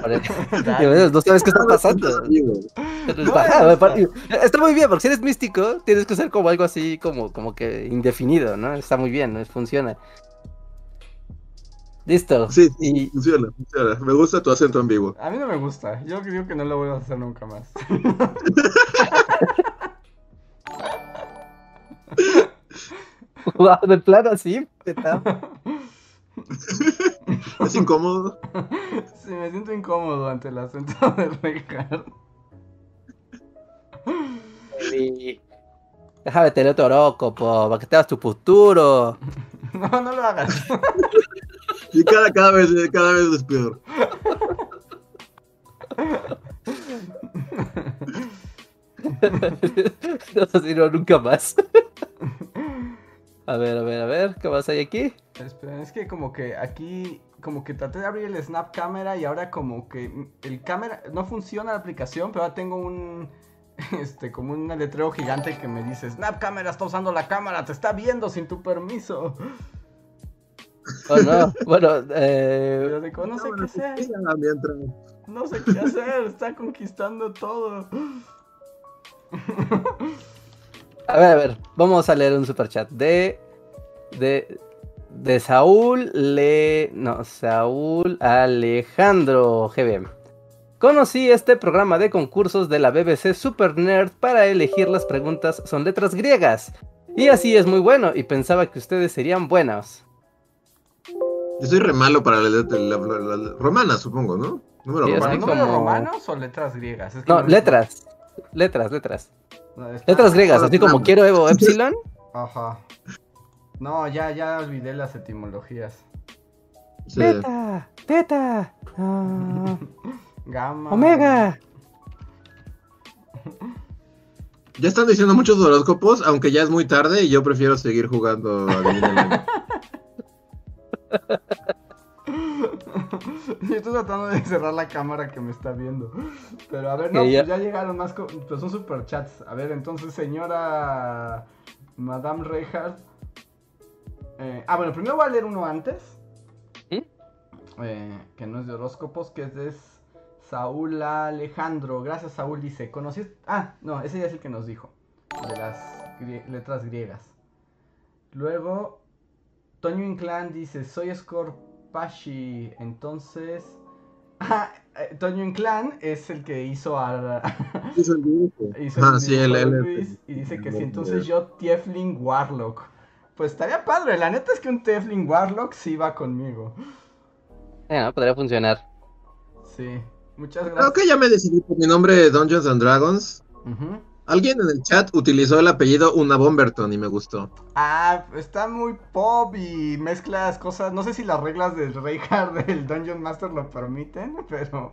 Por eso- (laughs) Digo, no sabes qué está pasando. Está muy bien, porque si eres místico, tienes que ser como algo así, como, como que indefinido, ¿no? Está muy bien, ¿no? funciona. Listo. Sí, sí, Y funciona, funciona. Me gusta tu acento ambiguo. A mí no me gusta. Yo digo que no lo voy a hacer nunca más. (laughs) wow, de plano así. (laughs) Es incómodo. Sí, me siento incómodo ante el acento de Richard. Y- Déjame tener otro horóscopo, para que te hagas tu futuro. (laughs) No, no lo hagas. Y cada, cada vez, cada vez es peor. (laughs) (laughs) no no, nunca más. a ver, a ver, a ver, ¿qué más hay aquí? Espera, es que como que aquí, como que traté de abrir el Snap Camera y ahora como que el cámara, no funciona la aplicación, pero ahora tengo un, (laughs) este, como un letrero gigante que me dice, Snap Camera está usando la cámara, te está viendo sin tu permiso. Oh, no. Bueno, (laughs) eh, digo, no sé qué hacer, no sé qué hacer, está conquistando todo. A ver, a ver, vamos a leer un superchat de, de, de Saúl Le, no, Saúl Alejandro GB. Conocí este programa de concursos de la BBC Super Nerd para elegir las preguntas son letras griegas. Y así es muy bueno y pensaba que ustedes serían buenos. Yo soy re malo para la, la, la- la- la- romana, supongo, ¿no? Número Sí, ¿Para así romano. números como- romanos o letras griegas? Es que No, me- letras. Letras, letras. no, Letras griegas, así como quiero Evo (laughs) Epsilon. Ajá. No, ya, ya olvidé las etimologías. Sí. Beta, teta, ah, (laughs) Gamma. omega. Ya están diciendo muchos horóscopos, aunque ya es muy tarde y yo prefiero seguir jugando a. (laughs) Yo (laughs) estoy tratando de cerrar la cámara que me está viendo. Pero a ver, no, ya- pues ya llegaron más. Pues son superchats. A ver, entonces, señora Madame Reinhardt. eh, ah, bueno, primero voy a leer uno antes. ¿Sí? eh, que no es de horóscopos, que es de Saúl Alejandro. Gracias, Saúl. Dice: ¿Conocí? Ah, no, ese ya es el que nos dijo. De las grie- letras griegas. Luego, Toño Inclán dice, soy Scorpashi, entonces... (laughs) Ah, eh, Toño Inclán es el que hizo a... (laughs) Hizo el dibujo. hizo Ah, el sí, de él. Luis, y dice que si entonces yo Tiefling Warlock. Pues estaría padre, la neta es que un Tiefling Warlock sí va conmigo. Bueno, podría funcionar. Sí, muchas Creo gracias. que ya me decidí por mi nombre de Dungeons and Dragons. Ujú. Alguien en el chat utilizó el apellido Una Bomberton y me gustó. Ah, está muy pop y mezclas cosas. No sé si las reglas del Reinhardt (laughs) del Dungeon Master lo permiten, pero...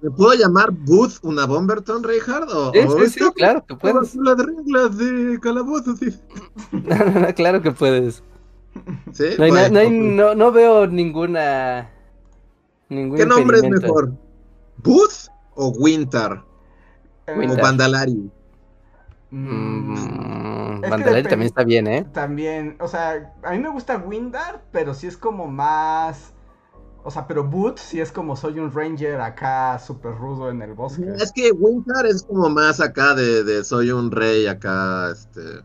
¿Me puedo llamar Booth Una Bomberton, Reinhardt? ¿O, Sí, o sí, claro que puedes. Las reglas de calabozo, sí. (laughs) No, no, no, claro que puedes. ¿Sí? No, hay Bueno, no, hay- no- no veo ninguna. Ningún ¿Qué nombre es mejor? ¿Booth o Winter? ¿O Winter. Vandalari? Mm, Mm, Es Vandalari también está bien, ¿eh? También, o sea, a mí me gusta Windar, pero sí es como más. O sea, pero Boot sí es como soy un ranger acá súper rudo en el bosque. Es que Winter es como más acá de, de soy un rey acá, este...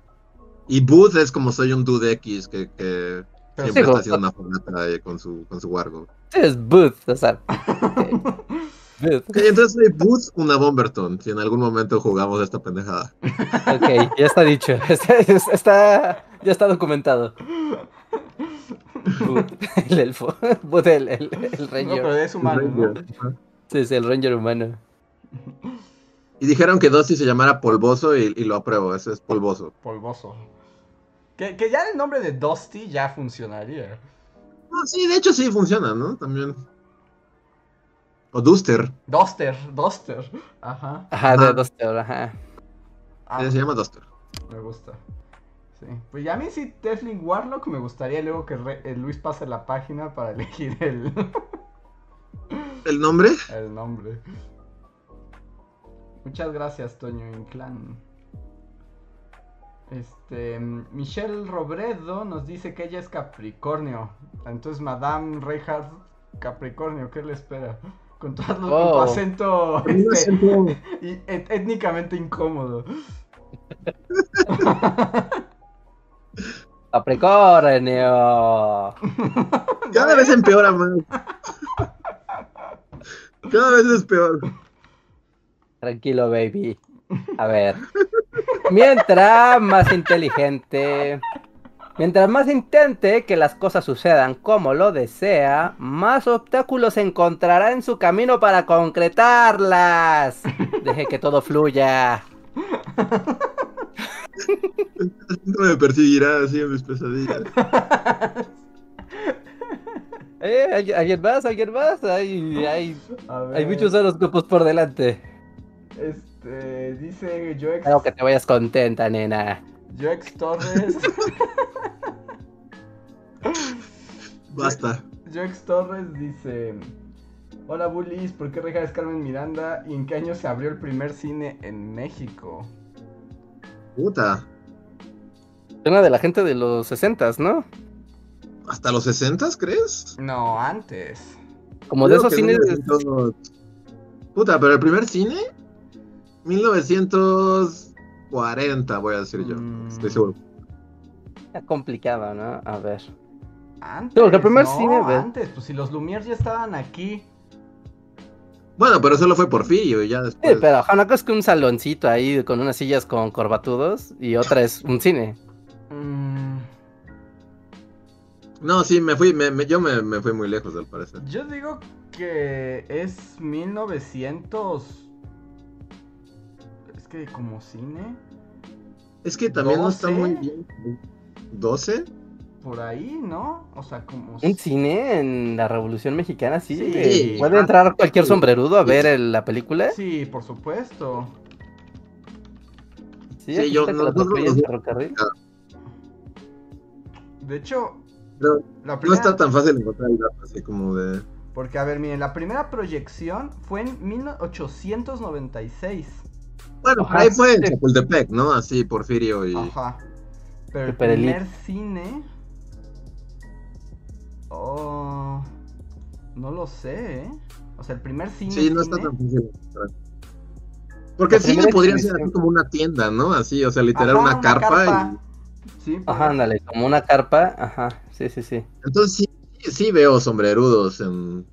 Y Booth es como soy un dude X que, que Pero siempre sí, está haciendo una fogata con su, con su wargo. (laughs) Es Booth, o sea. (laughs) ok. Booth. Ok, entonces soy Booth una Bomberton, si en algún momento jugamos esta pendejada. Ok, ya está dicho. (laughs) Está, está- ya está documentado. (laughs) El elfo. Booth, el, el, el no, ranger. pero es humano, ¿no? Sí, sí, el ranger humano. Y dijeron que Dusty se llamara Polvoso y, y lo apruebo, ese es Polvoso. Polvoso. Que, que ya el nombre de Dusty ya funcionaría. Ah, sí, de hecho sí funciona, ¿no? También. O Duster, Duster, Duster. Ajá. Ajá, de Ajá. dos ajá. Ah, se llama Duster. me gusta. Sí. Pues ya a mí sí, Tesling Warlock me gustaría luego que Re- eh, Luis pase la página para (laughs) elegir el, ¿El nombre? el nombre. Muchas gracias, Toño Inclán. Este, Michelle Robredo nos dice que ella es Capricornio. Entonces, Madame Reinhardt Capricornio, ¿qué le espera? Con todo Oh. tu acento este, acento- y- et- étnicamente incómodo. (laughs) Capricornio. Cada vez empeora más. Cada vez es peor. Tranquilo, baby. A ver. Mientras más inteligente. Mientras más intente que las cosas sucedan como lo desea, más obstáculos encontrará en su camino para concretarlas. (laughs) Deje que todo fluya. No me perseguirá así en mis pesadillas. (laughs) Eh, ¿hay- ¿Alguien más? ¿Alguien más? Hay, hay, hay muchos horóscopos por delante. Este, dice Joex, Espero que te vayas contenta, nena. Joex Torres. (laughs) Basta. Joex Torres dice: Hola bullies, ¿por qué Reja es Carmen Miranda? ¿Y en qué año se abrió el primer cine en México? Puta. Una de la gente de los 60, ¿no? ¿Hasta los 60 crees? No, antes. Como de esos cines. 1900 Puta, pero el primer cine 1940, voy a decir yo. Mm. Estoy seguro. Está complicado, ¿no? A ver. Antes. No, el primer no, cine, antes. Pues si los Lumière ya estaban aquí. Bueno, pero solo fue Porfirio y ya Sí, después. pero ajá, una cosa es que un saloncito ahí con unas sillas con corbatudos y otra es un cine. Mm, No, sí, me fui, me, me- yo me, me fui muy lejos al parecer. yo digo que es 1900. Que como cine. Es que también no está 12. muy bien. ¿12? Por ahí, ¿no? O sea, como. Un cine en la Revolución Mexicana, sí. Sí. ¿Puede entrar cualquier sombrerudo a ver el- la película? Sí, por supuesto. Sí, Sí, yo- nos- ferrocarril. De hecho, Pero la no está tan fácil encontrar el dato así como de. Porque, a ver, miren, la primera proyección fue en 1896. Bueno, Ajá, ahí fue en. Chapultepec, ¿no? Así, Porfirio y. Ajá. Pero el primer cine. Oh. No lo sé, ¿eh? O sea, el primer cine. Sí, no está cine, tan fácil. Porque el cine podría ser así como una tienda, ¿no? Así, o sea, literal, Ajá, una, carpa. Sí, pues, Ajá, ándale, como una carpa. Ajá, sí, sí, sí. Entonces sí, sí veo sombrerudos en,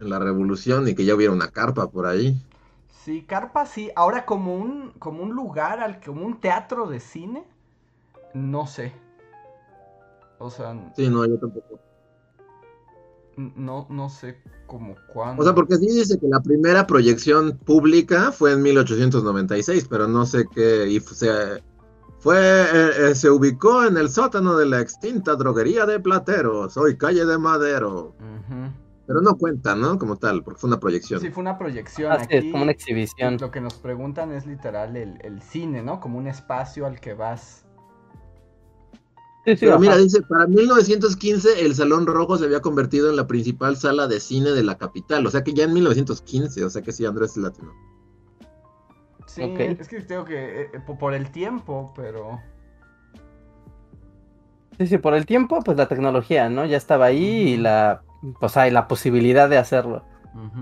en la revolución y que ya hubiera una carpa por ahí. Sí, carpa sí. Ahora como un, como un lugar, al, como un teatro de cine, no sé. O sea, Sí, no, yo tampoco. no, no sé como cuándo. O sea, porque sí dice que la primera proyección pública fue en 1896, pero no sé qué. Y se, fue, eh, eh, se ubicó en el sótano de la extinta droguería de Plateros, hoy calle de Madero. Pero no cuenta, ¿no? Como tal, porque fue una proyección. Sí, fue una proyección Ah, sí, aquí. es como una exhibición. Lo que nos preguntan es literal el, el cine, ¿no? Como un espacio al que vas. Sí, sí, Pero ajá. mira, dice, para 1915 el Salón Rojo se había convertido en la principal sala de cine de la capital. O sea que ya en 1915, o sea que sí, Andrés es latino. Sí, es que tengo que. eh, eh, po- por el tiempo, pero. Sí, sí, por el tiempo, pues la tecnología, ¿no? Ya estaba ahí y la, pues hay la posibilidad de hacerlo.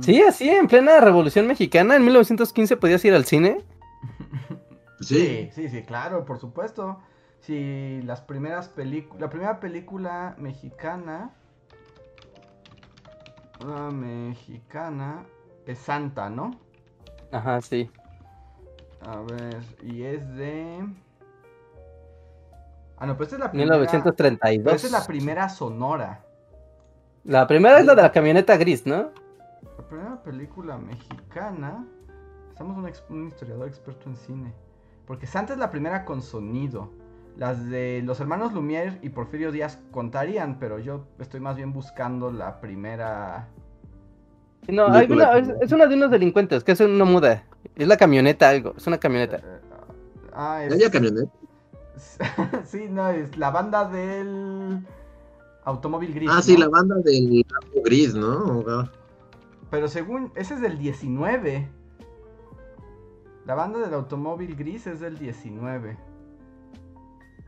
Sí, así, en plena Revolución Mexicana, en 1915 podías ir al cine. (laughs) Sí, sí, sí, claro, por supuesto. Sí, las primeras películas. La primera película mexicana. Una mexicana. Es Santa, ¿no? Ajá, sí. A ver, y es de. Ah, no, pues esta es la primera. 1932. pero esta es la primera sonora. La primera es la de la camioneta gris, ¿no? La primera película mexicana. Estamos un, ex- un historiador experto en cine. Porque Santa es la primera con sonido. Las de los hermanos Lumière y Porfirio Díaz contarían, pero yo estoy más bien buscando la primera. No, hay Película una- es, una de unos delincuentes, que es una muda. Es la camioneta algo, es una camioneta. Eh, ah, ¿Ya es, había camioneta? (laughs) sí, no, es la banda del automóvil gris. Ah, sí, la banda del Lambo gris, ¿no? Ah, Pero según, ese es del 19. La banda del automóvil gris es del 19.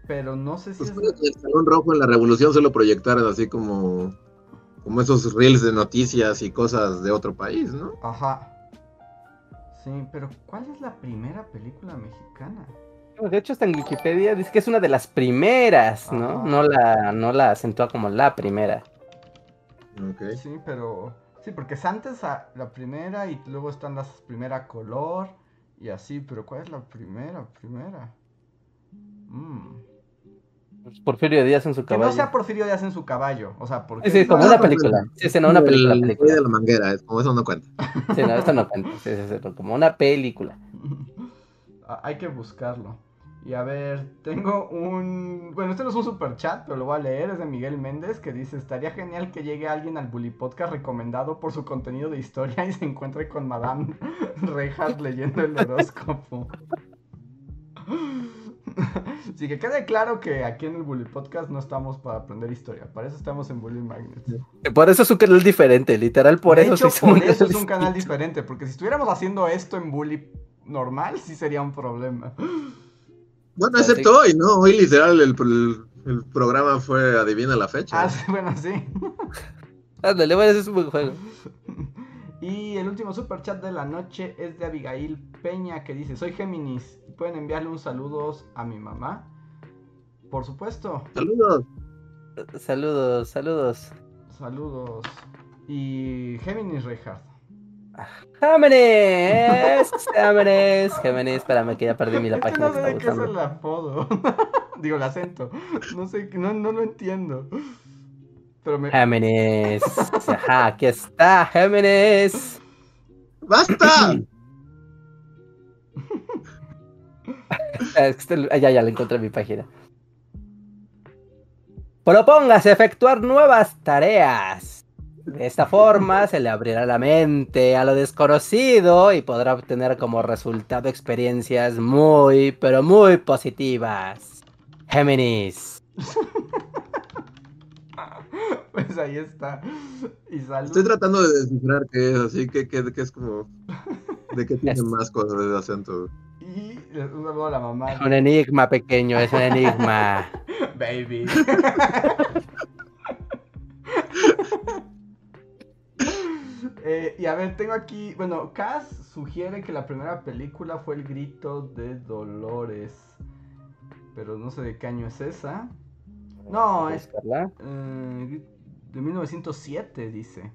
Pero no sé si Pues es... fue que el Salón Rojo en la Revolución se lo proyectaron así como, como esos reels de noticias y cosas de otro país, ¿no? Ajá. Sí, pero ¿cuál es la primera película mexicana? De hecho, hasta en Wikipedia dice que es una de las primeras, ¿no? Ajá. No la, no la acentúa como la primera. Ok. Sí, pero... Sí, porque es antes a la primera y luego están las primera color y así, pero ¿cuál es la primera? Primera. Mm. Porfirio Díaz en su Que no caballo. sea Porfirio Díaz en su caballo, o sea, porque... Sí, sí, como una pues, película. Sí, sí, no, una El película, película. de la manguera, es como eso no cuenta. Sí, no, esto no cuenta. Sí, sí, sí, como una película. (laughs) Hay que buscarlo. Y a ver, tengo un... Bueno, este no es un super chat, pero lo voy a leer. Es de Miguel Méndez que dice, estaría genial que llegue alguien al Bully Podcast recomendado por su contenido de historia y se encuentre con Madame Reinhardt leyendo el horóscopo. (laughs) Así que quede claro que aquí en el Bully Podcast no estamos para aprender historia. Para eso estamos en Bully Magnets. Por eso es un canal diferente, literal, por de eso hecho, se hizo por eso es un canal diferente. Porque si estuviéramos haciendo esto en Bully normal, sí sería un problema. Bueno, Así- excepto hoy, ¿no? Hoy literal el, el- el programa fue adivina la fecha. Ah, sí, bueno, sí. (laughs) Ándale, bueno, ese es un buen juego. Y el último super chat de la noche es de Abigail Peña que dice, soy Géminis, ¿pueden enviarle un saludos a mi mamá? Por supuesto, Saludos. Saludos, saludos. saludos. Y Géminis Reinhardt. Géminis, Géminis, Géminis, espérame que ya perdí mi la Es que página no que sé estaba de qué es el apodo. (laughs) Digo, el acento. No sé, no, no lo entiendo. Pero me... Géminis. Ajá, aquí está, Géminis. ¡Basta! (laughs) Es que este- ya, ya, le encontré en mi página. Propóngase efectuar nuevas tareas. De esta forma se le abrirá la mente a lo desconocido y podrá obtener como resultado experiencias muy, pero muy positivas. Géminis. (laughs) Pues ahí está. Y salud. Estoy tratando de descifrar qué es, así que, que, que es como. ¿De qué tiene Es- (laughs) más cosas de acento? Y un saludo a la mamá. Es un enigma pequeño, es un enigma. (laughs) Baby. Eh, y a ver, tengo aquí. Bueno, Cass sugiere que la primera película fue El Grito de Dolores. Pero no sé de qué año es esa. No, es-. Eh, de 1907, dice.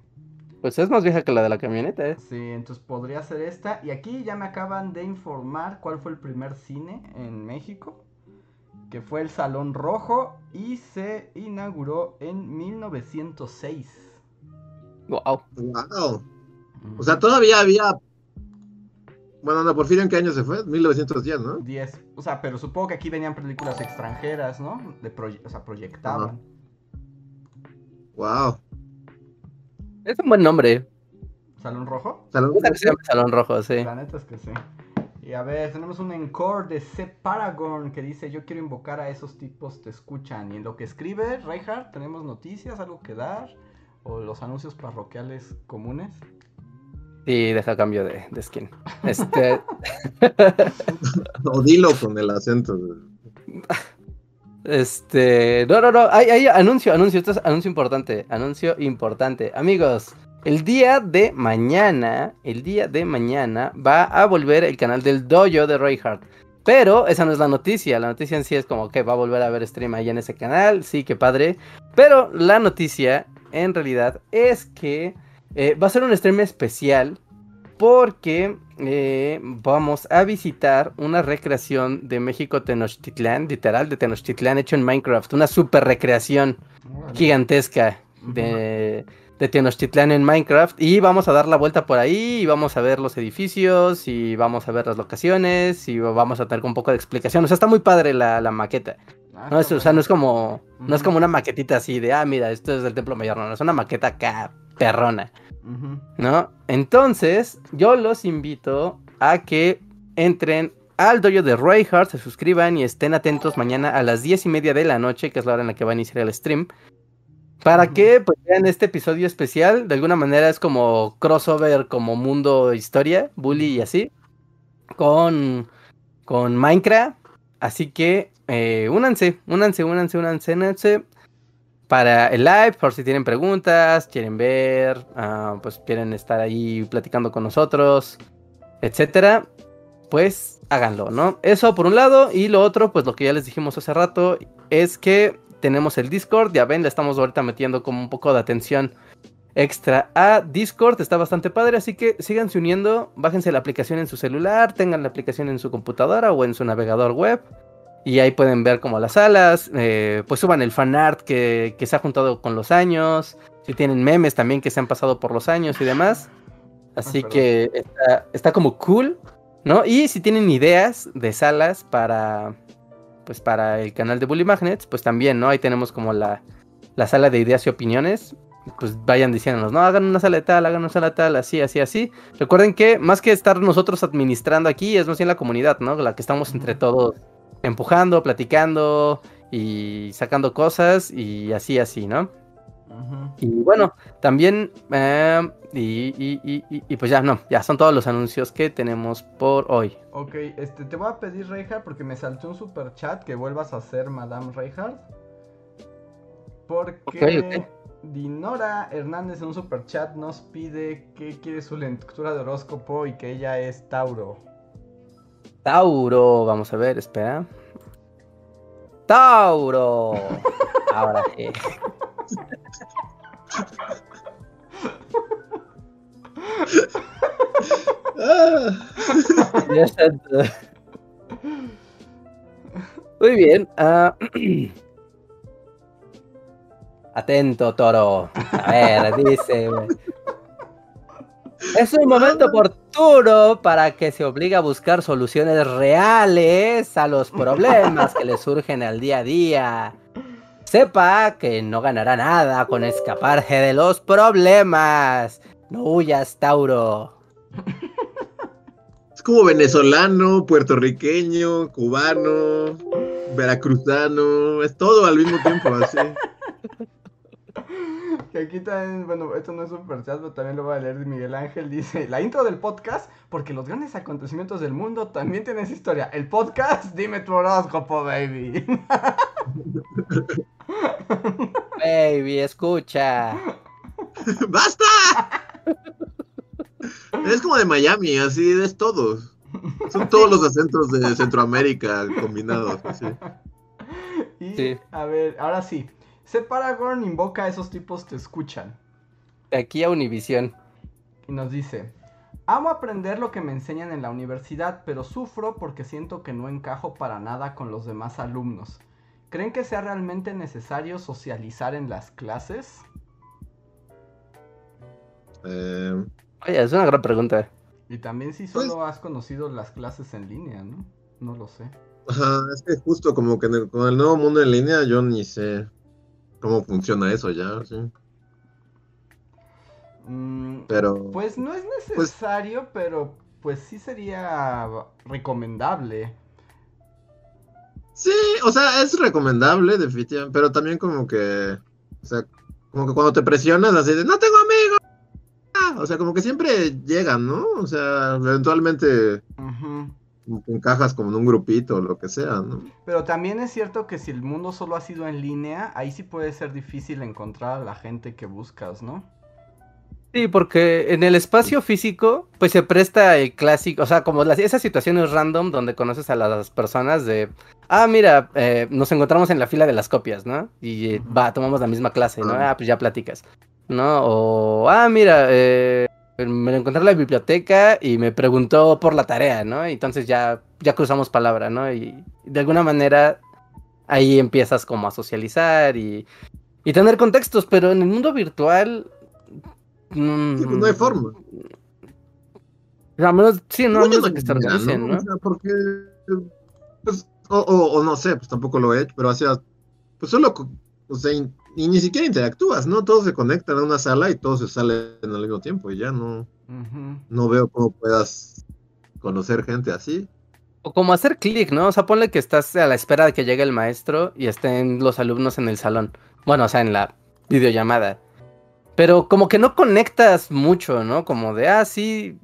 Pues es más vieja que la de la camioneta, ¿eh? Sí, entonces podría ser esta. Y aquí ya me acaban de informar cuál fue el primer cine en México. Que fue el Salón Rojo y se inauguró en 1906. Wow. ¡Wow! O sea, todavía había. Bueno, no, Porfirio, ¿en qué año se fue? 1910, ¿no? 10. O sea, pero supongo que aquí venían películas extranjeras, ¿no? De proye- o sea, proyectaban. ¡Wow! Es un buen nombre. ¿Salón Rojo? Salón- llame Salón Rojo, sí. La neta es que sí. Y a ver, tenemos un encore de C. Paragon que dice: Yo quiero invocar a esos tipos, te escuchan. Y en lo que escribe, Reinhardt, tenemos noticias, algo que dar. O los anuncios parroquiales comunes. Sí, deja cambio de, de skin. Este, (laughs) O dilo con el acento. este, no, no, no, hay, hay anuncio, anuncio, esto es anuncio importante, anuncio importante. Amigos, el día de mañana, el día de mañana va a volver el canal del dojo de Reinhardt. Pero esa no es la noticia, la noticia en sí es como que va a volver a ver stream ahí en ese canal, sí, qué padre. Pero la noticia en realidad es que eh, va a ser un stream especial porque eh, vamos a visitar una recreación de México Tenochtitlán, literal de Tenochtitlán hecho en Minecraft, una super recreación gigantesca de, de Tenochtitlán en Minecraft. Y vamos a dar la vuelta por ahí y vamos a ver los edificios y vamos a ver las locaciones y vamos a tener un poco de explicación, o sea, está muy padre la, la maqueta. Ah, No, es, o sea, no es como no es como una maquetita así de, ah, mira, esto es del Templo Mayor, no, no, es una maqueta acá perrona. ¿no? Entonces, yo los invito a que entren al dojo de Reinhardt, se suscriban y estén atentos mañana a las 10 y media de la noche, que es la hora en la que va a iniciar el stream. Para que pues, vean este episodio especial, de alguna manera es como crossover, como mundo historia, bully y así, con, con Minecraft. Así que eh, únanse, únanse, únanse, únanse, únanse para el live, por si tienen preguntas, quieren ver, ah, pues quieren estar ahí platicando con nosotros, etcétera, pues háganlo, ¿no? Eso por un lado, y lo otro, pues lo que ya les dijimos hace rato, es que tenemos el Discord, ya ven, le estamos ahorita metiendo como un poco de atención extra a Discord, está bastante padre, así que síganse uniendo, bájense la aplicación en su celular, tengan la aplicación en su computadora o en su navegador web y ahí pueden ver como las salas, eh, pues suban el fanart que, que se ha juntado con los años, si tienen memes también que se han pasado por los años y demás. Así Ah, que está, está como cool, ¿no? Y si tienen ideas de salas para, pues para el canal de Bully Magnets, pues también, ¿no? Ahí tenemos como la, la sala de ideas y opiniones. Pues vayan diciéndonos, no, hagan una sala de tal, hagan una sala de tal, así, así, así. Recuerden que más que estar nosotros administrando aquí, es más bien la comunidad, ¿no? La que estamos entre todos empujando, platicando y sacando cosas y así, así, ¿no? Y bueno, también, eh, y, y- y- y- pues ya, no, ya son todos los anuncios que tenemos por hoy. Ok, este, te voy a pedir, Reinhardt, porque me saltó un super chat que vuelvas a ser Madame Reinhardt. Porque. Dinora Hernández en un super chat nos pide que quiere su lectura de horóscopo y que ella es Tauro. Tauro, vamos a ver, espera. Tauro. Ahora sí. Muy bien. ah, Atento, toro. A ver, dice. Es un momento oportuno para que se obligue a buscar soluciones reales a los problemas que le surgen al día a día. Sepa que no ganará nada con escaparse de los problemas. No huyas, Tauro. es como venezolano, puertorriqueño, cubano, veracruzano, es todo al mismo tiempo, así. (laughs) Que aquí también, bueno, esto no es super chat, pero también lo voy a leer de Miguel Ángel. Dice, la intro del podcast, porque los grandes acontecimientos del mundo también tienen esa historia. El podcast, dime tu horóscopo, baby. Baby, escucha. ¡Basta! Es como de Miami, así es todos. Son todos los acentos de Centroamérica combinados. así. Y, Sí. a ver, ahora sí. Separagorn invoca a esos tipos te escuchan. De aquí a Univisión. Y nos dice, amo aprender lo que me enseñan en la universidad, pero sufro porque siento que no encajo para nada con los demás alumnos. ¿Creen que sea realmente necesario socializar en las clases? Eh, Oye, es una gran pregunta. Y también si Pues- solo has conocido las clases en línea, ¿no? No lo sé. ajá, es que justo como que en el- con el nuevo mundo en línea yo ni sé cómo funciona eso ya, sí. Mm, Pero pues no es Pues- necesario, pero pues sí sería recomendable. sí, o sea, es recomendable, definitivamente, pero también como que, o sea, como que cuando te presionas así de, no tengo amigos, ah", o sea, como que siempre llegan, ¿no? O sea, eventualmente encajas como en un grupito o lo que sea, ¿no? Pero también es cierto que si el mundo solo ha sido en línea, ahí sí puede ser difícil encontrar a la gente que buscas, ¿no? Sí, porque en el espacio físico, pues se presta el clásico, o sea, como las, esas situaciones random donde conoces a las personas de, ah, mira, eh, nos encontramos en la fila de las copias, ¿no? Y eh, va, tomamos la misma clase, ¿no? Ah. Ah, pues ya platicas, ¿no? O, ah, mira, eh, me lo encontré en la biblioteca y me preguntó por la tarea, ¿no? Y entonces ya, ya cruzamos palabra, ¿no? Y de alguna manera ahí empiezas como a socializar y, y tener contextos, pero en el mundo virtual... mm, Sí, pues no hay forma. A menos, sí, no, menos de que se organicen, ¿no? O sea, porque, pues, o, o- o no sé, pues tampoco lo he hecho, pero hacía, pues solo, o sea, y ni siquiera interactúas, ¿no? Todos se conectan a una sala y todos se salen al mismo tiempo y ya no, no veo cómo puedas conocer gente así. O como hacer clic, ¿no? O sea, ponle que estás a la espera de que llegue el maestro y estén los alumnos en el salón. Bueno, o sea, en la videollamada. Pero como que no conectas mucho, ¿no? Como de, ah, sí,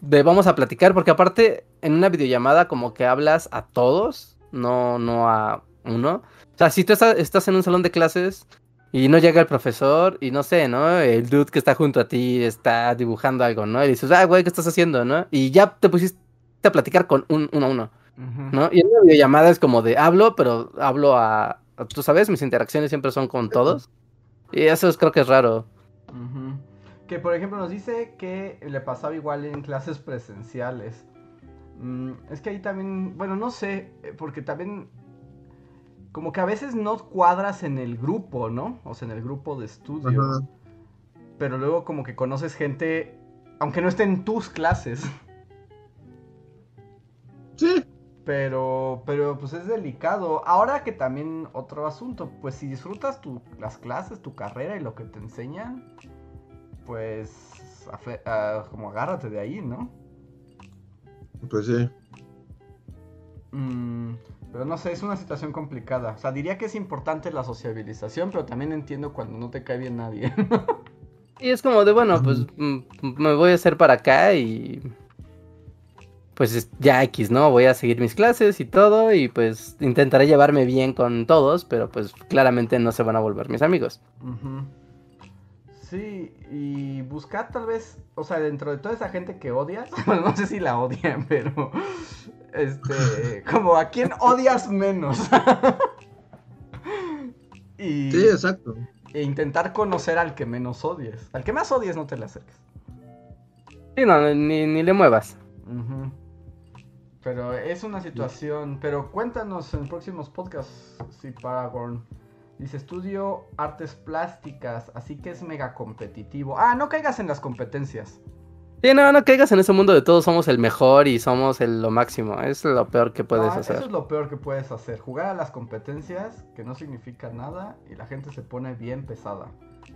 de vamos a platicar, porque aparte en una videollamada como que hablas a todos, no, no a uno. O sea, si tú estás, estás en un salón de clases y no llega el profesor y no sé, ¿no? El dude que está junto a ti está dibujando algo, ¿no? Y dices, ah, güey, ¿qué estás haciendo, no? Y ya te pusiste a platicar con un uno a uno. ¿no? Y en una videollamada es como de hablo, pero hablo a, a- tú sabes, mis interacciones siempre son con todos. Y eso es, creo que es raro. Que por ejemplo nos dice que le pasaba igual en clases presenciales. Mm, es que ahí también, bueno, no sé, eh, porque también como que a veces no cuadras en el grupo, ¿no? O sea, en el grupo de estudio. Ajá. Pero luego como que conoces gente, aunque no esté en tus clases. Sí, Pero, pero pues es delicado. Ahora que también otro asunto, pues si disfrutas tu, las clases, tu carrera y lo que te enseñan, pues ah, como agárrate de ahí, ¿no? pues sí. Mm, pero no sé, es una situación complicada. O sea, diría que es importante la sociabilización, pero también entiendo cuando no te cae bien nadie. (laughs) Y es como de, bueno, pues mm, me voy a hacer para acá y pues es- ya X, ¿no? Voy a seguir mis clases y todo y pues intentaré llevarme bien con todos, pero pues claramente no se van a volver mis amigos. Sí, y buscar tal vez, o sea, dentro de toda esa gente que odias, (laughs) bueno, no sé si la odian, pero, este, (laughs) como a quién odias menos. (laughs) y Sí, exacto. e intentar conocer al que menos odies. Al que más odies no te le acerques. Sí, no, ni, ni le muevas. Pero es una situación, pero cuéntanos en próximos podcasts, si Paragon. Dice, estudio artes plásticas, así que es mega competitivo. Ah, no caigas en las competencias. Sí, no, no caigas en ese mundo de todos somos el mejor y somos el, lo máximo. Es lo peor que puedes No, hacer. Eso es lo peor que puedes hacer. Jugar a las competencias, que no significa nada, y la gente se pone bien pesada.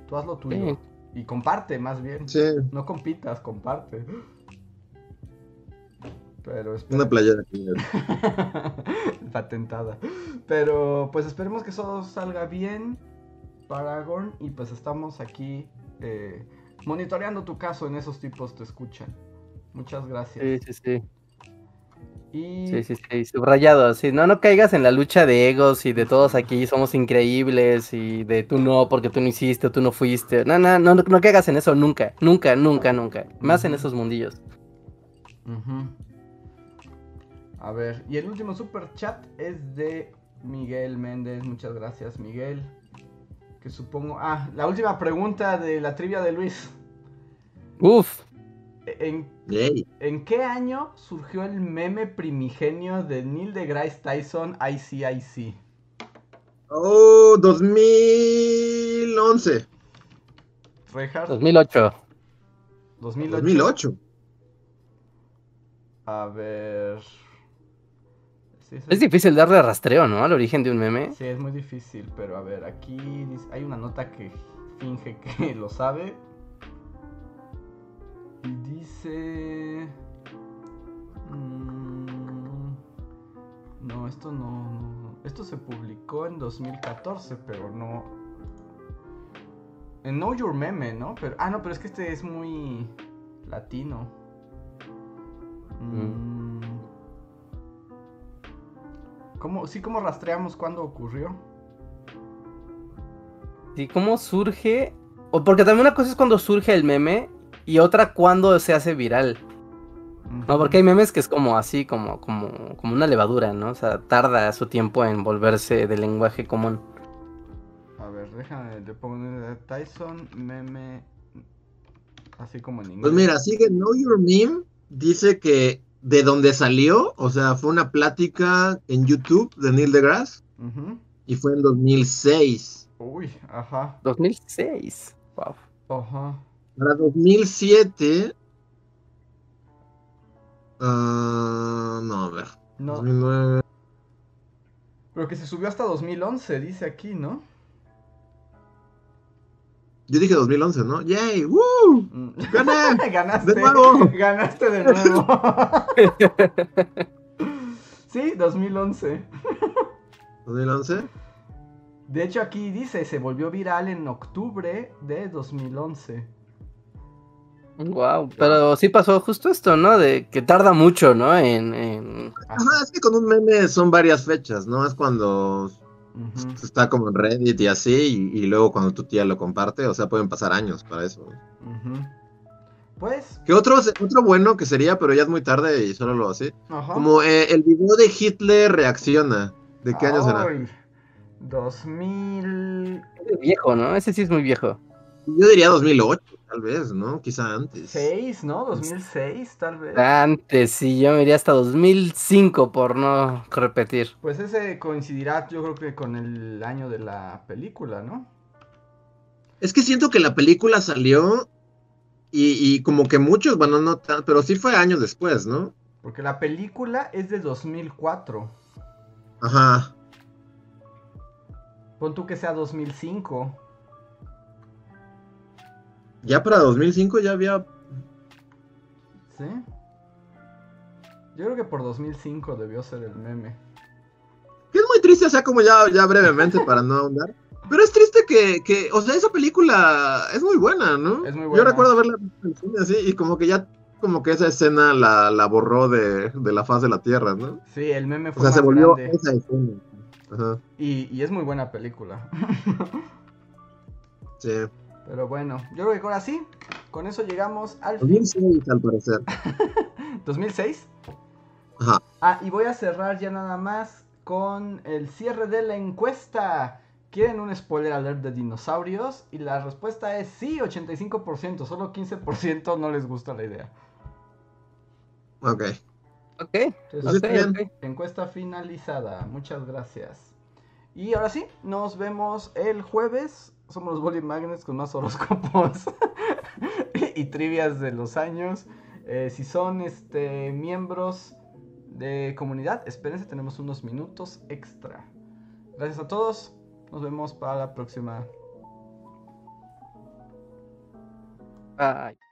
Tú haz lo tuyo. Sí. Y comparte, más bien. Sí, No compitas, comparte. Pero una playera. (laughs) Patentada. Pero pues esperemos que todo salga bien, Paragon. Y pues estamos aquí eh, monitoreando tu caso en esos tipos te escuchan. Muchas gracias. Sí, sí, sí. Y Sí, sí, sí, subrayado, sí, no, no caigas en la lucha de egos y de todos aquí somos increíbles y de tú no porque tú no hiciste o tú no fuiste. No, no, no, no caigas en eso nunca, nunca, nunca, nunca. Más en esos mundillos. Ujú. A ver, y el último super chat es de Miguel Méndez. Muchas gracias, Miguel. Que supongo. Ah, la última pregunta de la trivia de Luis. Uf, ¿En, qué año surgió el meme primigenio de Neil deGrasse Tyson ICIC? Oh, 2011. Reinhardt, 2008. 2008. 2008. A ver. Sí, Es difícil darle rastreo, ¿no? Al origen de un meme. Sí, es muy difícil, pero a ver, aquí hay una nota que finge que (laughs) lo sabe. Y dice... mm, no, esto no, no- Esto se publicó en 2014, pero no... En Know Your Meme, ¿no? Pero, ah, no, pero es que este es muy latino. Mm. ¿Cómo, sí, cómo rastreamos cuándo ocurrió? ¿Y cómo surge? O porque también una cosa es cuando surge el meme y otra cuando se hace viral. No, porque hay memes que es como así, como, como, como una levadura, ¿no? O sea, tarda su tiempo en volverse de lenguaje común. A ver, déjame, le pongo Tyson meme. Así como en inglés. Pues mira, sigue Know Your Meme. Dice que de donde salió, o sea, fue una plática en YouTube de Neil deGrasse y fue en 2006. Uy, ajá. 2006. Wow. Ajá. Para 2007. ah, no, a ver. No, 2009. pero que se subió hasta 2011, dice aquí, ¿no? Yo dije 2011, ¿no? ¡Yay! ¡Woo! Mm. ¡Gané! (laughs) Ganaste. ¡De nuevo! Ganaste de nuevo. (laughs) Sí, 2011. ¿2011? De hecho, aquí dice, se volvió viral en octubre de 2011. Wow, pero sí pasó justo esto, ¿no? De que tarda mucho, ¿no? En, en... Ajá, es que con un meme son varias fechas, ¿no? Es cuando Está como en Reddit y así, y, y luego cuando tu tía lo comparte, o sea, pueden pasar años para eso. Pues, Que otro, otro bueno que sería, pero ya es muy tarde y solo lo así. ajá. Como eh, el video de Hitler reacciona. ¿De qué año será? Ay, 2006, Es viejo, ¿no? Ese sí es muy viejo. Yo diría 2008, tal vez, ¿no? Quizá antes. ¿no? 2006, tal vez. Antes, sí, yo me iría hasta 2005 por no repetir. Pues ese coincidirá, yo creo que con el año de la película, ¿no? Es que siento que la película salió y, y como que muchos, bueno, no tan, pero sí fue años después, ¿no? Porque la película es de 2004. Ajá. Pon tú que sea 2005. Ya para 2005 ya había... ¿Sí? Yo creo que por 2005 debió ser el meme. Que es muy triste, o sea, como ya, ya brevemente para no ahondar. Pero es triste que, que, o sea, esa película es muy buena, ¿no? Es muy Yo buena. recuerdo verla así y como que ya, como que esa escena la, la borró de, de la faz de la tierra, ¿no? Sí, el meme O fue sea, más se volvió grande. esa escena. Ajá, Y, y es muy buena película. sí. Pero bueno, yo creo que ahora sí. Con eso llegamos al fin. 2006 al parecer. (laughs) 2006. Ajá. Ah, y voy a cerrar ya nada más con el cierre de la encuesta. ¿Quieren un spoiler alert de dinosaurios? Y la respuesta es sí, 85%. Solo 15% no les gusta la idea. Ok. Ok, Entonces, Pues ok, está bien. ok. Encuesta finalizada. Muchas gracias. Y ahora sí, nos vemos el jueves. Somos los Bully Magnets con más horóscopos (laughs) y trivias de los años. Eh, si son este, miembros de comunidad, espérense, tenemos unos minutos extra. Gracias a todos. Nos vemos para la próxima. Bye.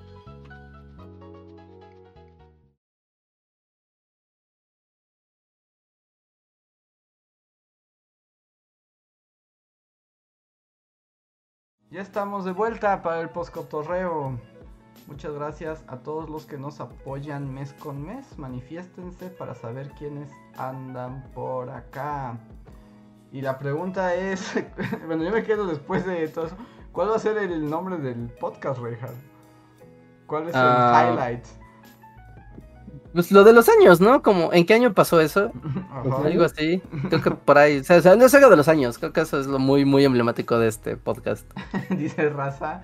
Ya estamos de vuelta para el postcotorreo. Muchas gracias a todos los que nos apoyan mes con mes. Manifiéstense para saber quiénes andan por acá. Y la pregunta es, (laughs) bueno, yo me quedo después de todo eso. ¿Cuál va a ser el nombre del podcast, Reinhard? ¿Cuál es el Ah. highlight? Pues lo de los años, ¿no? Como, ¿en qué año pasó eso? Ajá. Algo así. Creo que por ahí. O sea, no es algo de los años. Creo que eso es lo muy, muy emblemático de este podcast. (laughs) Dice Raza,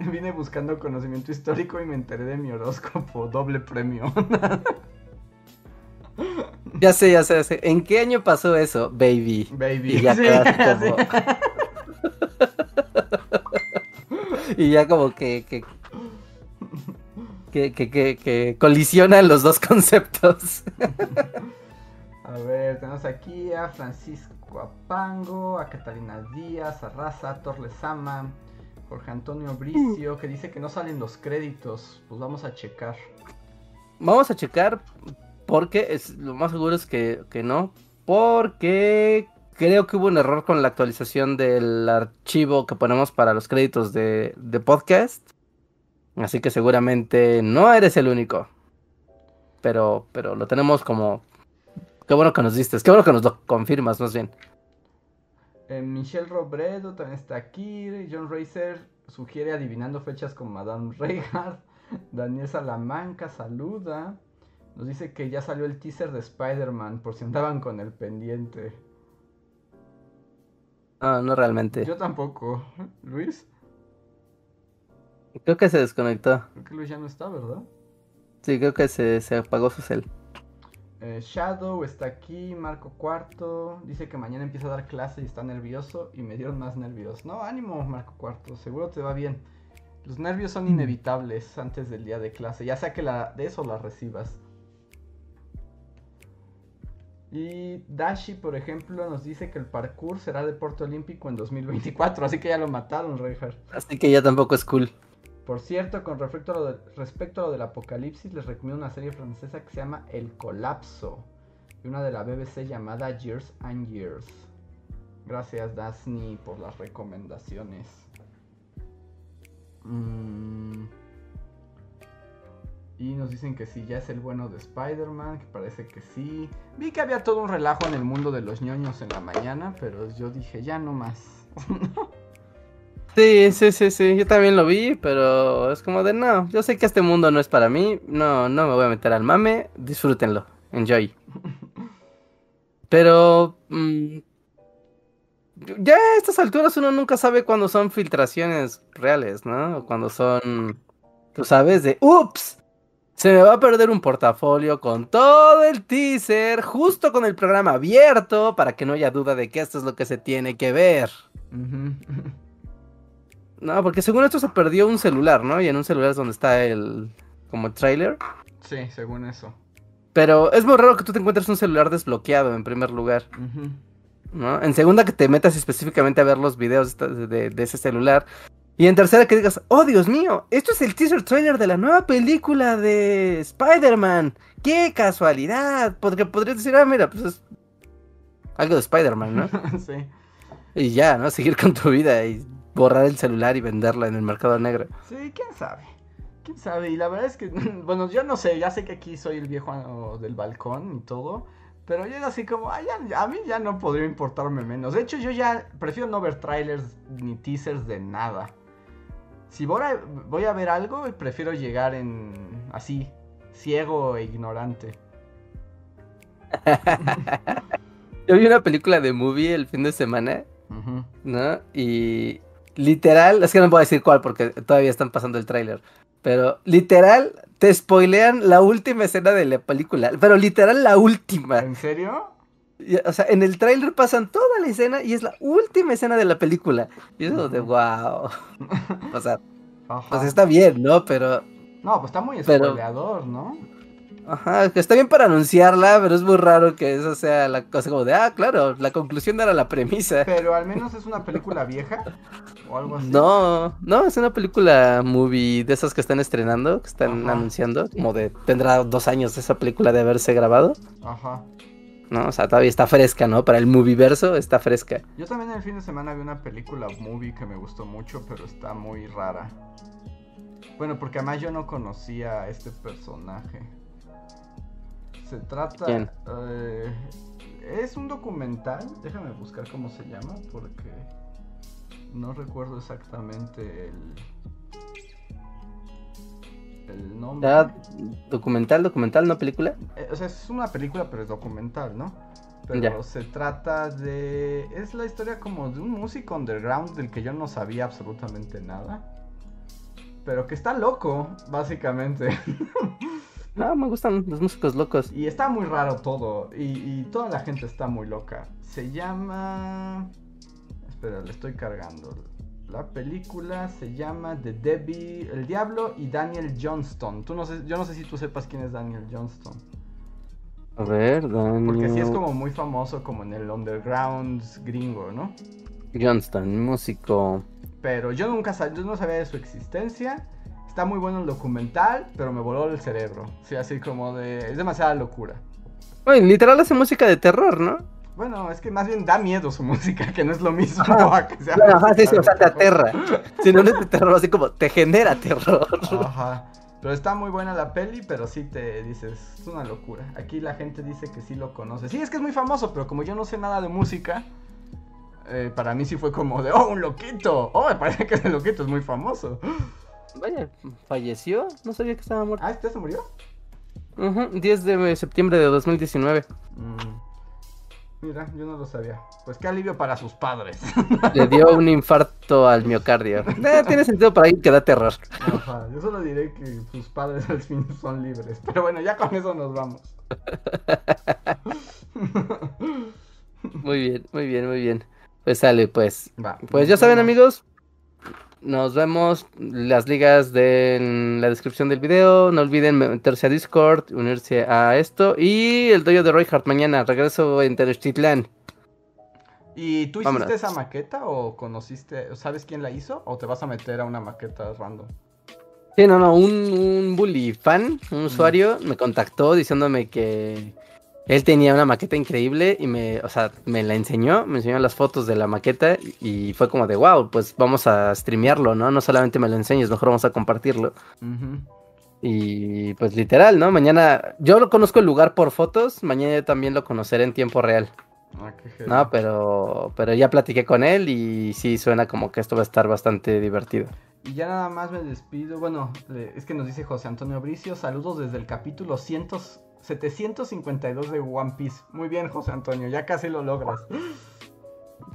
vine buscando conocimiento histórico y me enteré de mi horóscopo, doble premio. (laughs) Ya sé, ya sé, ya sé. ¿En qué año pasó eso, baby? Baby. Y ya Sí, como- sí. (laughs) Y ya como que. que... Que, que, que, que colisionan los dos (laughs) conceptos. A ver, tenemos aquí a Francisco Apango, a Catalina Díaz, a Raza, a Torlesama, Jorge Antonio Bricio, que dice que no salen los créditos. Pues vamos a checar. Vamos a checar porque es, lo más seguro es que, que no. Porque creo que hubo un error con la actualización del archivo que ponemos para los créditos de, de podcast. Así que seguramente no eres el único. Pero, pero lo tenemos como... Qué bueno que nos diste, qué bueno que nos lo confirmas más bien. Eh, Michelle Robredo también está aquí. John Racer sugiere adivinando fechas con Madame Reinhardt. (laughs) Daniel Salamanca saluda. Nos dice que ya salió el teaser de Spider-Man por si andaban con el pendiente. No, no realmente. Yo tampoco. (laughs) Luis, Creo que se desconectó. creo que Luis ya no está, ¿verdad? Sí, creo que se, se apagó su cel. Eh, Shadow está aquí, Marco Cuarto. Dice que mañana empieza a dar clase y está nervioso. Y me dieron más nervios. No, ánimo, Marco Cuarto. Seguro te va bien. Los nervios son inevitables antes del día de clase, ya sea que la, de eso la recibas. Y Dashi, por ejemplo, nos dice que el parkour será deporte olímpico en 2024, así que ya lo mataron, Reinhardt. Así que ya tampoco es cool. Por cierto, con respecto a, lo del apocalipsis, les recomiendo una serie francesa que se llama El Colapso. Y una de la BBC llamada Years and Years. Gracias, Dasni, por las recomendaciones. Mm. Y nos dicen que sí, ya es el bueno de Spider-Man, que parece que sí. Vi que había todo un relajo en el mundo de los ñoños en la mañana, pero yo dije, ya no más. (laughs) Sí, sí, sí, sí, yo también lo vi, pero es como de no, yo sé que este mundo no es para mí, no, no me voy a meter al mame, disfrútenlo, enjoy. (laughs) Pero mm, ya a estas alturas uno nunca sabe cuándo son filtraciones reales, ¿no? O cuando son, tú sabes, de ups, se me va a perder un portafolio con todo el teaser, justo con el programa abierto, para que no haya duda de que esto es lo que se tiene que ver. Ujú. (laughs) No, porque según esto se perdió un celular, ¿no? Y en un celular es donde está el como el trailer. Sí, según eso. Pero es muy raro que tú te encuentres un celular desbloqueado en primer lugar. ¿no? En segunda que te metas específicamente a ver los videos de, de- de ese celular. Y en tercera que digas, oh Dios mío, esto es el teaser trailer de la nueva película de Spider-Man. ¡Qué casualidad! Porque podrías decir, ah, mira, pues es algo de Spider-Man, ¿no? (laughs) sí. y ya, ¿no? Seguir con tu vida y borrar el celular y venderla en el mercado negro. Sí, quién sabe. Quién sabe. Y la verdad es que, (laughs) bueno, yo no sé, ya sé que aquí soy el viejo del balcón y todo. Pero yo era así como, "Ay, ya- a mí ya no podría importarme menos. De hecho, yo ya prefiero no ver trailers ni teasers de nada. Si voy a, voy a ver algo, prefiero llegar en así, ciego e ignorante. (laughs) Yo vi una película de movie el fin de semana. ¿no? Y literal, es que no a decir cuál porque todavía están pasando el tráiler. Pero literal, te spoilean la última escena de la película. Pero literal la última. ¿En serio? Y, O sea, en el tráiler pasan toda la escena y es la última escena de la película. Y eso de wow. (laughs) O sea, Ajá. pues está bien, ¿no? Pero No, pues está muy Pero- spoileador, ¿no? Ajá, que está bien para anunciarla, pero es muy raro que eso sea la cosa como de, ah, claro, la conclusión era la premisa. Pero al menos es una película vieja o algo así. No, no, es una película movie de esas que están estrenando, que están Ajá. anunciando, como de, tendrá dos años esa película de haberse grabado, Ajá. ¿no? O sea, todavía está fresca, ¿no? Para el movieverso está fresca. Yo también el fin de semana vi una película movie que me gustó mucho, pero está muy rara. Bueno, porque además yo no conocía a este personaje. Se trata... ¿Quién? eh, es un documental, déjame buscar cómo se llama, porque no recuerdo exactamente el... El nombre. Ya, documental, documental, no película. Eh, o sea, es una película, pero es documental, ¿no? Pero Ya. se trata de... Es la historia como de un músico underground del que yo no sabía absolutamente nada. Pero que está loco, básicamente. (laughs) No, me gustan los músicos locos. y está muy raro todo. Y, y toda la gente está muy loca. Se llama... Espera, le estoy cargando. La película se llama The Debbie, El Diablo y Daniel Johnston. Tú no sé, yo no sé si tú sepas quién es Daniel Johnston. A ver, Daniel Porque sí es como muy famoso como en el underground gringo, ¿no? Johnston, músico. Pero yo nunca sab- yo no sabía de su existencia. Está muy bueno el documental, pero me voló el cerebro. Sí, así como de... Es demasiada locura. Oye, literal hace música de terror, ¿no? Bueno, es que más bien da miedo su (laughs) música, que no es lo mismo. a que sea Bueno, ajá, sí, o sea, te aterra. Si no es de terror, así como te genera terror. Ajá. Pero está muy buena la peli, pero sí te dices, es una locura. Aquí la gente dice que sí lo conoce. Sí, es que es muy famoso, pero como yo no sé nada de música, eh, para mí sí fue como de, oh, un loquito. Oh, me parece que ese loquito es muy famoso. Vaya, falleció. No sabía que estaba muerto. Ah, ¿este se murió? Ujú, 10 de septiembre de 2019. Mm. Mira, yo no lo sabía. Pues qué alivio para sus padres. Le dio un (laughs) infarto al miocardio. Eh, tiene sentido para alguien que da terror. Ajá, yo solo diré que sus padres al fin son libres. Pero bueno, ya con eso nos vamos. (laughs) Muy bien, muy bien, muy bien. Pues sale, pues. Va. Pues ya saben, amigos. Nos vemos. Las ligas de en la descripción del video. No olviden meterse a Discord, unirse a esto. Y el doyo de Reinhardt mañana. Regreso en Tenochtitlan. ¿Y tú Vámonos. hiciste esa maqueta o conociste, sabes quién la hizo? ¿O te vas a meter a una maqueta random? Sí, no, no. Un, un bully fan, un usuario, me contactó diciéndome que él tenía una maqueta increíble y me, o sea, me la enseñó, me enseñó las fotos de la maqueta y fue como de wow, pues vamos a streamearlo, ¿no? No solamente me lo enseñes, mejor vamos a compartirlo. Y pues literal, ¿no? Mañana, yo lo conozco el lugar por fotos, mañana yo también lo conoceré en tiempo real. Ah, qué. No, pero, pero ya platiqué con él y sí suena como que esto va a estar bastante divertido. Y ya nada más me despido. Bueno, le- es que nos dice José Antonio Bricio. Saludos desde el capítulo 100 752 de One Piece. Muy bien, José Antonio, ya casi lo logras.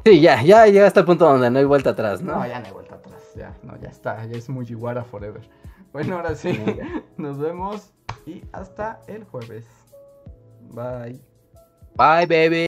Sí, ya, ya llega hasta el punto donde no hay vuelta atrás, ¿no? No, ya no hay vuelta atrás. Ya, no, ya está. Ya es Mujiwara Forever. Bueno, ahora sí. (laughs) Nos vemos y hasta el jueves. Bye. Bye, baby.